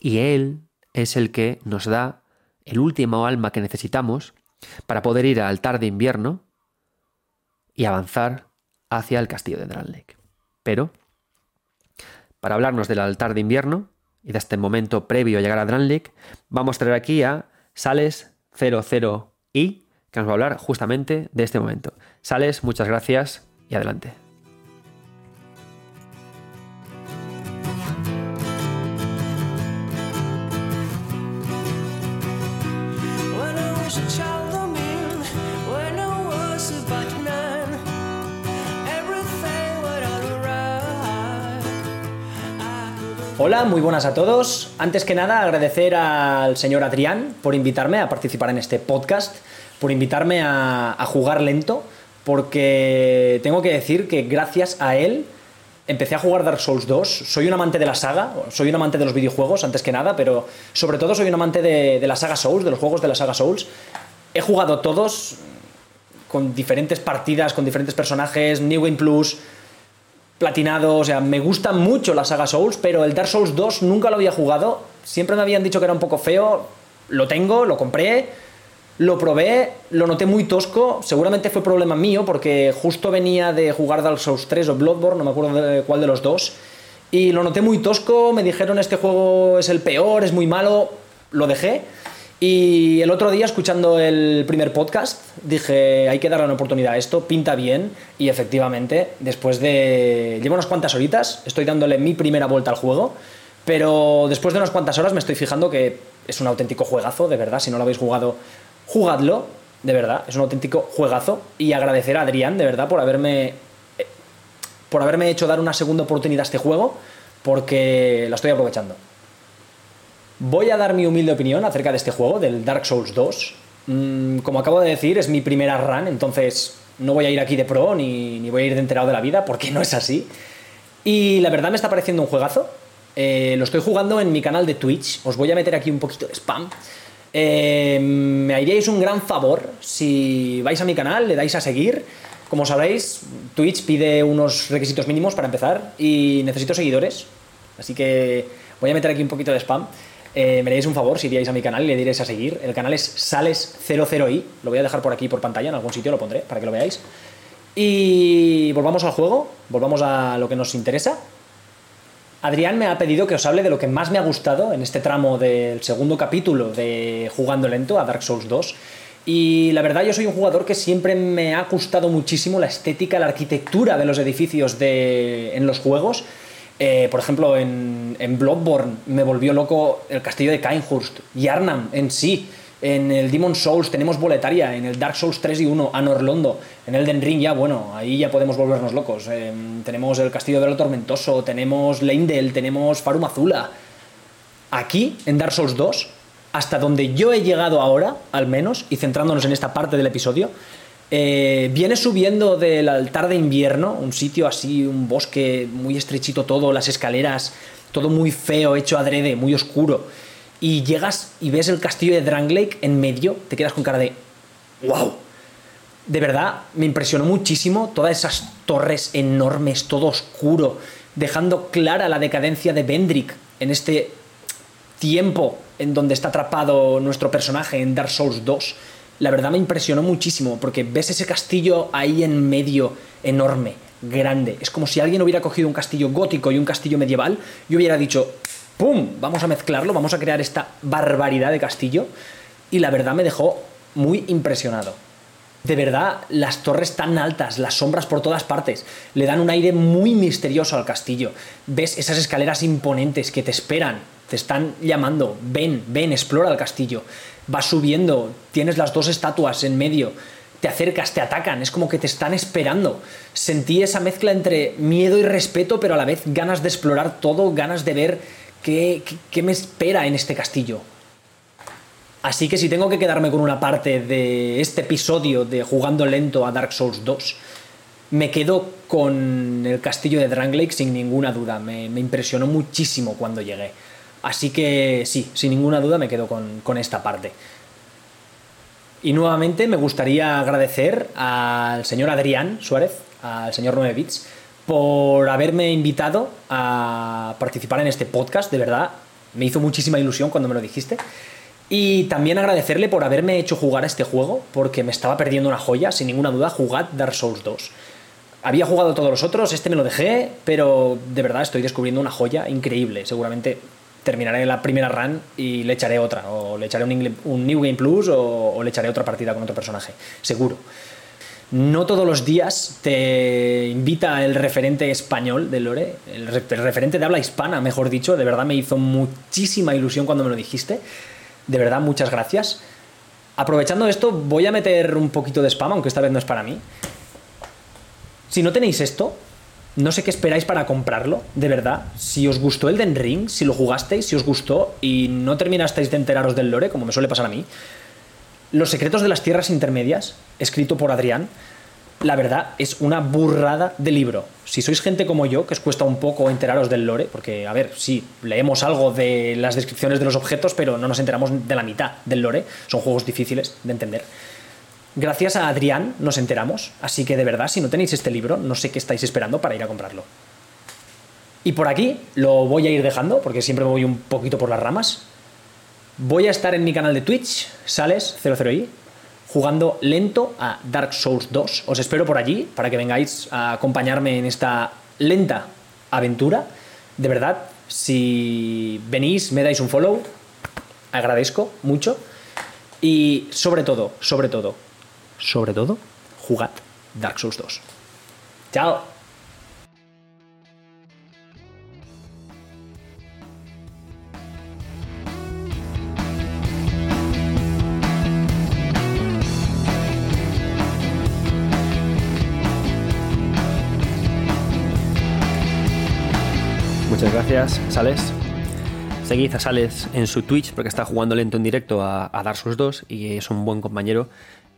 Speaker 1: Y Él es el que nos da el último alma que necesitamos para poder ir al altar de invierno y avanzar hacia el castillo de Lake. Pero, para hablarnos del altar de invierno y de este momento previo a llegar a Lake, vamos a traer aquí a Sales 00i, que nos va a hablar justamente de este momento. Sales, muchas gracias y adelante.
Speaker 4: Hola, muy buenas a todos. Antes que nada, agradecer al señor Adrián por invitarme a participar en este podcast, por invitarme a, jugar lento, porque tengo que decir que gracias a él empecé a jugar Dark Souls 2. Soy un amante de la saga, soy un amante de los videojuegos antes que nada, pero sobre todo soy un amante de, la saga Souls, de los juegos de la saga Souls. He jugado todos con diferentes partidas, con diferentes personajes, New Game Plus, platinado, o sea, me gusta mucho la saga Souls, pero el Dark Souls 2 nunca lo había jugado, siempre me habían dicho que era un poco feo, lo tengo, lo compré, lo probé, lo noté muy tosco, seguramente fue problema mío porque justo venía de jugar Dark Souls 3 o Bloodborne, no me acuerdo de cuál de los dos, y lo noté muy tosco, me dijeron este juego es el peor, es muy malo, lo dejé. Y el otro día, escuchando el primer podcast, dije, hay que darle una oportunidad a esto, pinta bien, y efectivamente, después de... Llevo unas cuantas horitas, estoy dándole mi primera vuelta al juego, pero después de unas cuantas horas me estoy fijando que es un auténtico juegazo, de verdad, si no lo habéis jugado, jugadlo, de verdad, es un auténtico juegazo, y agradecer a Adrián, de verdad, por haberme... Eh, por haberme hecho dar una segunda oportunidad a este juego, porque la estoy aprovechando. Voy a dar mi humilde opinión acerca de este juego, del Dark Souls 2. Mm, como acabo de decir, es mi primera run, entonces no voy a ir aquí de pro ni, voy a ir de enterado de la vida, porque no es así. Y la verdad me está pareciendo un juegazo. Eh, lo estoy jugando en mi canal de Twitch. Os voy a meter aquí un poquito de spam. Eh, me haríais un gran favor si vais a mi canal, le dais a seguir. Como sabéis, Twitch pide unos requisitos mínimos para empezar y necesito seguidores. Así que voy a meter aquí un poquito de spam. Eh, me haréis un favor si iríais a mi canal y le diréis a seguir. El canal es Sales00i. Lo voy a dejar por aquí por pantalla, en algún sitio lo pondré para que lo veáis. Y volvamos al juego, volvamos a lo que nos interesa. Adrián me ha pedido que os hable de lo que más me ha gustado en este tramo del segundo capítulo de Jugando Lento a Dark Souls 2. Y la verdad yo soy un jugador que siempre me ha gustado muchísimo la estética, la arquitectura de los edificios de, en los juegos eh, por ejemplo, en, en, Bloodborne me volvió loco el castillo de Kainhurst, Yarnam en sí. En el Demon Souls tenemos Boletaria, en el Dark Souls 3 y 1, Anorlondo. En Elden Ring ya, bueno, ahí ya podemos volvernos locos. Eh, tenemos el Castillo de lo Tormentoso, tenemos Leindel, tenemos Farum Azula. Aquí, en Dark Souls 2, hasta donde yo he llegado ahora, al menos, y centrándonos en esta parte del episodio, eh, viene subiendo del altar de invierno, un sitio así, un bosque muy estrechito todo, las escaleras, todo muy feo, hecho adrede, muy oscuro. Y llegas y ves el castillo de Dranglake en medio, te quedas con cara de ¡Wow! De verdad, me impresionó muchísimo todas esas torres enormes, todo oscuro, dejando clara la decadencia de Bendrick en este tiempo en donde está atrapado nuestro personaje en Dark Souls 2 la verdad me impresionó muchísimo, porque ves ese castillo ahí en medio, enorme, grande. Es como si alguien hubiera cogido un castillo gótico y un castillo medieval y hubiera dicho, ¡pum! Vamos a mezclarlo, vamos a crear esta barbaridad de castillo. Y la verdad me dejó muy impresionado. De verdad, las torres tan altas, las sombras por todas partes, le dan un aire muy misterioso al castillo. Ves esas escaleras imponentes que te esperan, te están llamando, ven, ven, explora el castillo vas subiendo, tienes las dos estatuas en medio, te acercas, te atacan, es como que te están esperando. Sentí esa mezcla entre miedo y respeto, pero a la vez ganas de explorar todo, ganas de ver qué, qué, me espera en este castillo. Así que si tengo que quedarme con una parte de este episodio de jugando lento a Dark Souls 2, me quedo con el castillo de Lake sin ninguna duda. Me, impresionó muchísimo cuando llegué. Así que sí, sin ninguna duda me quedo con, con esta parte. Y nuevamente me gustaría agradecer al señor Adrián Suárez, al señor 9 Bits, por haberme invitado a participar en este podcast, de verdad. Me hizo muchísima ilusión cuando me lo dijiste. Y también agradecerle por haberme hecho jugar a este juego, porque me estaba perdiendo una joya, sin ninguna duda, jugad Dark Souls 2. Había jugado todos los otros, este me lo dejé, pero de verdad estoy descubriendo una joya increíble. Seguramente terminaré la primera run y le echaré otra, o le echaré un, New Game Plus o, le echaré otra partida con otro personaje, seguro. No todos los días te invita el referente español de Lore, el, referente de habla hispana, mejor dicho, de verdad me hizo muchísima ilusión cuando me lo dijiste. De verdad, muchas gracias. Aprovechando esto, voy a meter un poquito de spam, aunque esta vez no es para mí. Si no tenéis esto, no sé qué esperáis para comprarlo, de verdad. Si os gustó el Den Ring, si lo jugasteis, si os gustó y no terminasteis de enteraros del lore, como me suele pasar a mí. Los secretos de las tierras intermedias, escrito por Adrián, la verdad es una burrada de libro. Si sois gente como yo, que os cuesta un poco enteraros del lore, porque, a ver, sí, leemos algo de las descripciones de los objetos, pero no nos enteramos de la mitad del lore. Son juegos difíciles de entender. Gracias a Adrián nos enteramos, así que de verdad, si no tenéis este libro, no sé qué estáis esperando para ir a comprarlo. Y por aquí lo voy a ir dejando, porque siempre me voy un poquito por las ramas. Voy a estar en mi canal de Twitch, Sales00i, jugando lento a Dark Souls 2. Os espero por allí para que vengáis a acompañarme en esta lenta aventura. De verdad, si venís, me dais un follow, agradezco mucho. Y sobre todo, sobre todo, sobre todo, jugad Dark Souls 2. ¡Chao!
Speaker 1: Muchas gracias, Sales. Seguid a Sales en su Twitch porque está jugando lento en directo a, Dark Souls 2 y es un buen compañero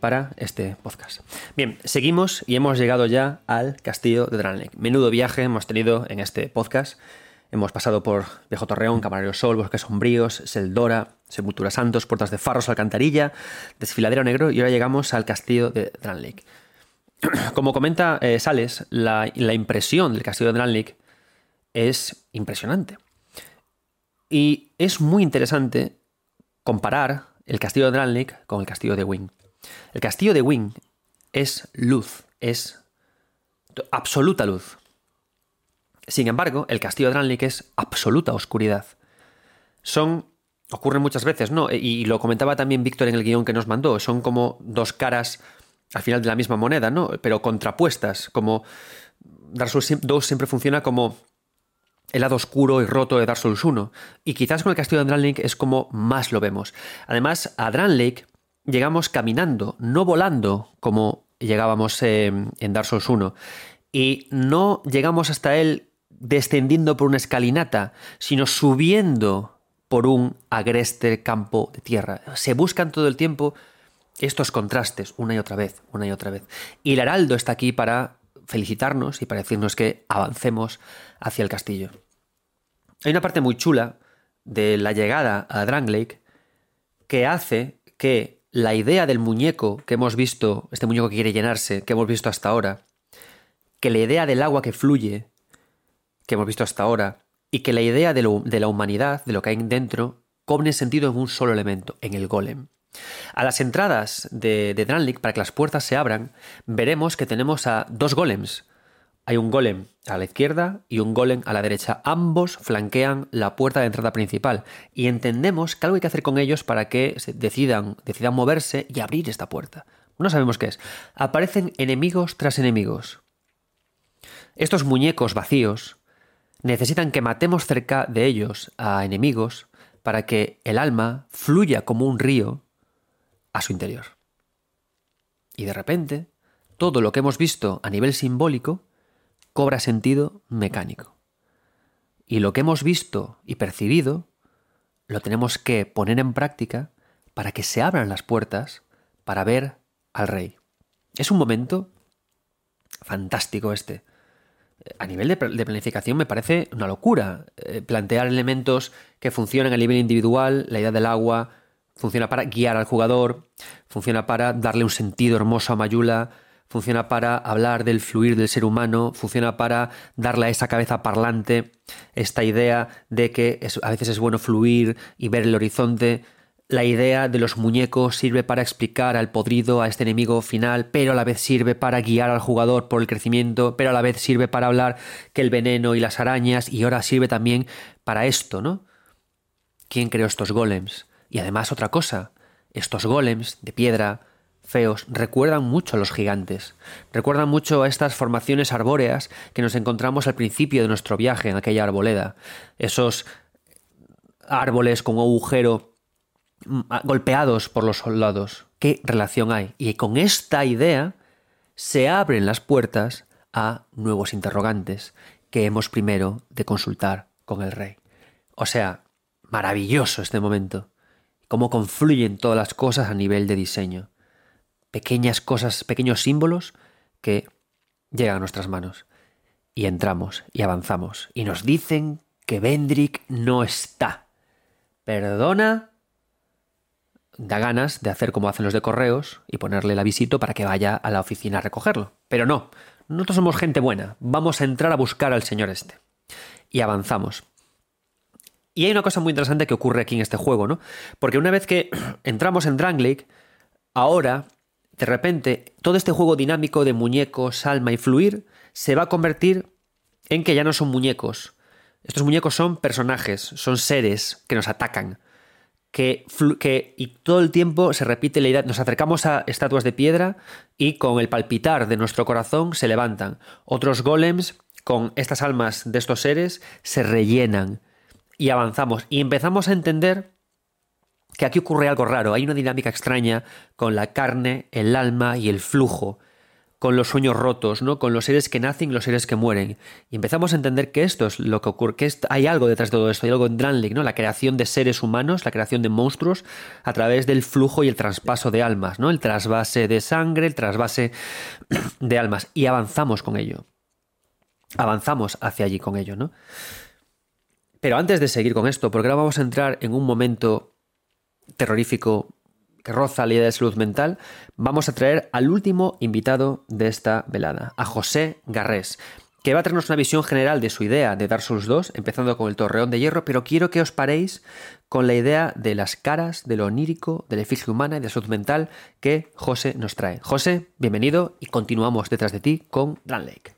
Speaker 1: para este podcast. Bien, seguimos y hemos llegado ya al castillo de Dranlek. Menudo viaje hemos tenido en este podcast. Hemos pasado por Viejo Torreón, Camarero Sol, Bosques Sombríos, Seldora, Sepultura Santos, Puertas de Farros, Alcantarilla, Desfiladero Negro y ahora llegamos al castillo de Dranlek. Como comenta eh, Sales, la, impresión del castillo de Dranlek es impresionante. Y es muy interesante comparar el castillo de Dranlek con el castillo de Wing. El castillo de Wing es luz, es absoluta luz. Sin embargo, el castillo de Dranlik es absoluta oscuridad. Son. ocurren muchas veces, ¿no? Y lo comentaba también Víctor en el guion que nos mandó. Son como dos caras al final de la misma moneda, ¿no? Pero contrapuestas. Como. Dark Souls 2 siempre funciona como el lado oscuro y roto de Dark Souls 1. Y quizás con el castillo de Dranlik es como más lo vemos. Además, a Dranlik llegamos caminando, no volando como llegábamos en Dark Souls 1. Y no llegamos hasta él descendiendo por una escalinata, sino subiendo por un agreste campo de tierra. Se buscan todo el tiempo estos contrastes, una y otra vez, una y otra vez. Y el heraldo está aquí para felicitarnos y para decirnos que avancemos hacia el castillo. Hay una parte muy chula de la llegada a Lake que hace que la idea del muñeco que hemos visto, este muñeco que quiere llenarse, que hemos visto hasta ahora, que la idea del agua que fluye, que hemos visto hasta ahora, y que la idea de, la humanidad, de lo que hay dentro, cobre sentido en un solo elemento, en el golem. A las entradas de, de para que las puertas se abran, veremos que tenemos a dos golems, hay un golem a la izquierda y un golem a la derecha. Ambos flanquean la puerta de entrada principal y entendemos que algo hay que hacer con ellos para que decidan, decidan moverse y abrir esta puerta. No sabemos qué es. Aparecen enemigos tras enemigos. Estos muñecos vacíos necesitan que matemos cerca de ellos a enemigos para que el alma fluya como un río a su interior. Y de repente, todo lo que hemos visto a nivel simbólico cobra sentido mecánico. Y lo que hemos visto y percibido lo tenemos que poner en práctica para que se abran las puertas para ver al rey. Es un momento fantástico este. A nivel de, planificación me parece una locura. Eh, plantear elementos que funcionan a nivel individual, la idea del agua, funciona para guiar al jugador, funciona para darle un sentido hermoso a Mayula, funciona para hablar del fluir del ser humano, funciona para darle a esa cabeza parlante esta idea de que a veces es bueno fluir y ver el horizonte. La idea de los muñecos sirve para explicar al podrido, a este enemigo final, pero a la vez sirve para guiar al jugador por el crecimiento, pero a la vez sirve para hablar que el veneno y las arañas, y ahora sirve también para esto, ¿no? ¿Quién creó estos golems? Y además otra cosa, estos golems de piedra, feos, recuerdan mucho a los gigantes, recuerdan mucho a estas formaciones arbóreas que nos encontramos al principio de nuestro viaje en aquella arboleda, esos árboles con agujero Mm, golpeados por los soldados. ¿Qué relación hay? Y con esta idea se abren las puertas a nuevos interrogantes que hemos primero de consultar con el rey. O sea, maravilloso este momento. Cómo confluyen todas las cosas a nivel de diseño. Pequeñas cosas, pequeños símbolos que llegan a nuestras manos. Y entramos y avanzamos. Y nos dicen que Vendrick no está. Perdona, da ganas de hacer como hacen los de correos y ponerle el avisito para que vaya a la oficina a recogerlo. Pero no, nosotros somos gente buena, vamos a entrar a buscar al señor este. Y avanzamos. Y hay una cosa muy interesante que ocurre aquí en este juego, ¿no? Porque una vez que entramos en Drangleic, ahora, de repente, todo este juego dinámico de muñecos, alma y fluir se va a convertir en que ya no son muñecos. Estos muñecos son personajes, son seres que nos atacan que, que, y todo el tiempo se repite la idea, nos acercamos a estatuas de piedra y con el palpitar de nuestro corazón se levantan. Otros golems con estas almas de estos seres se rellenan y avanzamos y empezamos a entender que aquí ocurre algo raro, hay una dinámica extraña con la carne, el alma y el flujo con los sueños rotos, ¿no? Con los seres que nacen y los seres que mueren. Y empezamos a entender que esto es lo que ocurre, que hay algo detrás de todo esto, hay algo en Dranlik, ¿no? La creación de seres humanos, la creación de monstruos a través del flujo y el traspaso de almas, ¿no? El trasvase de sangre, el trasvase de almas. Y avanzamos con ello. Avanzamos hacia allí con ello, ¿no? Pero antes de seguir con esto, porque ahora vamos a entrar en un momento terrorífico que roza la idea de salud mental, vamos a traer al último invitado de esta velada, a José Garrés, que va a traernos una visión general de su idea de Dark Souls 2, empezando con el Torreón de Hierro, pero quiero que os paréis con la idea de las caras, de lo onírico, de la efigie humana y de salud mental que José nos trae. José, bienvenido y continuamos detrás de ti con Grand Lake.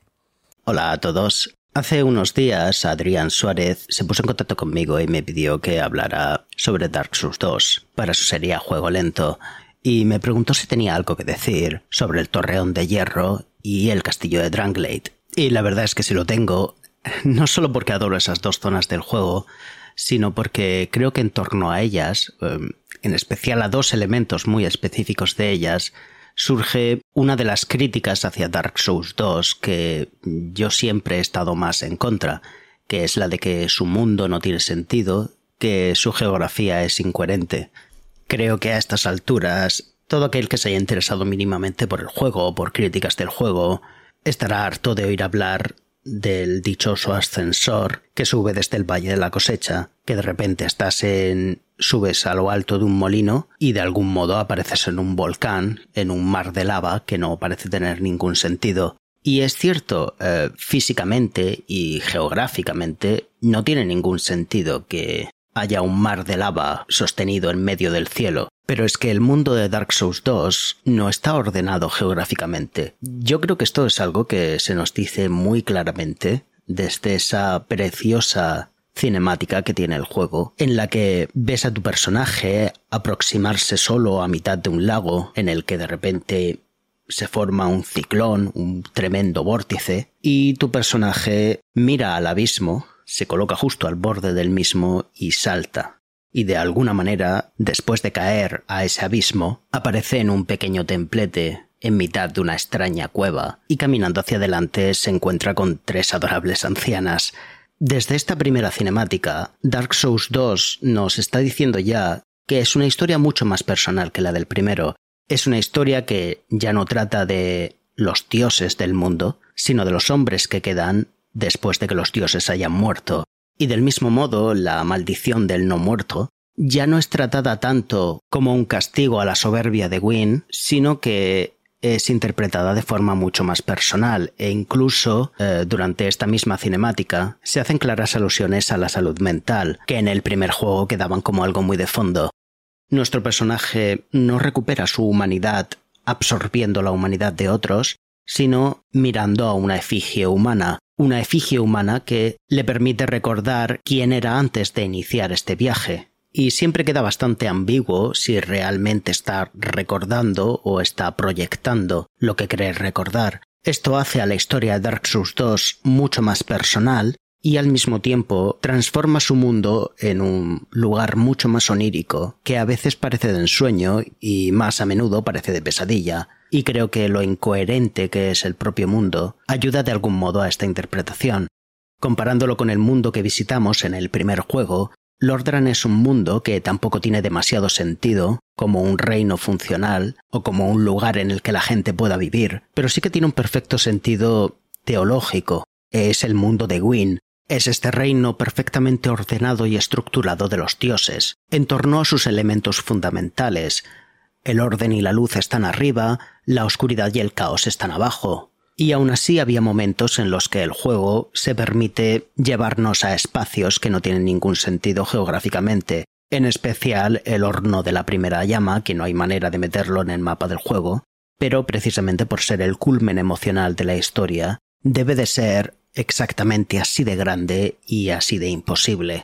Speaker 5: Hola a todos. Hace unos días Adrián Suárez se puso en contacto conmigo y me pidió que hablara sobre Dark Souls 2 para su serie Juego Lento y me preguntó si tenía algo que decir sobre el Torreón de Hierro y el Castillo de Dranglade. Y la verdad es que sí lo tengo, no solo porque adoro esas dos zonas del juego, sino porque creo que en torno a ellas, em, en especial a dos elementos muy específicos de ellas, surge una de las críticas hacia Dark Souls 2 que yo siempre he estado más en contra, que es la de que su mundo no tiene sentido, que su geografía es incoherente. Creo que a estas alturas, todo aquel que se haya interesado mínimamente por el juego o por críticas del juego, estará harto de oír hablar del dichoso ascensor que sube desde el Valle de la Cosecha, que de repente estás en subes a lo alto de un molino y de algún modo apareces en un volcán, en un mar de lava que no parece tener ningún sentido. Y es cierto, eh, físicamente y geográficamente no tiene ningún sentido que haya un mar de lava sostenido en medio del cielo. Pero es que el mundo de Dark Souls 2 no está ordenado geográficamente. Yo creo que esto es algo que se nos dice muy claramente desde esa preciosa cinemática que tiene el juego, en la que ves a tu personaje aproximarse solo a mitad de un lago en el que de repente se forma un ciclón, un tremendo vórtice, y tu personaje mira al abismo, se coloca justo al borde del mismo y salta. y de alguna manera, después de caer a ese abismo, aparece en un pequeño templete en mitad de una extraña cueva y caminando hacia adelante se encuentra con tres adorables ancianas. Desde esta primera cinemática, Dark Souls 2 nos está diciendo ya que es una historia mucho más personal que la del primero. Es una historia que ya no trata de los dioses del mundo, sino de los hombres que quedan después de que los dioses hayan muerto. Y del mismo modo, la maldición del no muerto ya no es tratada tanto como un castigo a la soberbia de Gwyn, sino que es interpretada de forma mucho más personal e incluso eh, durante esta misma cinemática se hacen claras alusiones a la salud mental, que en el primer juego quedaban como algo muy de fondo. Nuestro personaje no recupera su humanidad absorbiendo la humanidad de otros, sino mirando a una efigie humana, una efigie humana que le permite recordar quién era antes de iniciar este viaje. Y siempre queda bastante ambiguo si realmente está recordando o está proyectando lo que cree recordar. Esto hace a la historia de Dark Souls 2 mucho más personal y al mismo tiempo transforma su mundo en un lugar mucho más onírico, que a veces parece de ensueño y más a menudo parece de pesadilla, y creo que lo incoherente que es el propio mundo ayuda de algún modo a esta interpretación. Comparándolo con el mundo que visitamos en el primer juego, Lordran es un mundo que tampoco tiene demasiado sentido, como un reino funcional o como un lugar en el que la gente pueda vivir, pero sí que tiene un perfecto sentido teológico. Es el mundo de Gwyn, es este reino perfectamente ordenado y estructurado de los dioses, en torno a sus elementos fundamentales. El orden y la luz están arriba, la oscuridad y el caos están abajo. Y aún así había momentos en los que el juego se permite llevarnos a espacios que no tienen ningún sentido geográficamente, en especial el horno de la primera llama, que no hay manera de meterlo en el mapa del juego, pero precisamente por ser el culmen emocional de la historia, debe de ser exactamente así de grande y así de imposible.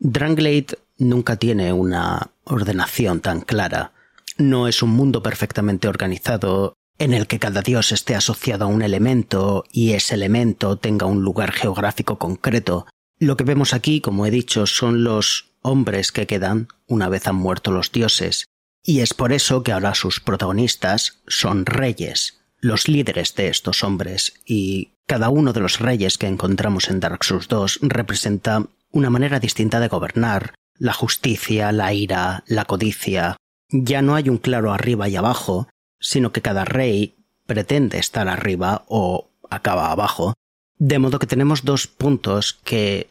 Speaker 5: Dranglade nunca tiene una ordenación tan clara. No es un mundo perfectamente organizado en el que cada dios esté asociado a un elemento y ese elemento tenga un lugar geográfico concreto. Lo que vemos aquí, como he dicho, son los hombres que quedan una vez han muerto los dioses, y es por eso que ahora sus protagonistas son reyes, los líderes de estos hombres, y cada uno de los reyes que encontramos en Dark Souls 2 representa una manera distinta de gobernar, la justicia, la ira, la codicia. Ya no hay un claro arriba y abajo, sino que cada rey pretende estar arriba o acaba abajo, de modo que tenemos dos puntos que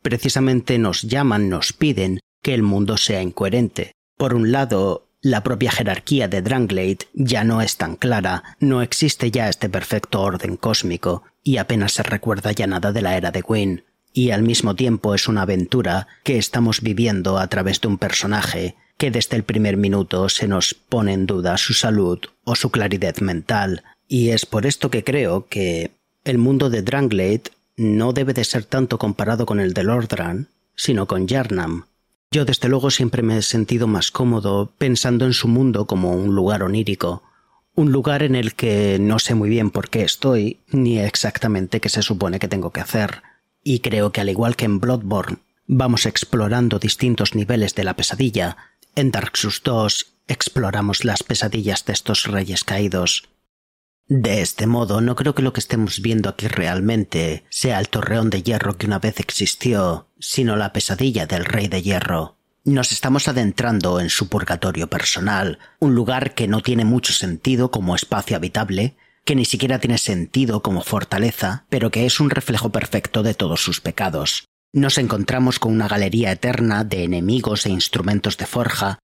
Speaker 5: precisamente nos llaman, nos piden que el mundo sea incoherente. Por un lado, la propia jerarquía de Dranglade ya no es tan clara, no existe ya este perfecto orden cósmico, y apenas se recuerda ya nada de la era de Gwyn, y al mismo tiempo es una aventura que estamos viviendo a través de un personaje que desde el primer minuto se nos pone en duda su salud o su claridad mental, y es por esto que creo que el mundo de Dranglade no debe de ser tanto comparado con el de Lordran, sino con Yarnam, yo desde luego siempre me he sentido más cómodo pensando en su mundo como un lugar onírico, un lugar en el que no sé muy bien por qué estoy, ni exactamente qué se supone que tengo que hacer. Y creo que al igual que en Bloodborne vamos explorando distintos niveles de la pesadilla, en Dark Souls 2 exploramos las pesadillas de estos reyes caídos. De este modo, no creo que lo que estemos viendo aquí realmente sea el torreón de hierro que una vez existió, sino la pesadilla del Rey de Hierro. Nos estamos adentrando en su purgatorio personal, un lugar que no tiene mucho sentido como espacio habitable, que ni siquiera tiene sentido como fortaleza, pero que es un reflejo perfecto de todos sus pecados. Nos encontramos con una galería eterna de enemigos e instrumentos de forja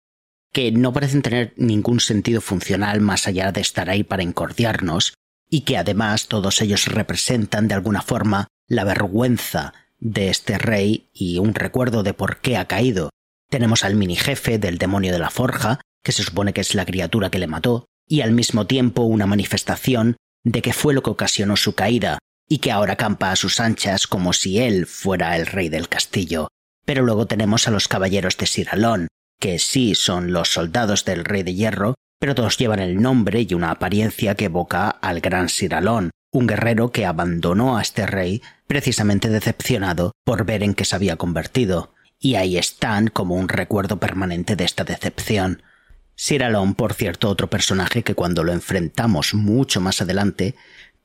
Speaker 5: que no parecen tener ningún sentido funcional más allá de estar ahí para encordiarnos, y que además todos ellos representan de alguna forma la vergüenza de este rey y un recuerdo de por qué ha caído. Tenemos al mini jefe del demonio de la forja, que se supone que es la criatura que le mató, y al mismo tiempo una manifestación de que fue lo que ocasionó su caída, y que ahora campa a sus anchas como si él fuera el rey del castillo. Pero luego tenemos a los caballeros de Siralón, que sí son los soldados del rey de hierro, pero todos llevan el nombre y una apariencia que evoca al gran Siralón, un guerrero que abandonó a este rey precisamente decepcionado por ver en qué se había convertido, y ahí están como un recuerdo permanente de esta decepción. Siralon, por cierto, otro personaje que cuando lo enfrentamos mucho más adelante,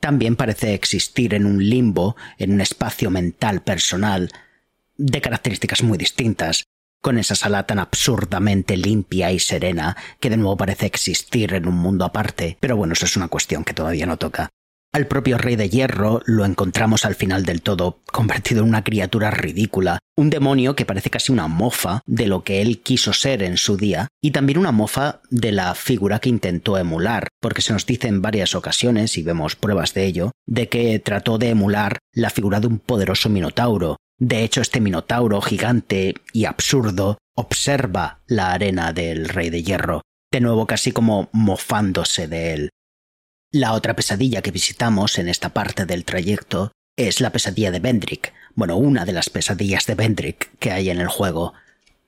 Speaker 5: también parece existir en un limbo, en un espacio mental personal, de características muy distintas, con esa sala tan absurdamente limpia y serena que de nuevo parece existir en un mundo aparte, pero bueno, eso es una cuestión que todavía no toca. Al propio Rey de Hierro lo encontramos al final del todo, convertido en una criatura ridícula, un demonio que parece casi una mofa de lo que él quiso ser en su día, y también una mofa de la figura que intentó emular, porque se nos dice en varias ocasiones, y vemos pruebas de ello, de que trató de emular la figura de un poderoso minotauro, de hecho, este minotauro gigante y absurdo observa la arena del Rey de Hierro, de nuevo casi como mofándose de él. La otra pesadilla que visitamos en esta parte del trayecto es la pesadilla de Vendrick, bueno, una de las pesadillas de Vendrick que hay en el juego.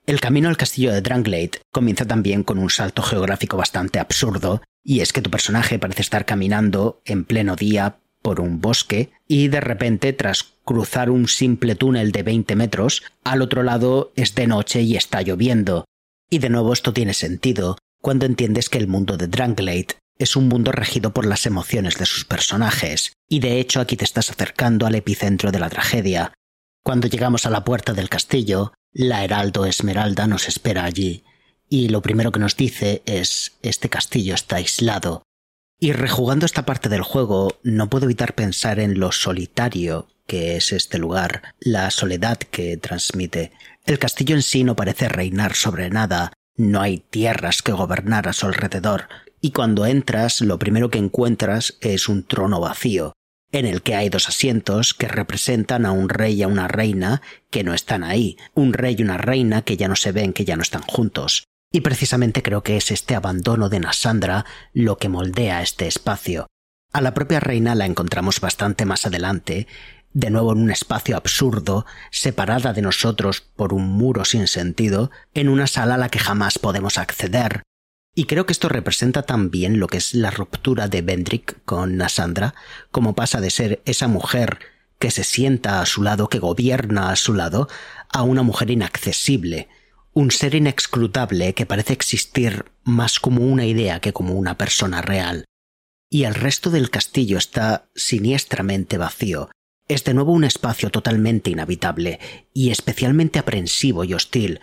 Speaker 5: El camino al castillo de Dranglade comienza también con un salto geográfico bastante absurdo, y es que tu personaje parece estar caminando en pleno día por un bosque y de repente tras cruzar un simple túnel de 20 metros, al otro lado es de noche y está lloviendo. Y de nuevo esto tiene sentido cuando entiendes que el mundo de Dranglade es un mundo regido por las emociones de sus personajes, y de hecho aquí te estás acercando al epicentro de la tragedia. Cuando llegamos a la puerta del castillo, la Heraldo Esmeralda nos espera allí, y lo primero que nos dice es este castillo está aislado, y rejugando esta parte del juego, no puedo evitar pensar en lo solitario que es este lugar, la soledad que transmite. El castillo en sí no parece reinar sobre nada, no hay tierras que gobernar a su alrededor, y cuando entras lo primero que encuentras es un trono vacío, en el que hay dos asientos que representan a un rey y a una reina que no están ahí, un rey y una reina que ya no se ven, que ya no están juntos. Y precisamente creo que es este abandono de Nasandra lo que moldea este espacio. A la propia reina la encontramos bastante más adelante, de nuevo en un espacio absurdo, separada de nosotros por un muro sin sentido, en una sala a la que jamás podemos acceder. Y creo que esto representa también lo que es la ruptura de Vendrick con Nasandra, como pasa de ser esa mujer que se sienta a su lado, que gobierna a su lado, a una mujer inaccesible, un ser inexcrutable que parece existir más como una idea que como una persona real. Y el resto del castillo está siniestramente vacío. Es de nuevo un espacio totalmente inhabitable y especialmente aprensivo y hostil.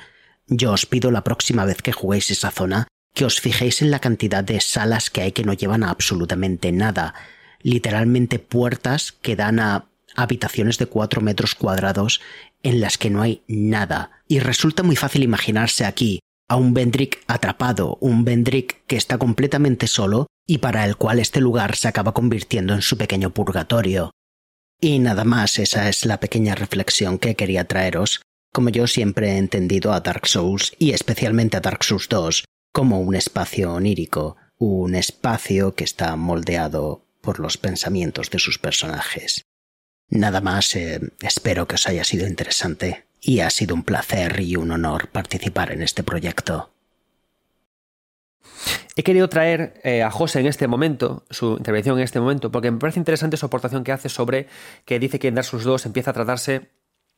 Speaker 5: Yo os pido la próxima vez que juguéis esa zona que os fijéis en la cantidad de salas que hay que no llevan a absolutamente nada, literalmente puertas que dan a habitaciones de cuatro metros cuadrados en las que no hay nada, y resulta muy fácil imaginarse aquí a un Vendrick atrapado, un Vendrick que está completamente solo y para el cual este lugar se acaba convirtiendo en su pequeño purgatorio. Y nada más, esa es la pequeña reflexión que quería traeros, como yo siempre he entendido a Dark Souls y especialmente a Dark Souls 2 como un espacio onírico, un espacio que está moldeado por los pensamientos de sus personajes. Nada más, eh, espero que os haya sido interesante y ha sido un placer y un honor participar en este proyecto.
Speaker 1: He querido traer eh, a José en este momento, su intervención en este momento, porque me parece interesante su aportación que hace sobre que dice que en Dark Souls 2 empieza a tratarse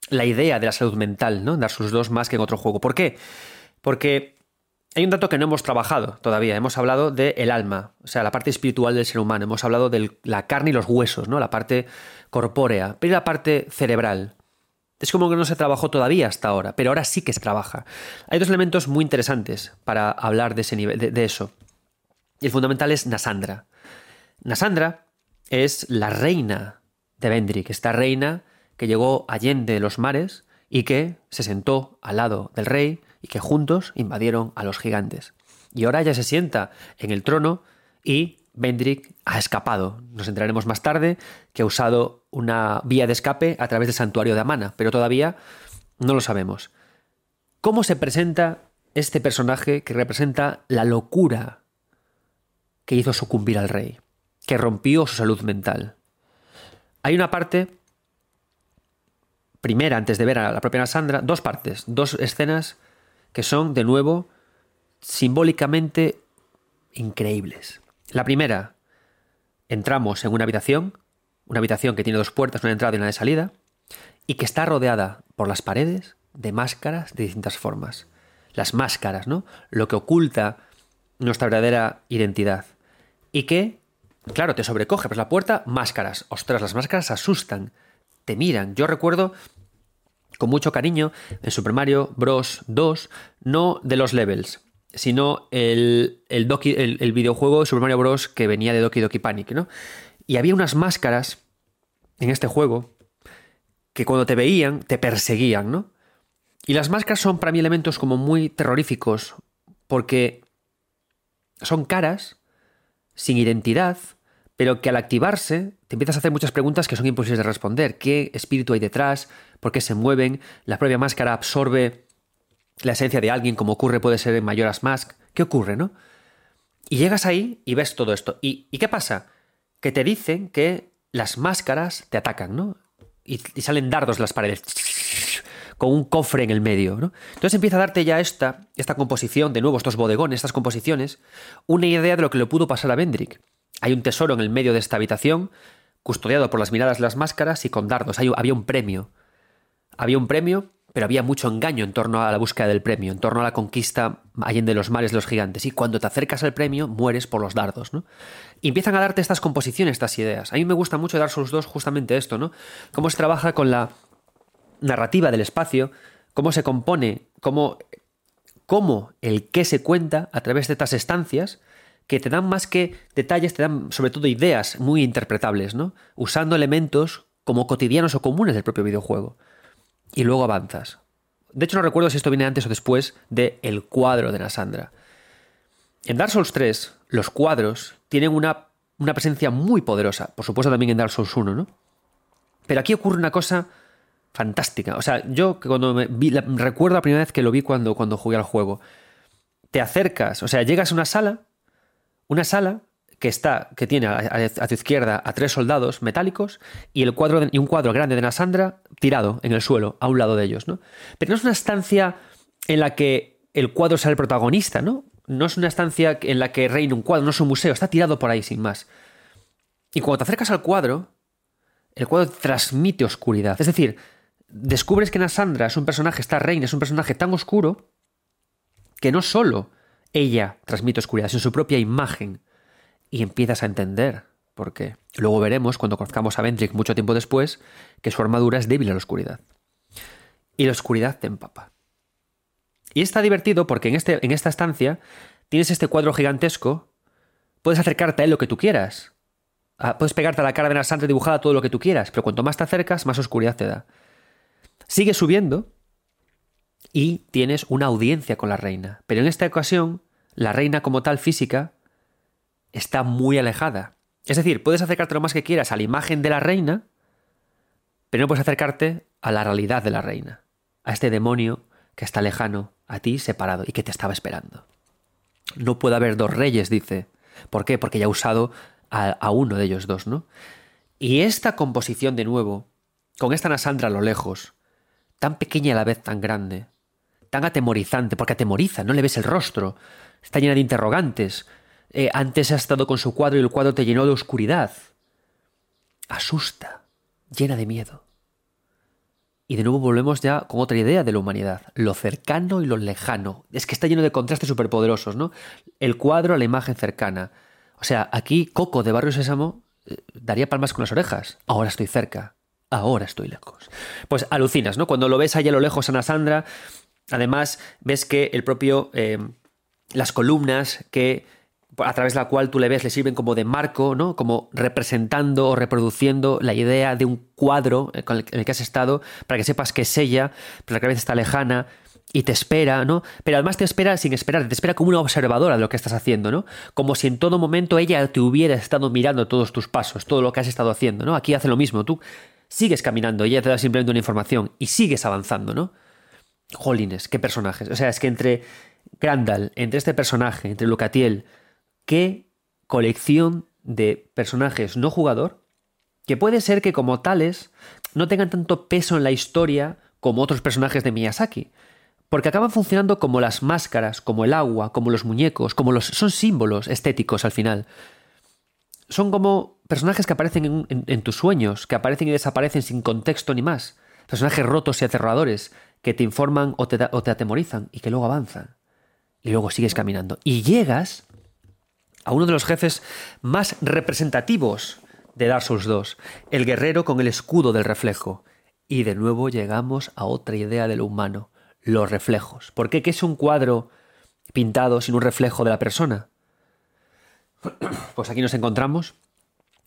Speaker 1: la idea de la salud mental, ¿no? En Dark Souls 2 más que en otro juego. ¿Por qué? Porque hay un dato que no hemos trabajado todavía. Hemos hablado del el alma, o sea, la parte espiritual del ser humano. Hemos hablado de la carne y los huesos, ¿no? La parte corpórea. Pero la parte cerebral. Es como que no se trabajó todavía hasta ahora, pero ahora sí que se trabaja. Hay dos elementos muy interesantes para hablar de, ese nivel, de, eso. Y el fundamental es Nasandra. Nasandra es la reina de Vendrick, esta reina que llegó allende los mares y que se sentó al lado del rey y que juntos invadieron a los gigantes. Y ahora ya se sienta en el trono y Vendrick ha escapado. Nos enteraremos más tarde que ha usado una vía de escape a través del santuario de Amana, pero todavía no lo sabemos. ¿Cómo se presenta este personaje que representa la locura que hizo sucumbir al rey, que rompió su salud mental? Hay una parte, primera, antes de ver a la propia Sandra, dos partes, dos escenas que son, de nuevo, simbólicamente increíbles. La primera, entramos en una habitación, una habitación que tiene dos puertas, una entrada y una de salida, y que está rodeada por las paredes de máscaras de distintas formas. Las máscaras, ¿no? Lo que oculta nuestra verdadera identidad. Y que, claro, te sobrecoge, pues la puerta, máscaras. Ostras, las máscaras asustan, te miran. Yo recuerdo con mucho cariño en Super Mario Bros. 2, no de los levels, sino el, el, el, videojuego Super Mario Bros. que venía de Doki Doki Panic, ¿no? Y había unas máscaras en este juego que cuando te veían te perseguían, ¿no? Y las máscaras son para mí elementos como muy terroríficos porque son caras sin identidad, pero que al activarse te empiezas a hacer muchas preguntas que son imposibles de responder. ¿Qué espíritu hay detrás? ¿Por qué se mueven? ¿La propia máscara absorbe la esencia de alguien como ocurre puede ser en Mayoras Mask? ¿Qué ocurre, no? Y llegas ahí y ves todo esto. ¿Y, qué pasa? Que te dicen que las máscaras te atacan, ¿no? Y, salen dardos de las paredes con un cofre en el medio. ¿no? Entonces empieza a darte ya esta, esta composición, de nuevo, estos bodegones, estas composiciones, una idea de lo que le pudo pasar a Vendrick. Hay un tesoro en el medio de esta habitación, custodiado por las miradas de las máscaras y con dardos. había un premio. Había un premio, pero había mucho engaño en torno a la búsqueda del premio, en torno a la conquista de los mares de los gigantes. Y cuando te acercas al premio, mueres por los dardos, ¿no? Y empiezan a darte estas composiciones, estas ideas. A mí me gusta mucho dar sus dos justamente esto, ¿no? Cómo se trabaja con la narrativa del espacio, cómo se compone, cómo, cómo el qué se cuenta a través de estas estancias que te dan más que detalles, te dan sobre todo ideas muy interpretables, ¿no? Usando elementos como cotidianos o comunes del propio videojuego. Y luego avanzas. De hecho, no recuerdo si esto viene antes o después de el cuadro de Nasandra. En Dark Souls 3, los cuadros tienen una, una presencia muy poderosa. Por supuesto, también en Dark Souls 1, ¿no? Pero aquí ocurre una cosa fantástica. O sea, yo cuando me vi, recuerdo la primera vez que lo vi cuando, cuando jugué al juego. Te acercas, o sea, llegas a una sala, una sala que está, que tiene a, tu izquierda a tres soldados metálicos y el cuadro y un cuadro grande de Nasandra tirado en el suelo, a un lado de ellos, ¿no? Pero no es una estancia en la que el cuadro sea el protagonista, ¿no? No es una estancia en la que reina un cuadro, no es un museo, está tirado por ahí sin más. Y cuando te acercas al cuadro, el cuadro transmite oscuridad. Es decir, descubres que Nasandra es un personaje, esta reina es un personaje tan oscuro que no solo ella transmite oscuridad, sino su propia imagen. Y empiezas a entender por qué. Luego veremos, cuando conozcamos a Vendrick mucho tiempo después, que su armadura es débil a la oscuridad. Y la oscuridad te empapa. Y está divertido porque en, este, en esta estancia tienes este cuadro gigantesco, puedes acercarte a él lo que tú quieras. Ah, puedes pegarte a la cara de Nasandra dibujada todo lo que tú quieras, pero cuanto más te acercas, más oscuridad te da. Sigue subiendo y tienes una audiencia con la reina. Pero en esta ocasión, la reina como tal física está muy alejada. Es decir, puedes acercarte lo más que quieras a la imagen de la reina, pero no puedes acercarte a la realidad de la reina, a este demonio que está lejano, a ti separado y que te estaba esperando. No puede haber dos reyes, dice. ¿Por qué? Porque ya ha usado a, a uno de ellos dos, ¿no? Y esta composición de nuevo, con esta Nasandra a lo lejos, tan pequeña a la vez tan grande, tan atemorizante, porque atemoriza, no le ves el rostro, está llena de interrogantes. Eh, antes ha estado con su cuadro y el cuadro te llenó de oscuridad. Asusta, llena de miedo. Y de nuevo volvemos ya con otra idea de la humanidad, lo cercano y lo lejano. Es que está lleno de contrastes superpoderosos, ¿no? El cuadro a la imagen cercana. O sea, aquí Coco de Barrio Sésamo eh, daría palmas con las orejas. Ahora estoy cerca ahora estoy lejos. Pues alucinas, ¿no? Cuando lo ves allá a lo lejos, Ana Sandra, además ves que el propio, eh, las columnas que a través de la cual tú le ves le sirven como de marco, ¿no? Como representando o reproduciendo la idea de un cuadro en el que has estado, para que sepas que es ella, pero la cabeza está lejana, y te espera, ¿no? Pero además te espera sin esperar, te espera como una observadora de lo que estás haciendo, ¿no? Como si en todo momento ella te hubiera estado mirando todos tus pasos, todo lo que has estado haciendo, ¿no? Aquí hace lo mismo, tú sigues caminando, ella te da simplemente una información y sigues avanzando, ¿no? Jolines, qué personajes. O sea, es que entre Grandal, entre este personaje, entre Lucatiel, qué colección de personajes no jugador, que puede ser que como tales no tengan tanto peso en la historia como otros personajes de Miyazaki. Porque acaban funcionando como las máscaras, como el agua, como los muñecos, como los. son símbolos estéticos al final son como personajes que aparecen en, tus sueños, que aparecen y desaparecen sin contexto ni más. Personajes rotos y aterradores, que te informan o te, o te atemorizan y que luego avanzan. Y luego sigues caminando. Y llegas a uno de los jefes más representativos de Dark Souls 2, el guerrero con el escudo del reflejo. Y de nuevo llegamos a otra idea de lo humano, los reflejos. ¿Por qué? ¿Qué es un cuadro pintado sin un reflejo de la persona? Pues aquí nos encontramos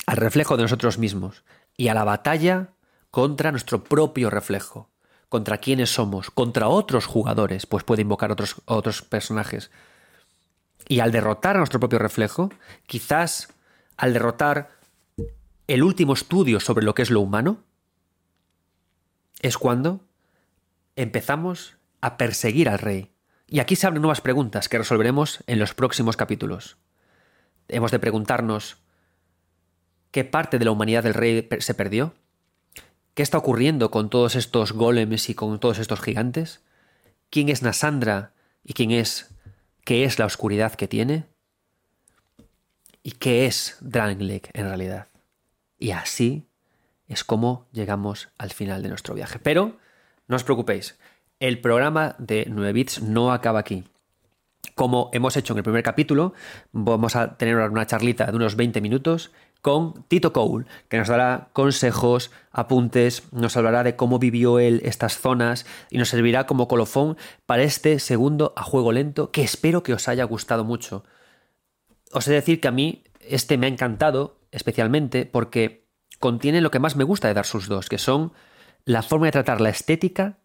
Speaker 1: al reflejo de nosotros mismos y a la batalla contra nuestro propio reflejo, contra quiénes somos, contra otros jugadores, pues puede invocar otros, otros personajes. Y al derrotar a nuestro propio reflejo, quizás al derrotar el último estudio sobre lo que es lo humano, es cuando empezamos a perseguir al rey. Y aquí se abren nuevas preguntas que resolveremos en los próximos capítulos. Hemos de preguntarnos qué parte de la humanidad del rey se perdió, qué está ocurriendo con todos estos golems y con todos estos gigantes, quién es Nasandra y quién es qué es la oscuridad que tiene y qué es Drangleic en realidad. Y así es como llegamos al final de nuestro viaje. Pero no os preocupéis, el programa de 9 bits no acaba aquí. Como hemos hecho en el primer capítulo, vamos a tener una charlita de unos 20 minutos con Tito Cole, que nos dará consejos, apuntes, nos hablará de cómo vivió él estas zonas y nos servirá como colofón para este segundo a juego lento que espero que os haya gustado mucho. Os he de decir que a mí este me ha encantado especialmente porque contiene lo que más me gusta de Dark Souls 2, que son la forma de tratar la estética,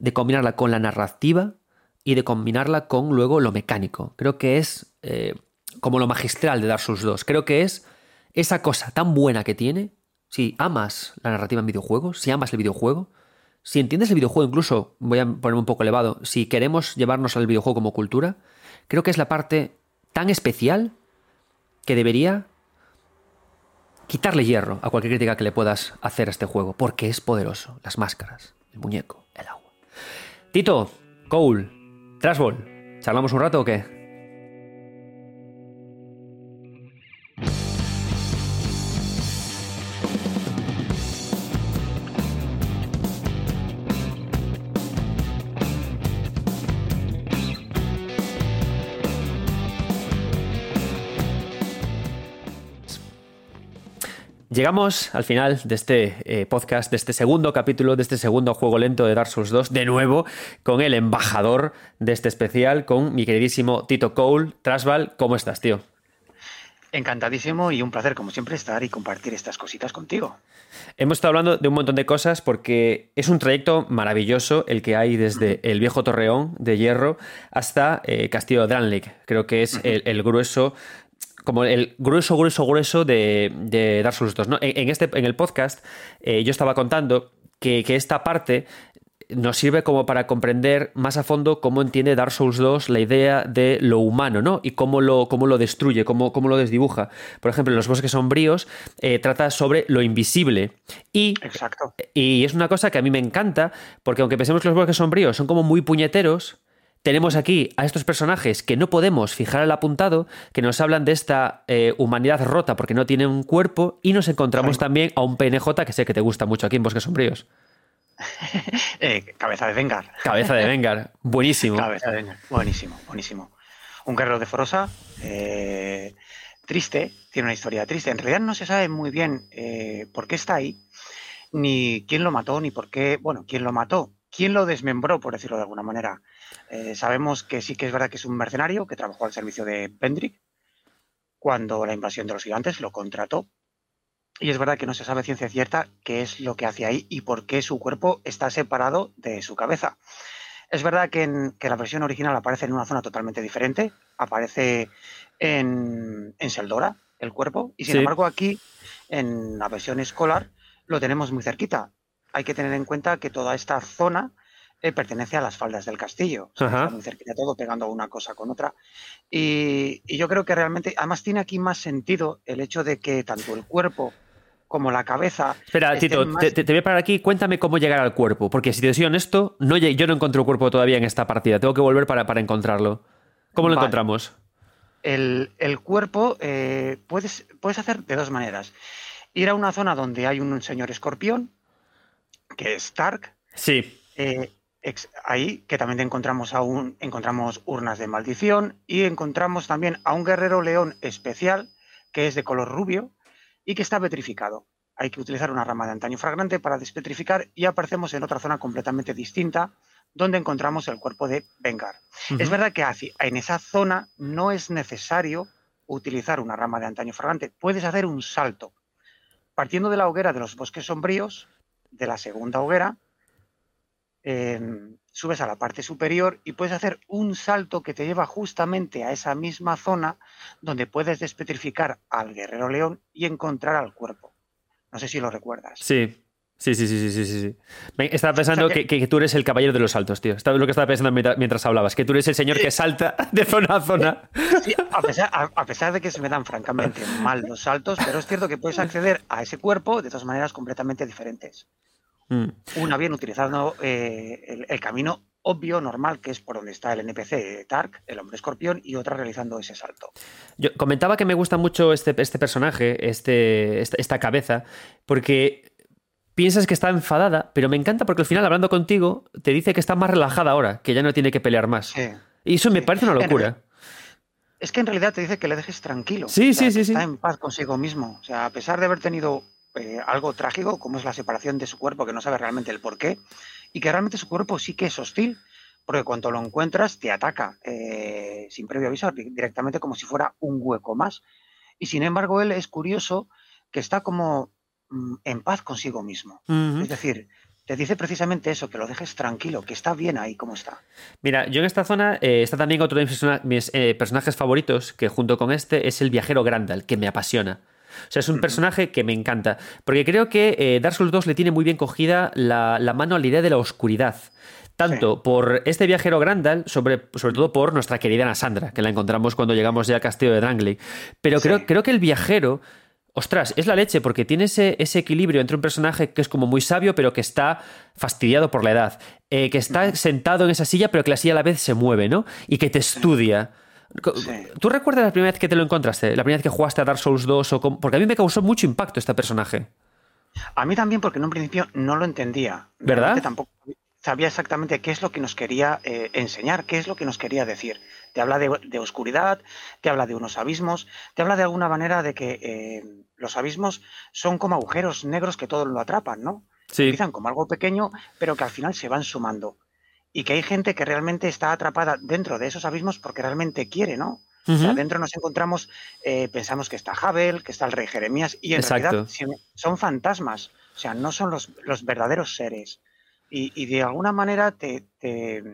Speaker 1: de combinarla con la narrativa y de combinarla con luego lo mecánico. Creo que es eh, como lo magistral de Dark Souls 2. Creo que es esa cosa tan buena que tiene. Si amas la narrativa en videojuegos, si amas el videojuego, si entiendes el videojuego, incluso voy a ponerme un poco elevado, si queremos llevarnos al videojuego como cultura, creo que es la parte tan especial que debería quitarle hierro a cualquier crítica que le puedas hacer a este juego, porque es poderoso. Las máscaras, el muñeco, el agua. Tito, Cole, Trashball, ¿charlamos un rato o qué? Llegamos al final de este eh, podcast, de este segundo capítulo, de este segundo juego lento de Dark Souls 2, de nuevo con el embajador de este especial, con mi queridísimo Tito Cole. Trasval, ¿cómo estás, tío?
Speaker 6: Encantadísimo y un placer, como siempre, estar y compartir estas cositas contigo.
Speaker 1: Hemos estado hablando de un montón de cosas porque es un trayecto maravilloso el que hay desde el viejo Torreón de Hierro hasta eh, Castillo de. Creo que es el, el grueso como el grueso, grueso, grueso de, de Dark Souls 2. ¿no? En, en este, en el podcast eh, yo estaba contando que, que, esta parte nos sirve como para comprender más a fondo cómo entiende Dark Souls 2 la idea de lo humano, ¿no? Y cómo lo, cómo lo destruye, cómo, cómo lo desdibuja. Por ejemplo, en los bosques sombríos eh, trata sobre lo invisible. Y,
Speaker 6: Exacto.
Speaker 1: y es una cosa que a mí me encanta, porque aunque pensemos que los bosques sombríos son como muy puñeteros, tenemos aquí a estos personajes que no podemos fijar al apuntado, que nos hablan de esta eh, humanidad rota porque no tiene un cuerpo, y nos encontramos también a un PNJ que sé que te gusta mucho aquí en Bosques Sombríos.
Speaker 6: Eh, cabeza de Vengar.
Speaker 1: Cabeza de Vengar, buenísimo.
Speaker 6: Cabeza de Vengar. Buenísimo, buenísimo. Un guerrero de Forosa, eh, triste, tiene una historia triste. En realidad no se sabe muy bien por qué está ahí, ni quién lo mató, ni por qué, bueno, quién lo mató, quién lo desmembró, por decirlo de alguna manera. Eh, sabemos que sí que es verdad que es un mercenario que trabajó al servicio de Pendrick cuando la invasión de los gigantes lo contrató. Y es verdad que no se sabe ciencia cierta qué es lo que hace ahí y por qué su cuerpo está separado de su cabeza. Es verdad que, en, que la versión original aparece en una zona totalmente diferente, aparece en, en Seldora el cuerpo, y sin
Speaker 1: Sí.
Speaker 6: embargo aquí, en la versión escolar, lo tenemos muy cerquita. Hay que tener en cuenta que toda esta zona eh, pertenece a las faldas del castillo. O sea, está muy cerquita todo, pegando una cosa con otra. Y, y yo creo que realmente, además tiene aquí más sentido el hecho de que tanto el cuerpo como la cabeza...
Speaker 1: Espera, Tito,
Speaker 6: más-
Speaker 1: te, voy a parar aquí. Cuéntame cómo llegar al cuerpo. Porque si te soy honesto, no, yo no encuentro el cuerpo todavía en esta partida. Tengo que volver para, para encontrarlo. ¿Cómo lo
Speaker 6: Vale.
Speaker 1: encontramos?
Speaker 6: El, el cuerpo eh, puedes, puedes hacer de dos maneras. Ir a una zona donde hay un señor escorpión, que es Stark,
Speaker 1: Sí.
Speaker 6: eh, ahí que también encontramos, aún, encontramos urnas de maldición y encontramos también a un guerrero león especial que es de color rubio y que está petrificado. Hay que utilizar una rama de antaño fragrante para despetrificar y aparecemos en otra zona completamente distinta donde encontramos el cuerpo de Vengar. Es verdad que en esa zona no es necesario utilizar una rama de antaño fragante, puedes hacer un salto. Partiendo de la hoguera de los bosques sombríos, de la segunda hoguera, em, subes a la parte superior y puedes hacer un salto que te lleva justamente a esa misma zona donde puedes despetrificar al guerrero león y encontrar al cuerpo. No sé si lo recuerdas.
Speaker 1: Sí, Sí, sí, sí, sí, sí, sí. Estaba pensando que, tú eres el caballero de los saltos, tío. Estaba lo que estaba pensando mientras hablabas, que tú eres el señor que salta de zona a zona.
Speaker 6: Sí, a pesar, a, pesar, de que se me dan francamente mal los saltos, pero es cierto que puedes acceder a ese cuerpo de dos maneras completamente diferentes. Mm. Una bien utilizando eh, el, camino obvio, normal, que es por donde está el NPC Tark, el hombre escorpión, y otra realizando ese salto.
Speaker 1: Yo comentaba que me gusta mucho este, este personaje, este, esta cabeza, porque piensas que está enfadada, pero me encanta porque al final, hablando contigo, te dice que está más relajada ahora, que ya no tiene que pelear más. y eso me parece una locura.
Speaker 6: Es que en realidad te dice que le dejes tranquilo.
Speaker 1: Sí, sí, sí,
Speaker 6: Está en paz consigo mismo. O sea, a pesar de haber tenido eh, algo trágico, como es la separación de su cuerpo, que no sabe realmente el por qué, y que realmente su cuerpo sí que es hostil, porque cuando lo encuentras te ataca eh, sin previo aviso, directamente como si fuera un hueco más. Y sin embargo, él es curioso que está como Mm, en paz consigo mismo. Es decir, te dice precisamente eso, que lo dejes tranquilo, que está bien ahí como está.
Speaker 1: Mira, yo en esta zona eh, está también otro de mis, eh, personajes favoritos, que junto con este es el viajero Grandal, que me apasiona. O sea, es un personaje que me encanta, porque creo que eh, Dark Souls 2 le tiene muy bien cogida la, mano a la idea de la oscuridad. Tanto por este viajero Grandal, sobre, sobre todo por nuestra querida Ana Sandra, que la encontramos cuando llegamos ya al castillo de Drangley. Pero creo, creo que el viajero ostras, es la leche, porque tiene ese, equilibrio entre un personaje que es como muy sabio, pero que está fastidiado por la edad, eh, que está sentado en esa silla, pero que la silla a la vez se mueve, ¿no? Y que te estudia. ¿Tú recuerdas la primera vez que te lo encontraste? ¿La primera vez que jugaste a Dark Souls 2? O Porque a mí me causó mucho impacto este personaje.
Speaker 6: A mí también, porque en un principio no lo entendía.
Speaker 1: ¿Verdad?
Speaker 6: tampoco sabía exactamente qué es lo que nos quería eh, enseñar, qué es lo que nos quería decir. Te habla de, oscuridad, te habla de unos abismos, te habla de alguna manera de que eh, los abismos son como agujeros negros que todo lo atrapan, ¿no? Sí. Empiezan como algo pequeño, pero que al final se van sumando. Y que hay gente que realmente está atrapada dentro de esos abismos porque realmente quiere, ¿no? O sea, dentro nos encontramos, eh, pensamos que está Jabel, que está el rey Jeremías, y en realidad son fantasmas, o sea, no son los, verdaderos seres. Y, de alguna manera te, te,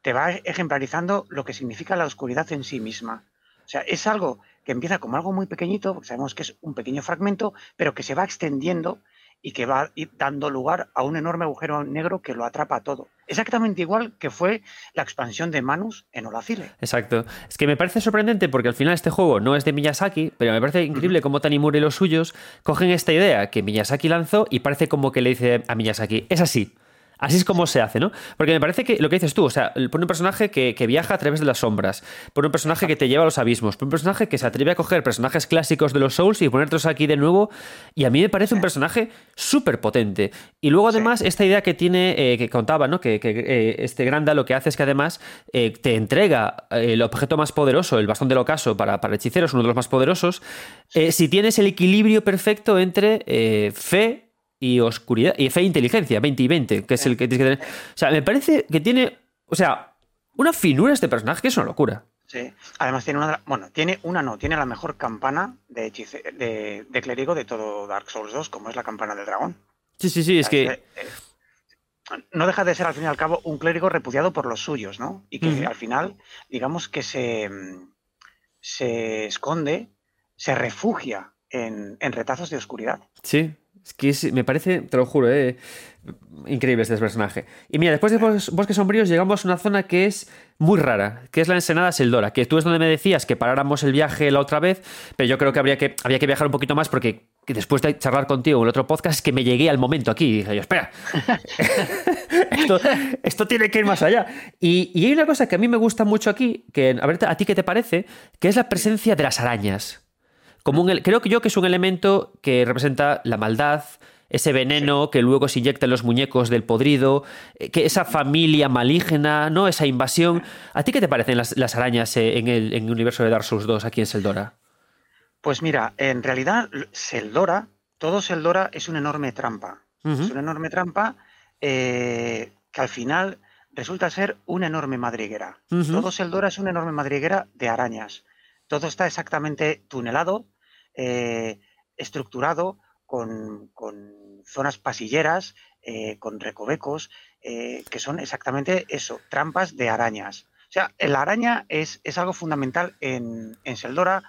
Speaker 6: te va ejemplarizando lo que significa la oscuridad en sí misma. O sea, es algo que empieza como algo muy pequeñito, porque sabemos que es un pequeño fragmento, pero que se va extendiendo y que va dando lugar a un enorme agujero negro que lo atrapa todo. Exactamente igual que fue la expansión de Manus en Olacile.
Speaker 1: Exacto. Es que me parece sorprendente porque al final este juego no es de Miyazaki, pero me parece increíble cómo Tanimura y los suyos cogen esta idea que Miyazaki lanzó y parece como que le dice a Miyazaki, es así. Así es como se hace, ¿no? Porque me parece que lo que dices tú, o sea, pone un personaje que, viaja a través de las sombras, pone un personaje que te lleva a los abismos, pone un personaje que se atreve a coger personajes clásicos de los Souls y ponértelos aquí de nuevo, y a mí me parece un personaje súper potente. Y luego además esta idea que tiene, eh, que contaba, ¿no? Que, eh, este Granda lo que hace es que además eh, te entrega el objeto más poderoso, el bastón del ocaso para, para hechiceros, uno de los más poderosos, si tienes el equilibrio perfecto entre fe y oscuridad y fe e inteligencia, 20 y 20, que es el que tienes que tener. O sea, me parece que tiene, o sea, una finura este personaje que es una locura.
Speaker 6: Sí, además tiene una, bueno, tiene una no, tiene la mejor campana de, de, de, clérigo de todo Dark Souls 2, como es la campana del dragón.
Speaker 1: Sí, sí, sí, es que...
Speaker 6: Eh, no deja de ser al fin y al cabo un clérigo repudiado por los suyos, ¿no? Y que al final, digamos que se, se esconde, se refugia en, en retazos de oscuridad.
Speaker 1: Sí, es que me parece, te lo juro, eh, increíble este personaje. Y mira, después de Bosques Sombríos llegamos a una zona que es muy rara, que es la ensenada Seldora, que tú es donde me decías que paráramos el viaje la otra vez, pero yo creo que habría que, había que viajar un poquito más porque después de charlar contigo en el otro podcast, que me llegué al momento aquí y dije yo, espera, esto, tiene que ir más allá. Y, y hay una cosa que a mí me gusta mucho aquí, que a ver, a ti qué te parece, que es la presencia de las arañas creo que yo que es un elemento que representa la maldad, ese veneno que luego se inyecta en los muñecos del podrido, eh, que esa familia maligna, ¿no? Esa invasión. ¿A ti qué te parecen las, las arañas eh, en el, en el, universo de Dark Souls 2 aquí en Seldora?
Speaker 6: Pues mira, en realidad Seldora, todo Seldora es una enorme trampa. Uh -huh. Es una enorme trampa eh, que al final resulta ser una enorme madriguera. Uh -huh. Todo Seldora es una enorme madriguera de arañas. Todo está exactamente tunelado, eh, estructurado, con, con, zonas pasilleras, eh, con recovecos, eh, que son exactamente eso, trampas de arañas. O sea, la araña es, es algo fundamental en, en Seldora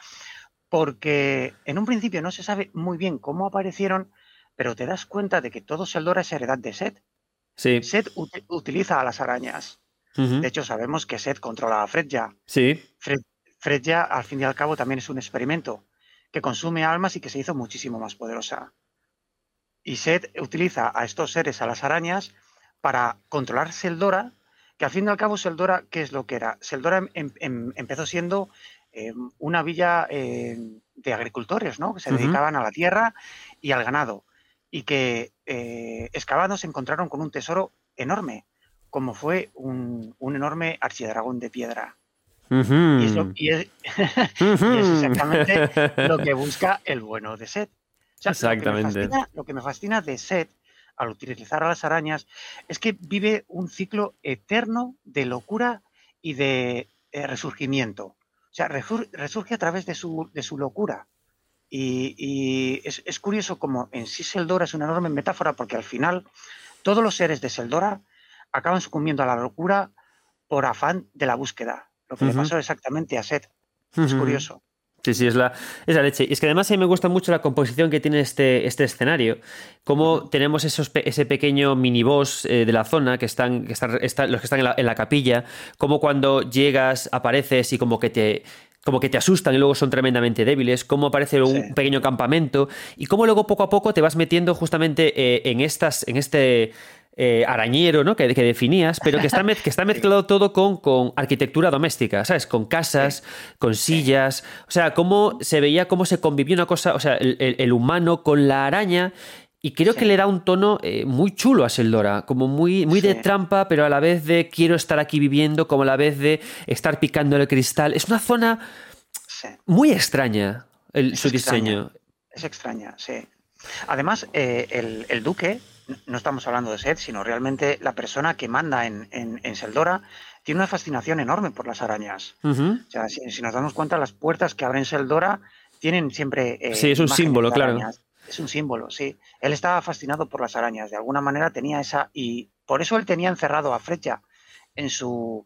Speaker 6: porque en un principio no se sabe muy bien cómo aparecieron, pero te das cuenta de que todo Seldora es heredad de Set.
Speaker 1: Sí.
Speaker 6: Set ut utiliza a las arañas. Uh -huh. De hecho, sabemos que Set controla a Fredja.
Speaker 1: Sí.
Speaker 6: Fred, Fredja, al fin y al cabo, también es un experimento que consume almas y que se hizo muchísimo más poderosa. Y Set utiliza a estos seres, a las arañas, para controlar Seldora, que al fin y al cabo Seldora, ¿qué es lo que era? Seldora em, em, empezó siendo eh, una villa eh, de agricultores, ¿no? Que se uh -huh. dedicaban a la tierra y al ganado. Y que eh, excavando se encontraron con un tesoro enorme, como fue un, un enorme archidragón de piedra.
Speaker 1: Uh -huh.
Speaker 6: y, es lo, y, es, uh -huh. y, es, exactamente lo que busca el bueno de Set. O sea,
Speaker 1: exactamente.
Speaker 6: Lo que, fascina, lo que me fascina de Set al utilizar a las arañas es que vive un ciclo eterno de locura y de eh, resurgimiento. O sea, resurge a través de su, de su locura. Y, y es, es, curioso como en sí Seldora es una enorme metáfora porque al final todos los seres de Seldora acaban sucumbiendo a la locura por afán de la búsqueda. Lo que uh -huh. le pasó exactamente a Seth. Uh -huh. Es curioso.
Speaker 1: Sí, sí, es la, es la leche. Y es que además a mí me gusta mucho la composición que tiene este, este escenario. Cómo tenemos esos, ese pequeño miniboss eh, de la zona que están, que están, están los que están en la, en la, capilla. Como cuando llegas, apareces y como que te como que te asustan y luego son tremendamente débiles, cómo aparece un sí. pequeño campamento y cómo luego poco a poco te vas metiendo justamente eh, en estas, en este eh, arañero ¿no? que, que, definías, pero que está, mez, que está mezclado todo con, con, arquitectura doméstica, ¿sabes? Con casas, sí. con sillas, o sea, cómo se veía cómo se convivió una cosa, o sea, el, el, el humano con la araña y creo sí. que le da un tono eh, muy chulo a Seldora, como muy, muy de trampa, pero a la vez de quiero estar aquí viviendo, como a la vez de estar picando el cristal. Es una zona muy extraña el, su
Speaker 6: extraña.
Speaker 1: diseño.
Speaker 6: Es extraña, sí. Además, eh, el, el, duque, no estamos hablando de Seth, sino realmente la persona que manda en, en, en Seldora, tiene una fascinación enorme por las arañas. Uh -huh. O sea, si, si, nos damos cuenta, las puertas que abren Seldora tienen siempre.
Speaker 1: Eh, sí, es un símbolo, claro.
Speaker 6: Es un símbolo, sí. Él estaba fascinado por las arañas, de alguna manera tenía esa. Y por eso él tenía encerrado a Frecha en su,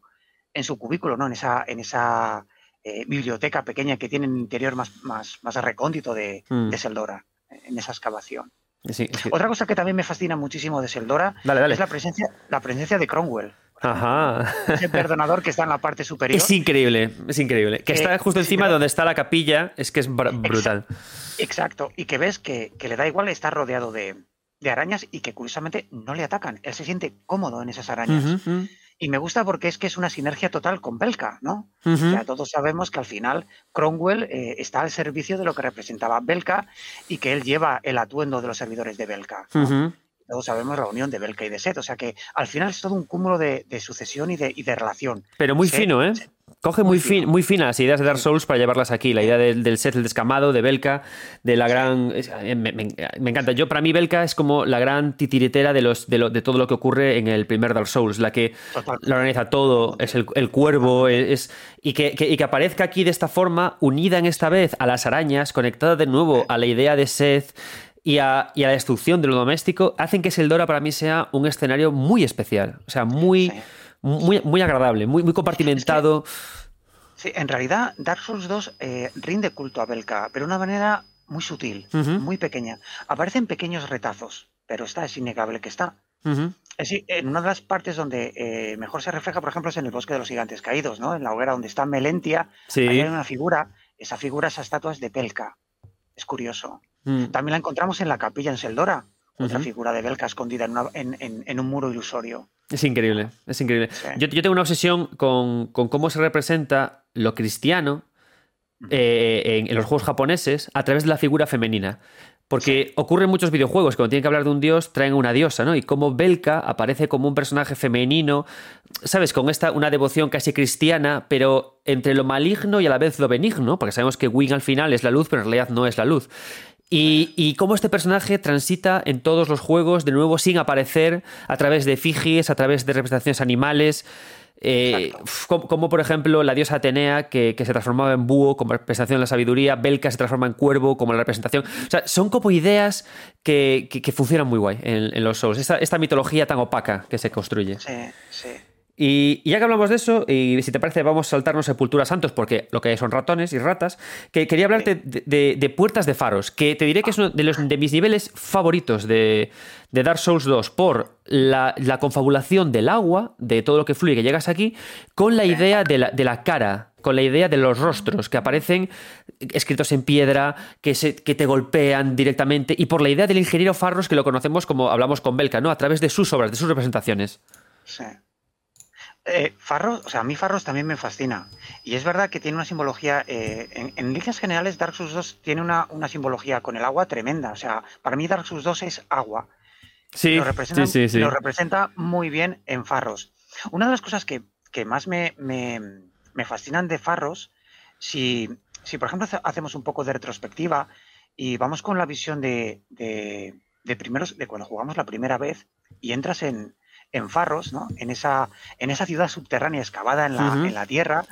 Speaker 6: en su cubículo, ¿no? En esa, en esa eh, biblioteca pequeña que tiene en el interior más, más, más recóndito de, mm. de Seldora, en esa excavación.
Speaker 1: Sí, sí.
Speaker 6: Otra cosa que también me fascina muchísimo de Seldora
Speaker 1: dale, dale.
Speaker 6: es la presencia, la presencia de Cromwell.
Speaker 1: Ajá.
Speaker 6: Ese perdonador que está en la parte superior.
Speaker 1: Es increíble, es increíble. Que, que está justo encima sí, donde está la capilla, es que es brutal.
Speaker 6: Exacto, y que ves que, que le da igual estar rodeado de, de, arañas y que curiosamente no le atacan. Él se siente cómodo en esas arañas. Uh -huh. Y me gusta porque es que es una sinergia total con Belka, ¿no? Uh -huh. Todos sabemos que al final Cromwell eh, está al servicio de lo que representaba Belka y que él lleva el atuendo de los servidores de Belka. ¿no? Uh -huh todos sabemos la unión de Belka y de Set. O sea que al final es todo un cúmulo de, de sucesión y de, y de, relación.
Speaker 1: Pero muy Set, fino, ¿eh? Coge muy, fin, muy finas las ideas de Dark Souls para llevarlas aquí. La idea del, del set, el descamado, de Belka, de la gran. Me, me, me, encanta. Yo, para mí, Belka es como la gran titiritera de, los, de, lo, de todo lo que ocurre en el primer Dark Souls. La que la organiza todo, es el, el cuervo, es. Y que, que, y que, aparezca aquí de esta forma, unida en esta vez a las arañas, conectada de nuevo a la idea de Seth y a, y a, la destrucción de lo doméstico hacen que Seldora para mí sea un escenario muy especial, o sea, muy, sí. Muy, muy agradable, muy, muy compartimentado.
Speaker 6: Es que, sí, en realidad Dark Souls 2 eh, rinde culto a Belka, pero de una manera muy sutil, uh -huh. muy pequeña. Aparecen pequeños retazos, pero está, es innegable que está. Uh -huh. es, en una de las partes donde eh, mejor se refleja, por ejemplo, es en el bosque de los gigantes caídos, ¿no? En la hoguera donde está Melentia,
Speaker 1: sí.
Speaker 6: hay una figura, esa figura, esa estatua es de Belka. Es curioso. Mm. También la encontramos en la capilla en Seldora, uh -huh. figura de Belka escondida en, una, en, en, en, un muro ilusorio.
Speaker 1: Es increíble, es increíble. Sí. Yo, yo, tengo una obsesión con, con, cómo se representa lo cristiano eh, en, los juegos japoneses a través de la figura femenina. Porque ocurre en muchos videojuegos, cuando tienen que hablar de un dios, traen una diosa, ¿no? Y como Belka aparece como un personaje femenino, ¿sabes? Con esta, una devoción casi cristiana, pero entre lo maligno y a la vez lo benigno, porque sabemos que Wing al final es la luz, pero en realidad no es la luz. Y, y cómo este personaje transita en todos los juegos, de nuevo, sin aparecer, a través de efigies, a través de representaciones animales. Eh, como, como, por ejemplo la diosa Atenea que, que, se transformaba en búho como representación de la sabiduría, Belka se transforma en cuervo como la representación. O sea, son como ideas que, que, que funcionan muy guay en, en los Souls. Esta, esta, mitología tan opaca que se construye.
Speaker 6: Sí, sí.
Speaker 1: Y, y, ya que hablamos de eso, y si te parece, vamos a saltarnos Sepultura Santos, porque lo que hay son ratones y ratas, que quería hablarte de, de, de, Puertas de Faros, que te diré que es uno de, los, de mis niveles favoritos de, de Dark Souls 2 por la, la, confabulación del agua, de todo lo que fluye, que llegas aquí, con la idea de la, de la cara, con la idea de los rostros que aparecen escritos en piedra, que, se, que te golpean directamente, y por la idea del ingeniero Farros, que lo conocemos como hablamos con Belka, ¿no? A través de sus obras, de sus representaciones.
Speaker 6: Sí. Eh, Farros, o sea, a mí Farros también me fascina. Y es verdad que tiene una simbología. Eh, en, en, líneas generales, Dark Souls 2 tiene una, una, simbología con el agua tremenda. O sea, para mí Dark Souls 2 es agua.
Speaker 1: Sí,
Speaker 6: lo representa,
Speaker 1: sí, sí, sí.
Speaker 6: Lo representa muy bien en Farros. Una de las cosas que, que más me, me, me, fascinan de Farros, si, si por ejemplo hacemos un poco de retrospectiva y vamos con la visión de, de, de primeros, de cuando jugamos la primera vez y entras en, en Farros, ¿no? en, esa, en esa ciudad subterránea excavada en la, uh -huh. en la tierra,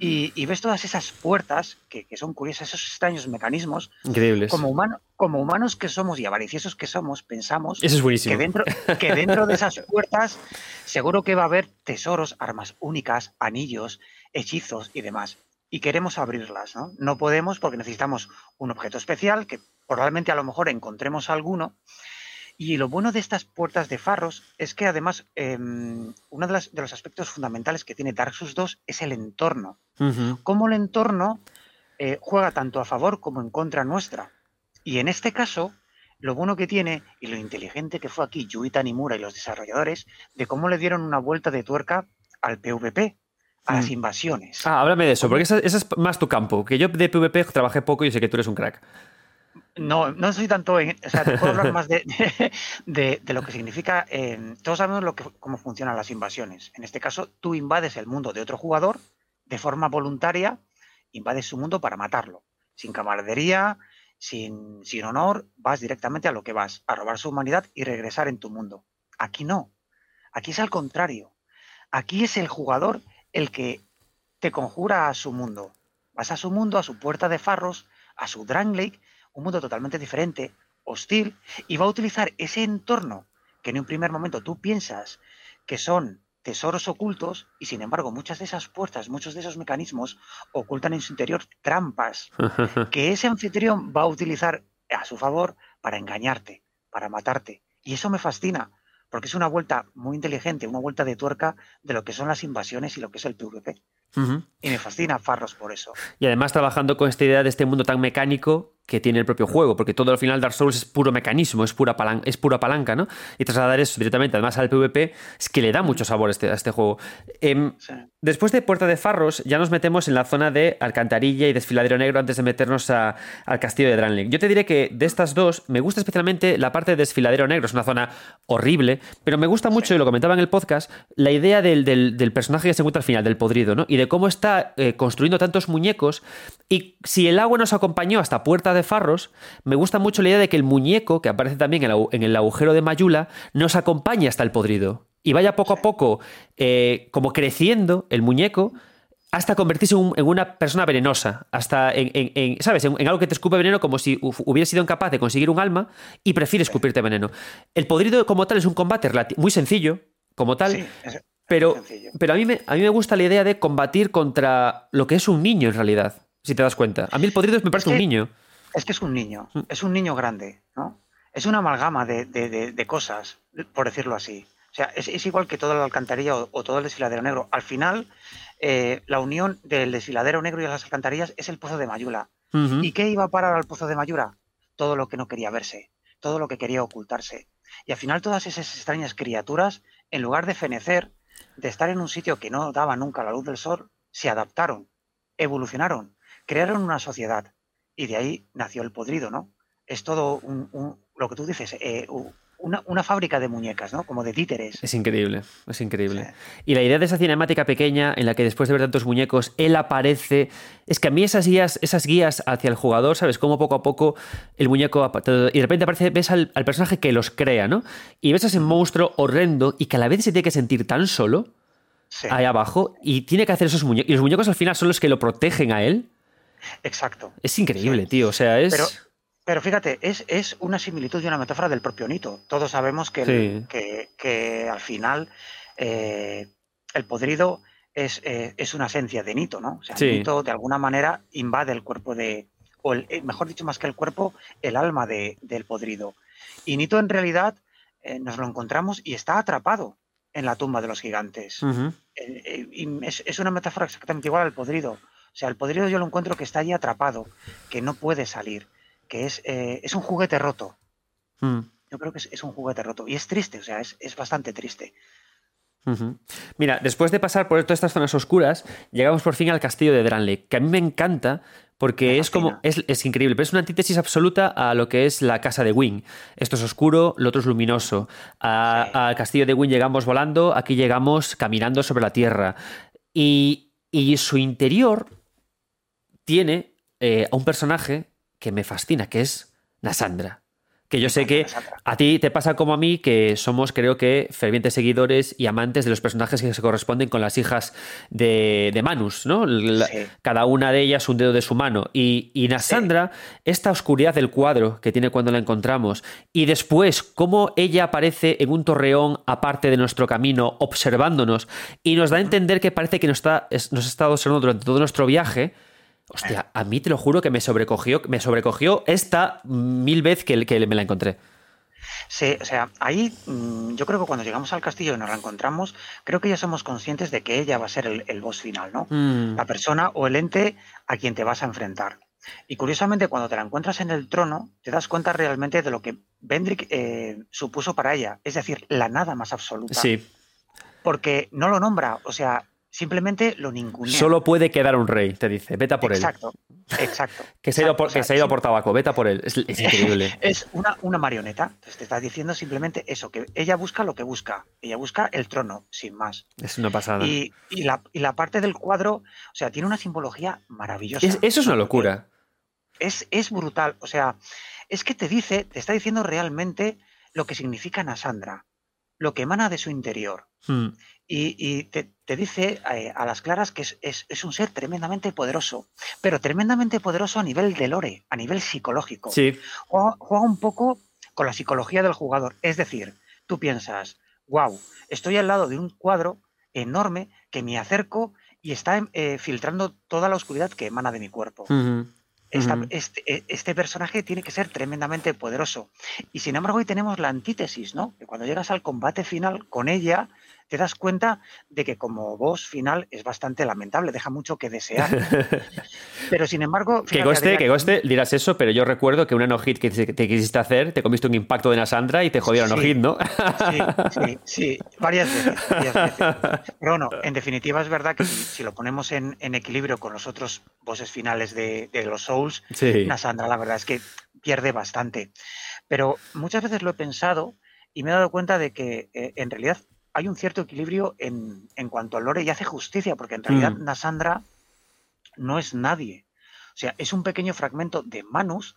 Speaker 6: y, y, ves todas esas puertas que, que, son curiosas, esos extraños mecanismos.
Speaker 1: Increíbles.
Speaker 6: Como, humano, como humanos que somos y avariciosos que somos, pensamos
Speaker 1: Eso es buenísimo.
Speaker 6: Que, dentro, que dentro de esas puertas seguro que va a haber tesoros, armas únicas, anillos, hechizos y demás. Y queremos abrirlas, ¿no? No podemos porque necesitamos un objeto especial que probablemente a lo mejor encontremos alguno y lo bueno de estas puertas de Farros es que además eh, uno de, las, de, los aspectos fundamentales que tiene Dark Souls 2 es el entorno. Uh -huh. Cómo el entorno eh, juega tanto a favor como en contra nuestra. Y en este caso, lo bueno que tiene y lo inteligente que fue aquí Yui Tanimura y los desarrolladores de cómo le dieron una vuelta de tuerca al PvP, a mm. las invasiones.
Speaker 1: Ah, háblame de eso, porque ese, ese es más tu campo. Que yo de PvP trabajé poco y sé que tú eres un crack.
Speaker 6: No, no soy tanto. En, o sea, te puedo hablar más de, de, lo que significa. Eh, todos sabemos lo que, cómo funcionan las invasiones. En este caso, tú invades el mundo de otro jugador de forma voluntaria, invades su mundo para matarlo. Sin camaradería, sin, sin honor, vas directamente a lo que vas, a robar su humanidad y regresar en tu mundo. Aquí no. Aquí es al contrario. Aquí es el jugador el que te conjura a su mundo. Vas a su mundo, a su puerta de farros, a su Drang Lake un mundo totalmente diferente, hostil, y va a utilizar ese entorno que en un primer momento tú piensas que son tesoros ocultos y sin embargo muchas de esas puertas, muchos de esos mecanismos ocultan en su interior trampas que ese anfitrión va a utilizar a su favor para engañarte, para matarte. Y eso me fascina, porque es una vuelta muy inteligente, una vuelta de tuerca de lo que son las invasiones y lo que es el PvP. Uh -huh. Y me fascina Farros por eso.
Speaker 1: Y además trabajando con esta idea de este mundo tan mecánico que tiene el propio juego, porque todo al final Dark Souls es puro mecanismo, es pura, palanca, es pura palanca, ¿no? Y trasladar eso directamente además al PvP es que le da mucho sabor a este, a este juego. Eh, sí. Después de Puerta de Farros ya nos metemos en la zona de Alcantarilla y Desfiladero Negro antes de meternos a, al castillo de Dranling. Yo te diré que de estas dos me gusta especialmente la parte de Desfiladero Negro, es una zona horrible, pero me gusta mucho, sí. y lo comentaba en el podcast, la idea del, del, del, personaje que se encuentra al final, del podrido, ¿no? Y de cómo está eh, construyendo tantos muñecos y si el agua nos acompañó hasta Puerta de Farros, me gusta mucho la idea de que el muñeco, que aparece también en el agujero de Mayula, nos acompañe hasta el podrido. Y vaya poco a poco, eh, como creciendo el muñeco, hasta convertirse en una persona venenosa, hasta en, en, en ¿sabes? En, en, algo que te escupe veneno como si hubiera sido incapaz de conseguir un alma y prefiere escupirte veneno. El podrido como tal es un combate muy sencillo, como tal, sí, pero, pero a, mí me, a mí me gusta la idea de combatir contra lo que es un niño en realidad, si te das cuenta. A mí el podrido me parece un niño.
Speaker 6: Es que es un niño, es un niño grande, ¿no? Es una amalgama de, de, de, de cosas, por decirlo así. O sea, es, es, igual que toda la alcantarilla o, o todo el desfiladero negro. Al final, eh, la unión del desfiladero negro y las alcantarillas es el pozo de Mayula. Uh -huh. ¿Y qué iba a parar al pozo de Mayura? Todo lo que no quería verse, todo lo que quería ocultarse. Y al final todas esas extrañas criaturas, en lugar de fenecer, de estar en un sitio que no daba nunca la luz del sol, se adaptaron, evolucionaron, crearon una sociedad. Y de ahí nació el podrido, ¿no? es todo un, un- lo que tú dices, eh, una, una fábrica de muñecas, ¿no? Como de títeres.
Speaker 1: Es increíble, es increíble.
Speaker 6: Sí.
Speaker 1: Y la idea de esa cinemática pequeña en la que después de ver tantos muñecos, él aparece. Es que a mí esas guías, esas guías hacia el jugador, ¿sabes? Cómo poco a poco el muñeco. Y de repente aparece, ves al, al personaje que los crea, ¿no? Y ves a ese monstruo horrendo y que a la vez se tiene que sentir tan solo
Speaker 6: Sí,
Speaker 1: ahí abajo y tiene que hacer esos muñecos. Y los muñecos al final son los que lo protegen a él.
Speaker 6: Exacto.
Speaker 1: Es increíble,
Speaker 6: Sí.
Speaker 1: tío. O sea, es.
Speaker 6: Pero, pero fíjate, es, es una similitud y una metáfora del propio Nito. Todos sabemos que, el-
Speaker 1: Sí.
Speaker 6: que, que al final eh, el podrido es, eh, es una esencia de Nito, ¿no? O sea,
Speaker 1: Sí.
Speaker 6: Nito de alguna manera invade el cuerpo de, o el- eh, mejor dicho, más que el cuerpo, el alma de- del podrido. Y Nito en realidad eh, nos lo encontramos y está atrapado en la tumba de los gigantes. Y es, es una metáfora exactamente igual al podrido. O sea, el podrido yo lo encuentro que está allí atrapado, que no puede salir, que es, eh, es un juguete roto.
Speaker 1: Mm.
Speaker 6: Yo creo que es, es un juguete roto. Y es triste, o sea, es, es bastante triste.
Speaker 1: Mira, después de pasar por todas estas zonas oscuras, llegamos por fin al castillo de Dranley, que a mí me encanta porque es como. Es, es increíble, pero es una antítesis absoluta a lo que es la casa de Wing. Esto es oscuro, lo otro es luminoso. A-
Speaker 6: Sí.
Speaker 1: Al castillo de Wing llegamos volando, aquí llegamos caminando sobre la tierra. Y, y su interior tiene eh, a un personaje que me fascina, que es Nasandra. Que yo sé que a ti te pasa como a mí, que somos, creo que, fervientes seguidores y amantes de los personajes que se corresponden con las hijas de, de Manus, ¿no? La-
Speaker 6: Sí.
Speaker 1: Cada una de ellas un dedo de su mano. Y, y Nasandra, esta oscuridad del cuadro que tiene cuando la encontramos, y después cómo ella aparece en un torreón aparte de nuestro camino, observándonos, y nos da a entender que parece que nos, está, es- nos ha estado observando durante todo nuestro viaje. Hostia, a mí te lo juro que me sobrecogió, me sobrecogió esta mil veces que, que me la encontré.
Speaker 6: Sí, o sea, ahí mm, yo creo que cuando llegamos al castillo y nos la encontramos, creo que ya somos conscientes de que ella va a ser el, el boss final, ¿no?
Speaker 1: Mm.
Speaker 6: La persona o el ente a quien te vas a enfrentar. Y curiosamente, cuando te la encuentras en el trono, te das cuenta realmente de lo que Vendrick eh, supuso para ella, es decir, la nada más absoluta.
Speaker 1: Sí,
Speaker 6: Porque no lo nombra, o sea, simplemente lo ningunea.
Speaker 1: solo puede quedar un rey, te dice. Vete a por él.
Speaker 6: Exacto, exacto.
Speaker 1: Que se ha ido por,
Speaker 6: Exacto, o sea,
Speaker 1: que se ha ido por tabaco, vete a por él. Es, es increíble.
Speaker 6: Es una, una marioneta. Entonces te está diciendo simplemente eso, que ella busca lo que busca. Ella busca el trono, sin más.
Speaker 1: Es una pasada.
Speaker 6: Y, y la, y la parte del cuadro, o sea, tiene una simbología maravillosa.
Speaker 1: Es- eso es una locura.
Speaker 6: Es, es brutal. O sea, es que te dice, te está diciendo realmente lo que significa Nasandra, lo que emana de su interior.
Speaker 1: Mm.
Speaker 6: Y, y te, te dice eh, a las claras que es, es- es un ser tremendamente poderoso, pero tremendamente poderoso a nivel de lore, a nivel psicológico.
Speaker 1: Sí,
Speaker 6: Juega, juega un poco con la psicología del jugador. Es decir, tú piensas, wow, estoy al lado de un cuadro enorme que me acerco y está eh, filtrando toda la oscuridad que emana de mi cuerpo. Esta- este, eh, este personaje tiene que ser tremendamente poderoso. Y sin embargo, hoy tenemos la antítesis, ¿no? Que cuando llegas al combate final con ella, te das cuenta de que como boss final es bastante lamentable, deja mucho que desear. Pero sin embargo,
Speaker 1: Que
Speaker 6: fíjate,
Speaker 1: goste,
Speaker 6: Adrián,
Speaker 1: que goste, dirás eso, pero yo recuerdo que una no-hit que te, te quisiste hacer, te comiste un impacto de Nasandra y te jodieron
Speaker 6: Sí.
Speaker 1: no-hit, ¿no?
Speaker 6: Sí, sí, sí, varias veces, varias veces. Pero bueno, en definitiva es verdad que si, si lo ponemos en, en equilibrio con los otros bosses finales de, de los Souls,
Speaker 1: Sí.
Speaker 6: Nasandra la verdad es que pierde bastante. Pero muchas veces lo he pensado y me he dado cuenta de que eh, en realidad hay un cierto equilibrio en, en cuanto al lore y hace justicia, porque en realidad
Speaker 1: Mm.
Speaker 6: Nasandra no es nadie. O sea, es un pequeño fragmento de Manus,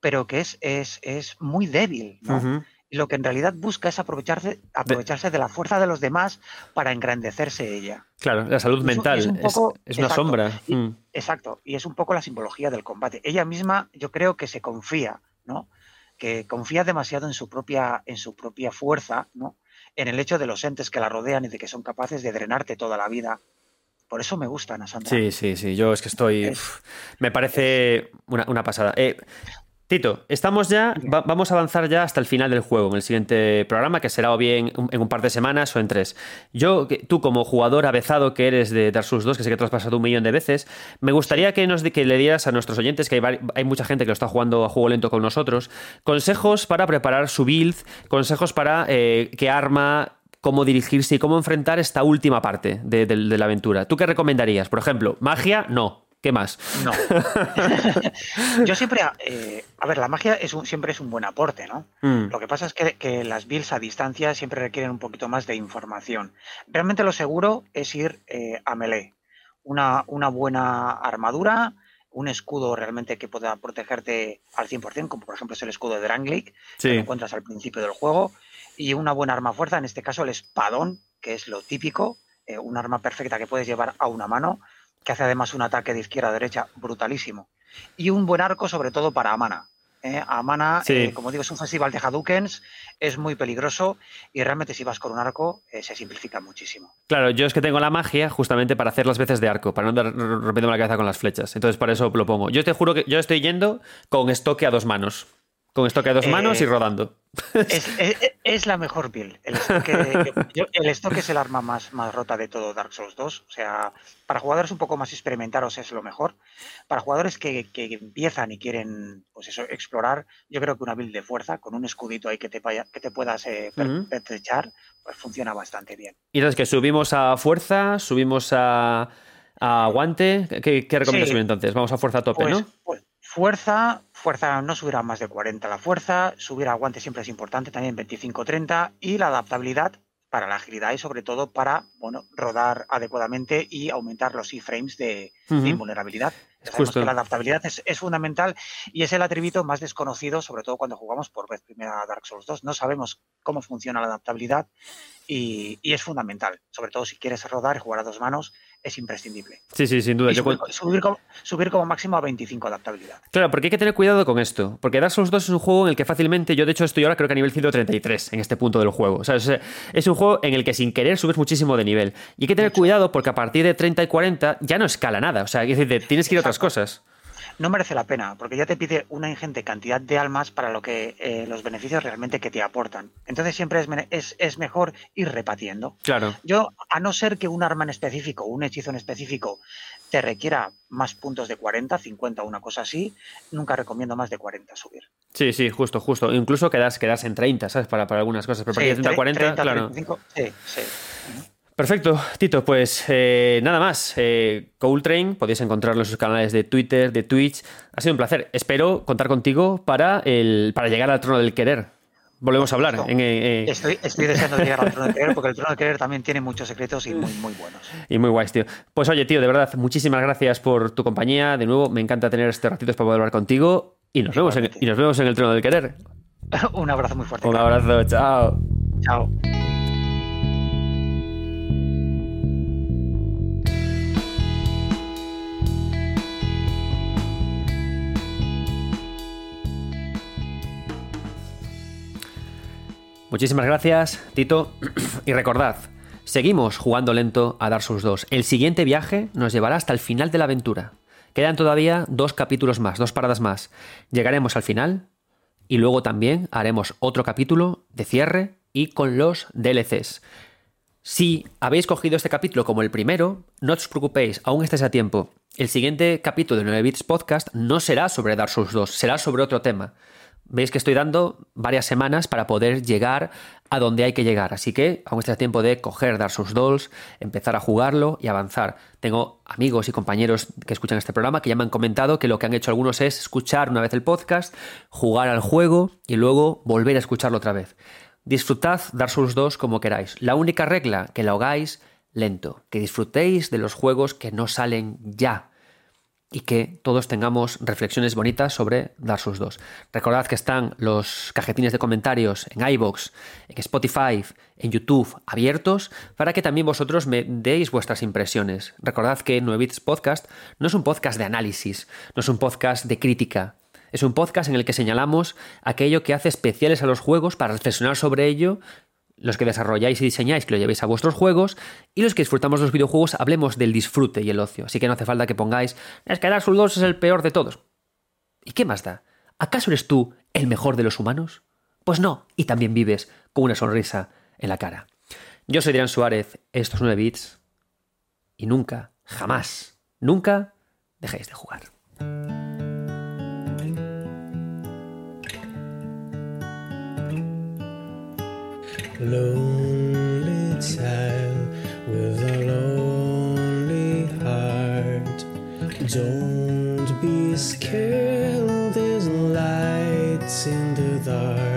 Speaker 6: pero que es, es, es muy débil, ¿no? Y lo que en realidad busca es aprovecharse, aprovecharse de la fuerza de los demás para engrandecerse ella.
Speaker 1: Claro, la salud mental
Speaker 6: es
Speaker 1: es,
Speaker 6: un poco-
Speaker 1: es una
Speaker 6: exacto.
Speaker 1: sombra.
Speaker 6: Y-
Speaker 1: Mm.
Speaker 6: Exacto, y es un poco la simbología del combate. Ella misma, yo creo que se confía, ¿no? Que confía demasiado en su propia, en su propia fuerza, ¿no? En el hecho de los entes que la rodean y de que son capaces de drenarte toda la vida. Por eso me gusta Nasandra.
Speaker 1: Sí, sí, sí. Yo es que estoy.
Speaker 6: Es-
Speaker 1: uf, me parece una, una pasada. Eh, Tito, estamos ya. va- vamos a avanzar ya hasta el final del juego, en el siguiente programa, que será o bien en un par de semanas o en tres. Yo, tú como jugador avezado que eres de Dark Souls 2, que sé que te has pasado un millón de veces, me gustaría que, nos, que le dieras a nuestros oyentes, que hay, mucha gente que lo está jugando a juego lento con nosotros, consejos para preparar su build, consejos para eh, qué arma cómo dirigirse y cómo enfrentar esta última parte de, de- de la aventura. ¿Tú qué recomendarías? Por ejemplo, magia, no. ¿Qué más?
Speaker 6: No. Yo siempre, eh, a ver, la magia es un, siempre es un buen aporte, ¿no?
Speaker 1: Mm.
Speaker 6: Lo que pasa es que, que las builds a distancia siempre requieren un poquito más de información. Realmente lo seguro es ir eh, a melee. Una, una buena armadura, un escudo realmente que pueda protegerte al 100%, como por ejemplo es el escudo de Drangleic, que lo
Speaker 1: Sí.
Speaker 6: encuentras al principio del juego, y una buena arma fuerza, en este caso el espadón, que es lo típico, eh, un arma perfecta que puedes llevar a una mano, que hace además un ataque de izquierda a derecha brutalísimo. Y un buen arco, sobre todo para Amana. ¿eh? Amana,
Speaker 1: Sí.
Speaker 6: eh, como digo, es un festival de Hadoukens, es muy peligroso y realmente si vas con un arco eh, se simplifica muchísimo.
Speaker 1: Claro, yo es que tengo la magia justamente para hacer las veces de arco, para no andar rompiéndome la cabeza con las flechas. Entonces, por eso lo pongo. Yo te juro que yo estoy yendo con estoque a dos manos. Con estoque a dos
Speaker 6: Eh,
Speaker 1: manos y rodando.
Speaker 6: Es, es- es la mejor build. El estoque, yo- el estoque es el arma más, más rota de todo Dark Souls 2. O sea, para jugadores un poco más experimentados es lo mejor. Para jugadores que, que empiezan y quieren pues eso, explorar, yo creo que una build de fuerza, con un escudito ahí que te, que te puedas eh, pertrechar, pues funciona bastante bien.
Speaker 1: Y entonces que subimos a fuerza, subimos a, a aguante. ¿Qué, qué recomiendas
Speaker 6: Sí.
Speaker 1: subir entonces? Vamos a fuerza a tope,
Speaker 6: Pues,
Speaker 1: ¿no?
Speaker 6: pues, fuerza, fuerza no subirá más de 40 la fuerza, subir a aguante siempre es importante, también 25-30 y la adaptabilidad para la agilidad y sobre todo para bueno, rodar adecuadamente y aumentar los iframes de, de invulnerabilidad. Ya sabemos
Speaker 1: Justo.
Speaker 6: que la adaptabilidad es, es fundamental y es el atributo más desconocido, sobre todo cuando jugamos por vez primera a Dark Souls 2. No sabemos cómo funciona la adaptabilidad y, y es fundamental. Sobre todo si quieres rodar y jugar a dos manos, es imprescindible.
Speaker 1: Sí, sí, sin duda.
Speaker 6: Y subir, como, subir como máximo a 25 adaptabilidad.
Speaker 1: Claro, porque hay que tener cuidado con esto. Porque Dark Souls 2 es un juego en el que fácilmente, yo de hecho estoy ahora creo que a nivel 133 en este punto del juego. O sea, es, es un juego en el que sin querer subes muchísimo de nivel. Y hay que tener cuidado porque a partir de 30 y 40 ya no escala nada. O sea, es decir, tienes que ir a otras cosas.
Speaker 6: No merece la pena, porque ya te pide una ingente cantidad de almas para lo que eh, los beneficios realmente que te aportan. Entonces siempre es, es, es mejor ir repatiendo.
Speaker 1: Claro.
Speaker 6: Yo, a no ser que un arma en específico, un hechizo en específico, te requiera más puntos de 40, 50, una cosa así, nunca recomiendo más de 40 subir.
Speaker 1: Sí, sí, justo, justo. Incluso quedas, quedas en 30, ¿sabes? Para, para algunas cosas. Pero a partir de 30
Speaker 6: tre-
Speaker 1: 40,
Speaker 6: 30,
Speaker 1: claro.
Speaker 6: 35, sí, sí.
Speaker 1: Perfecto, Tito, pues eh, nada más. Eh, Train, podéis encontrarlo en sus canales de Twitter, de Twitch. Ha sido un placer. Espero contar contigo para, el, para llegar al trono del querer. Volvemos a hablar. En, eh, eh,
Speaker 6: Estoy, estoy deseando llegar al trono de querer, porque el trono de querer también tiene muchos secretos y muy, muy buenos.
Speaker 1: y muy guays, tío. Pues oye, tío, de verdad, muchísimas gracias por tu compañía. De nuevo, me encanta tener este ratito para poder hablar contigo. Y nos, vemos en, y nos vemos en el trono del querer.
Speaker 6: un abrazo muy fuerte.
Speaker 1: Un abrazo, chao.
Speaker 6: Chao.
Speaker 1: Muchísimas gracias, Tito. y recordad, seguimos jugando lento a Dark Souls 2. El siguiente viaje nos llevará hasta el final de la aventura. Quedan todavía dos capítulos más, dos paradas más. Llegaremos al final y luego también haremos otro capítulo de cierre y con los DLCs. Si habéis cogido este capítulo como el primero, no os preocupéis, aún estáis a tiempo. El siguiente capítulo de 9 Bits Podcast no será sobre Dark Souls 2, será sobre otro tema. Veis que estoy dando varias semanas para poder llegar a donde hay que llegar, así que aún está tiempo de coger Dark Souls 2, empezar a jugarlo y avanzar. Tengo amigos y compañeros que escuchan este programa que ya me han comentado que lo que han hecho algunos es escuchar una vez el podcast, jugar al juego y luego volver a escucharlo otra vez. Disfrutad Dark Souls 2 como queráis. La única regla, que lo hagáis lento, que disfrutéis de los juegos que no salen ya y que todos tengamos reflexiones bonitas sobre Dark Souls 2. Recordad que están los cajetines de comentarios en iBox, en Spotify, en YouTube abiertos para que también vosotros me deis vuestras impresiones. Recordad que 9 Bits Podcast no es un podcast de análisis, no es un podcast de crítica, es un podcast en el que señalamos aquello que hace especiales a los juegos para reflexionar sobre ello. Los que desarrolláis y diseñáis, que lo llevéis a vuestros juegos, y los que disfrutamos los videojuegos, hablemos del disfrute y el ocio. Así que no hace falta que pongáis, es que Dark Souls 2 es el peor de todos. ¿Y qué más da? ¿Acaso eres tú el mejor de los humanos? Pues no, y también vives con una sonrisa en la cara. Yo soy Adrián Suárez, estos 9 bits, y nunca, jamás, nunca dejéis de jugar.
Speaker 7: lonely child with a lonely heart. Don't be scared, there's lights in the dark.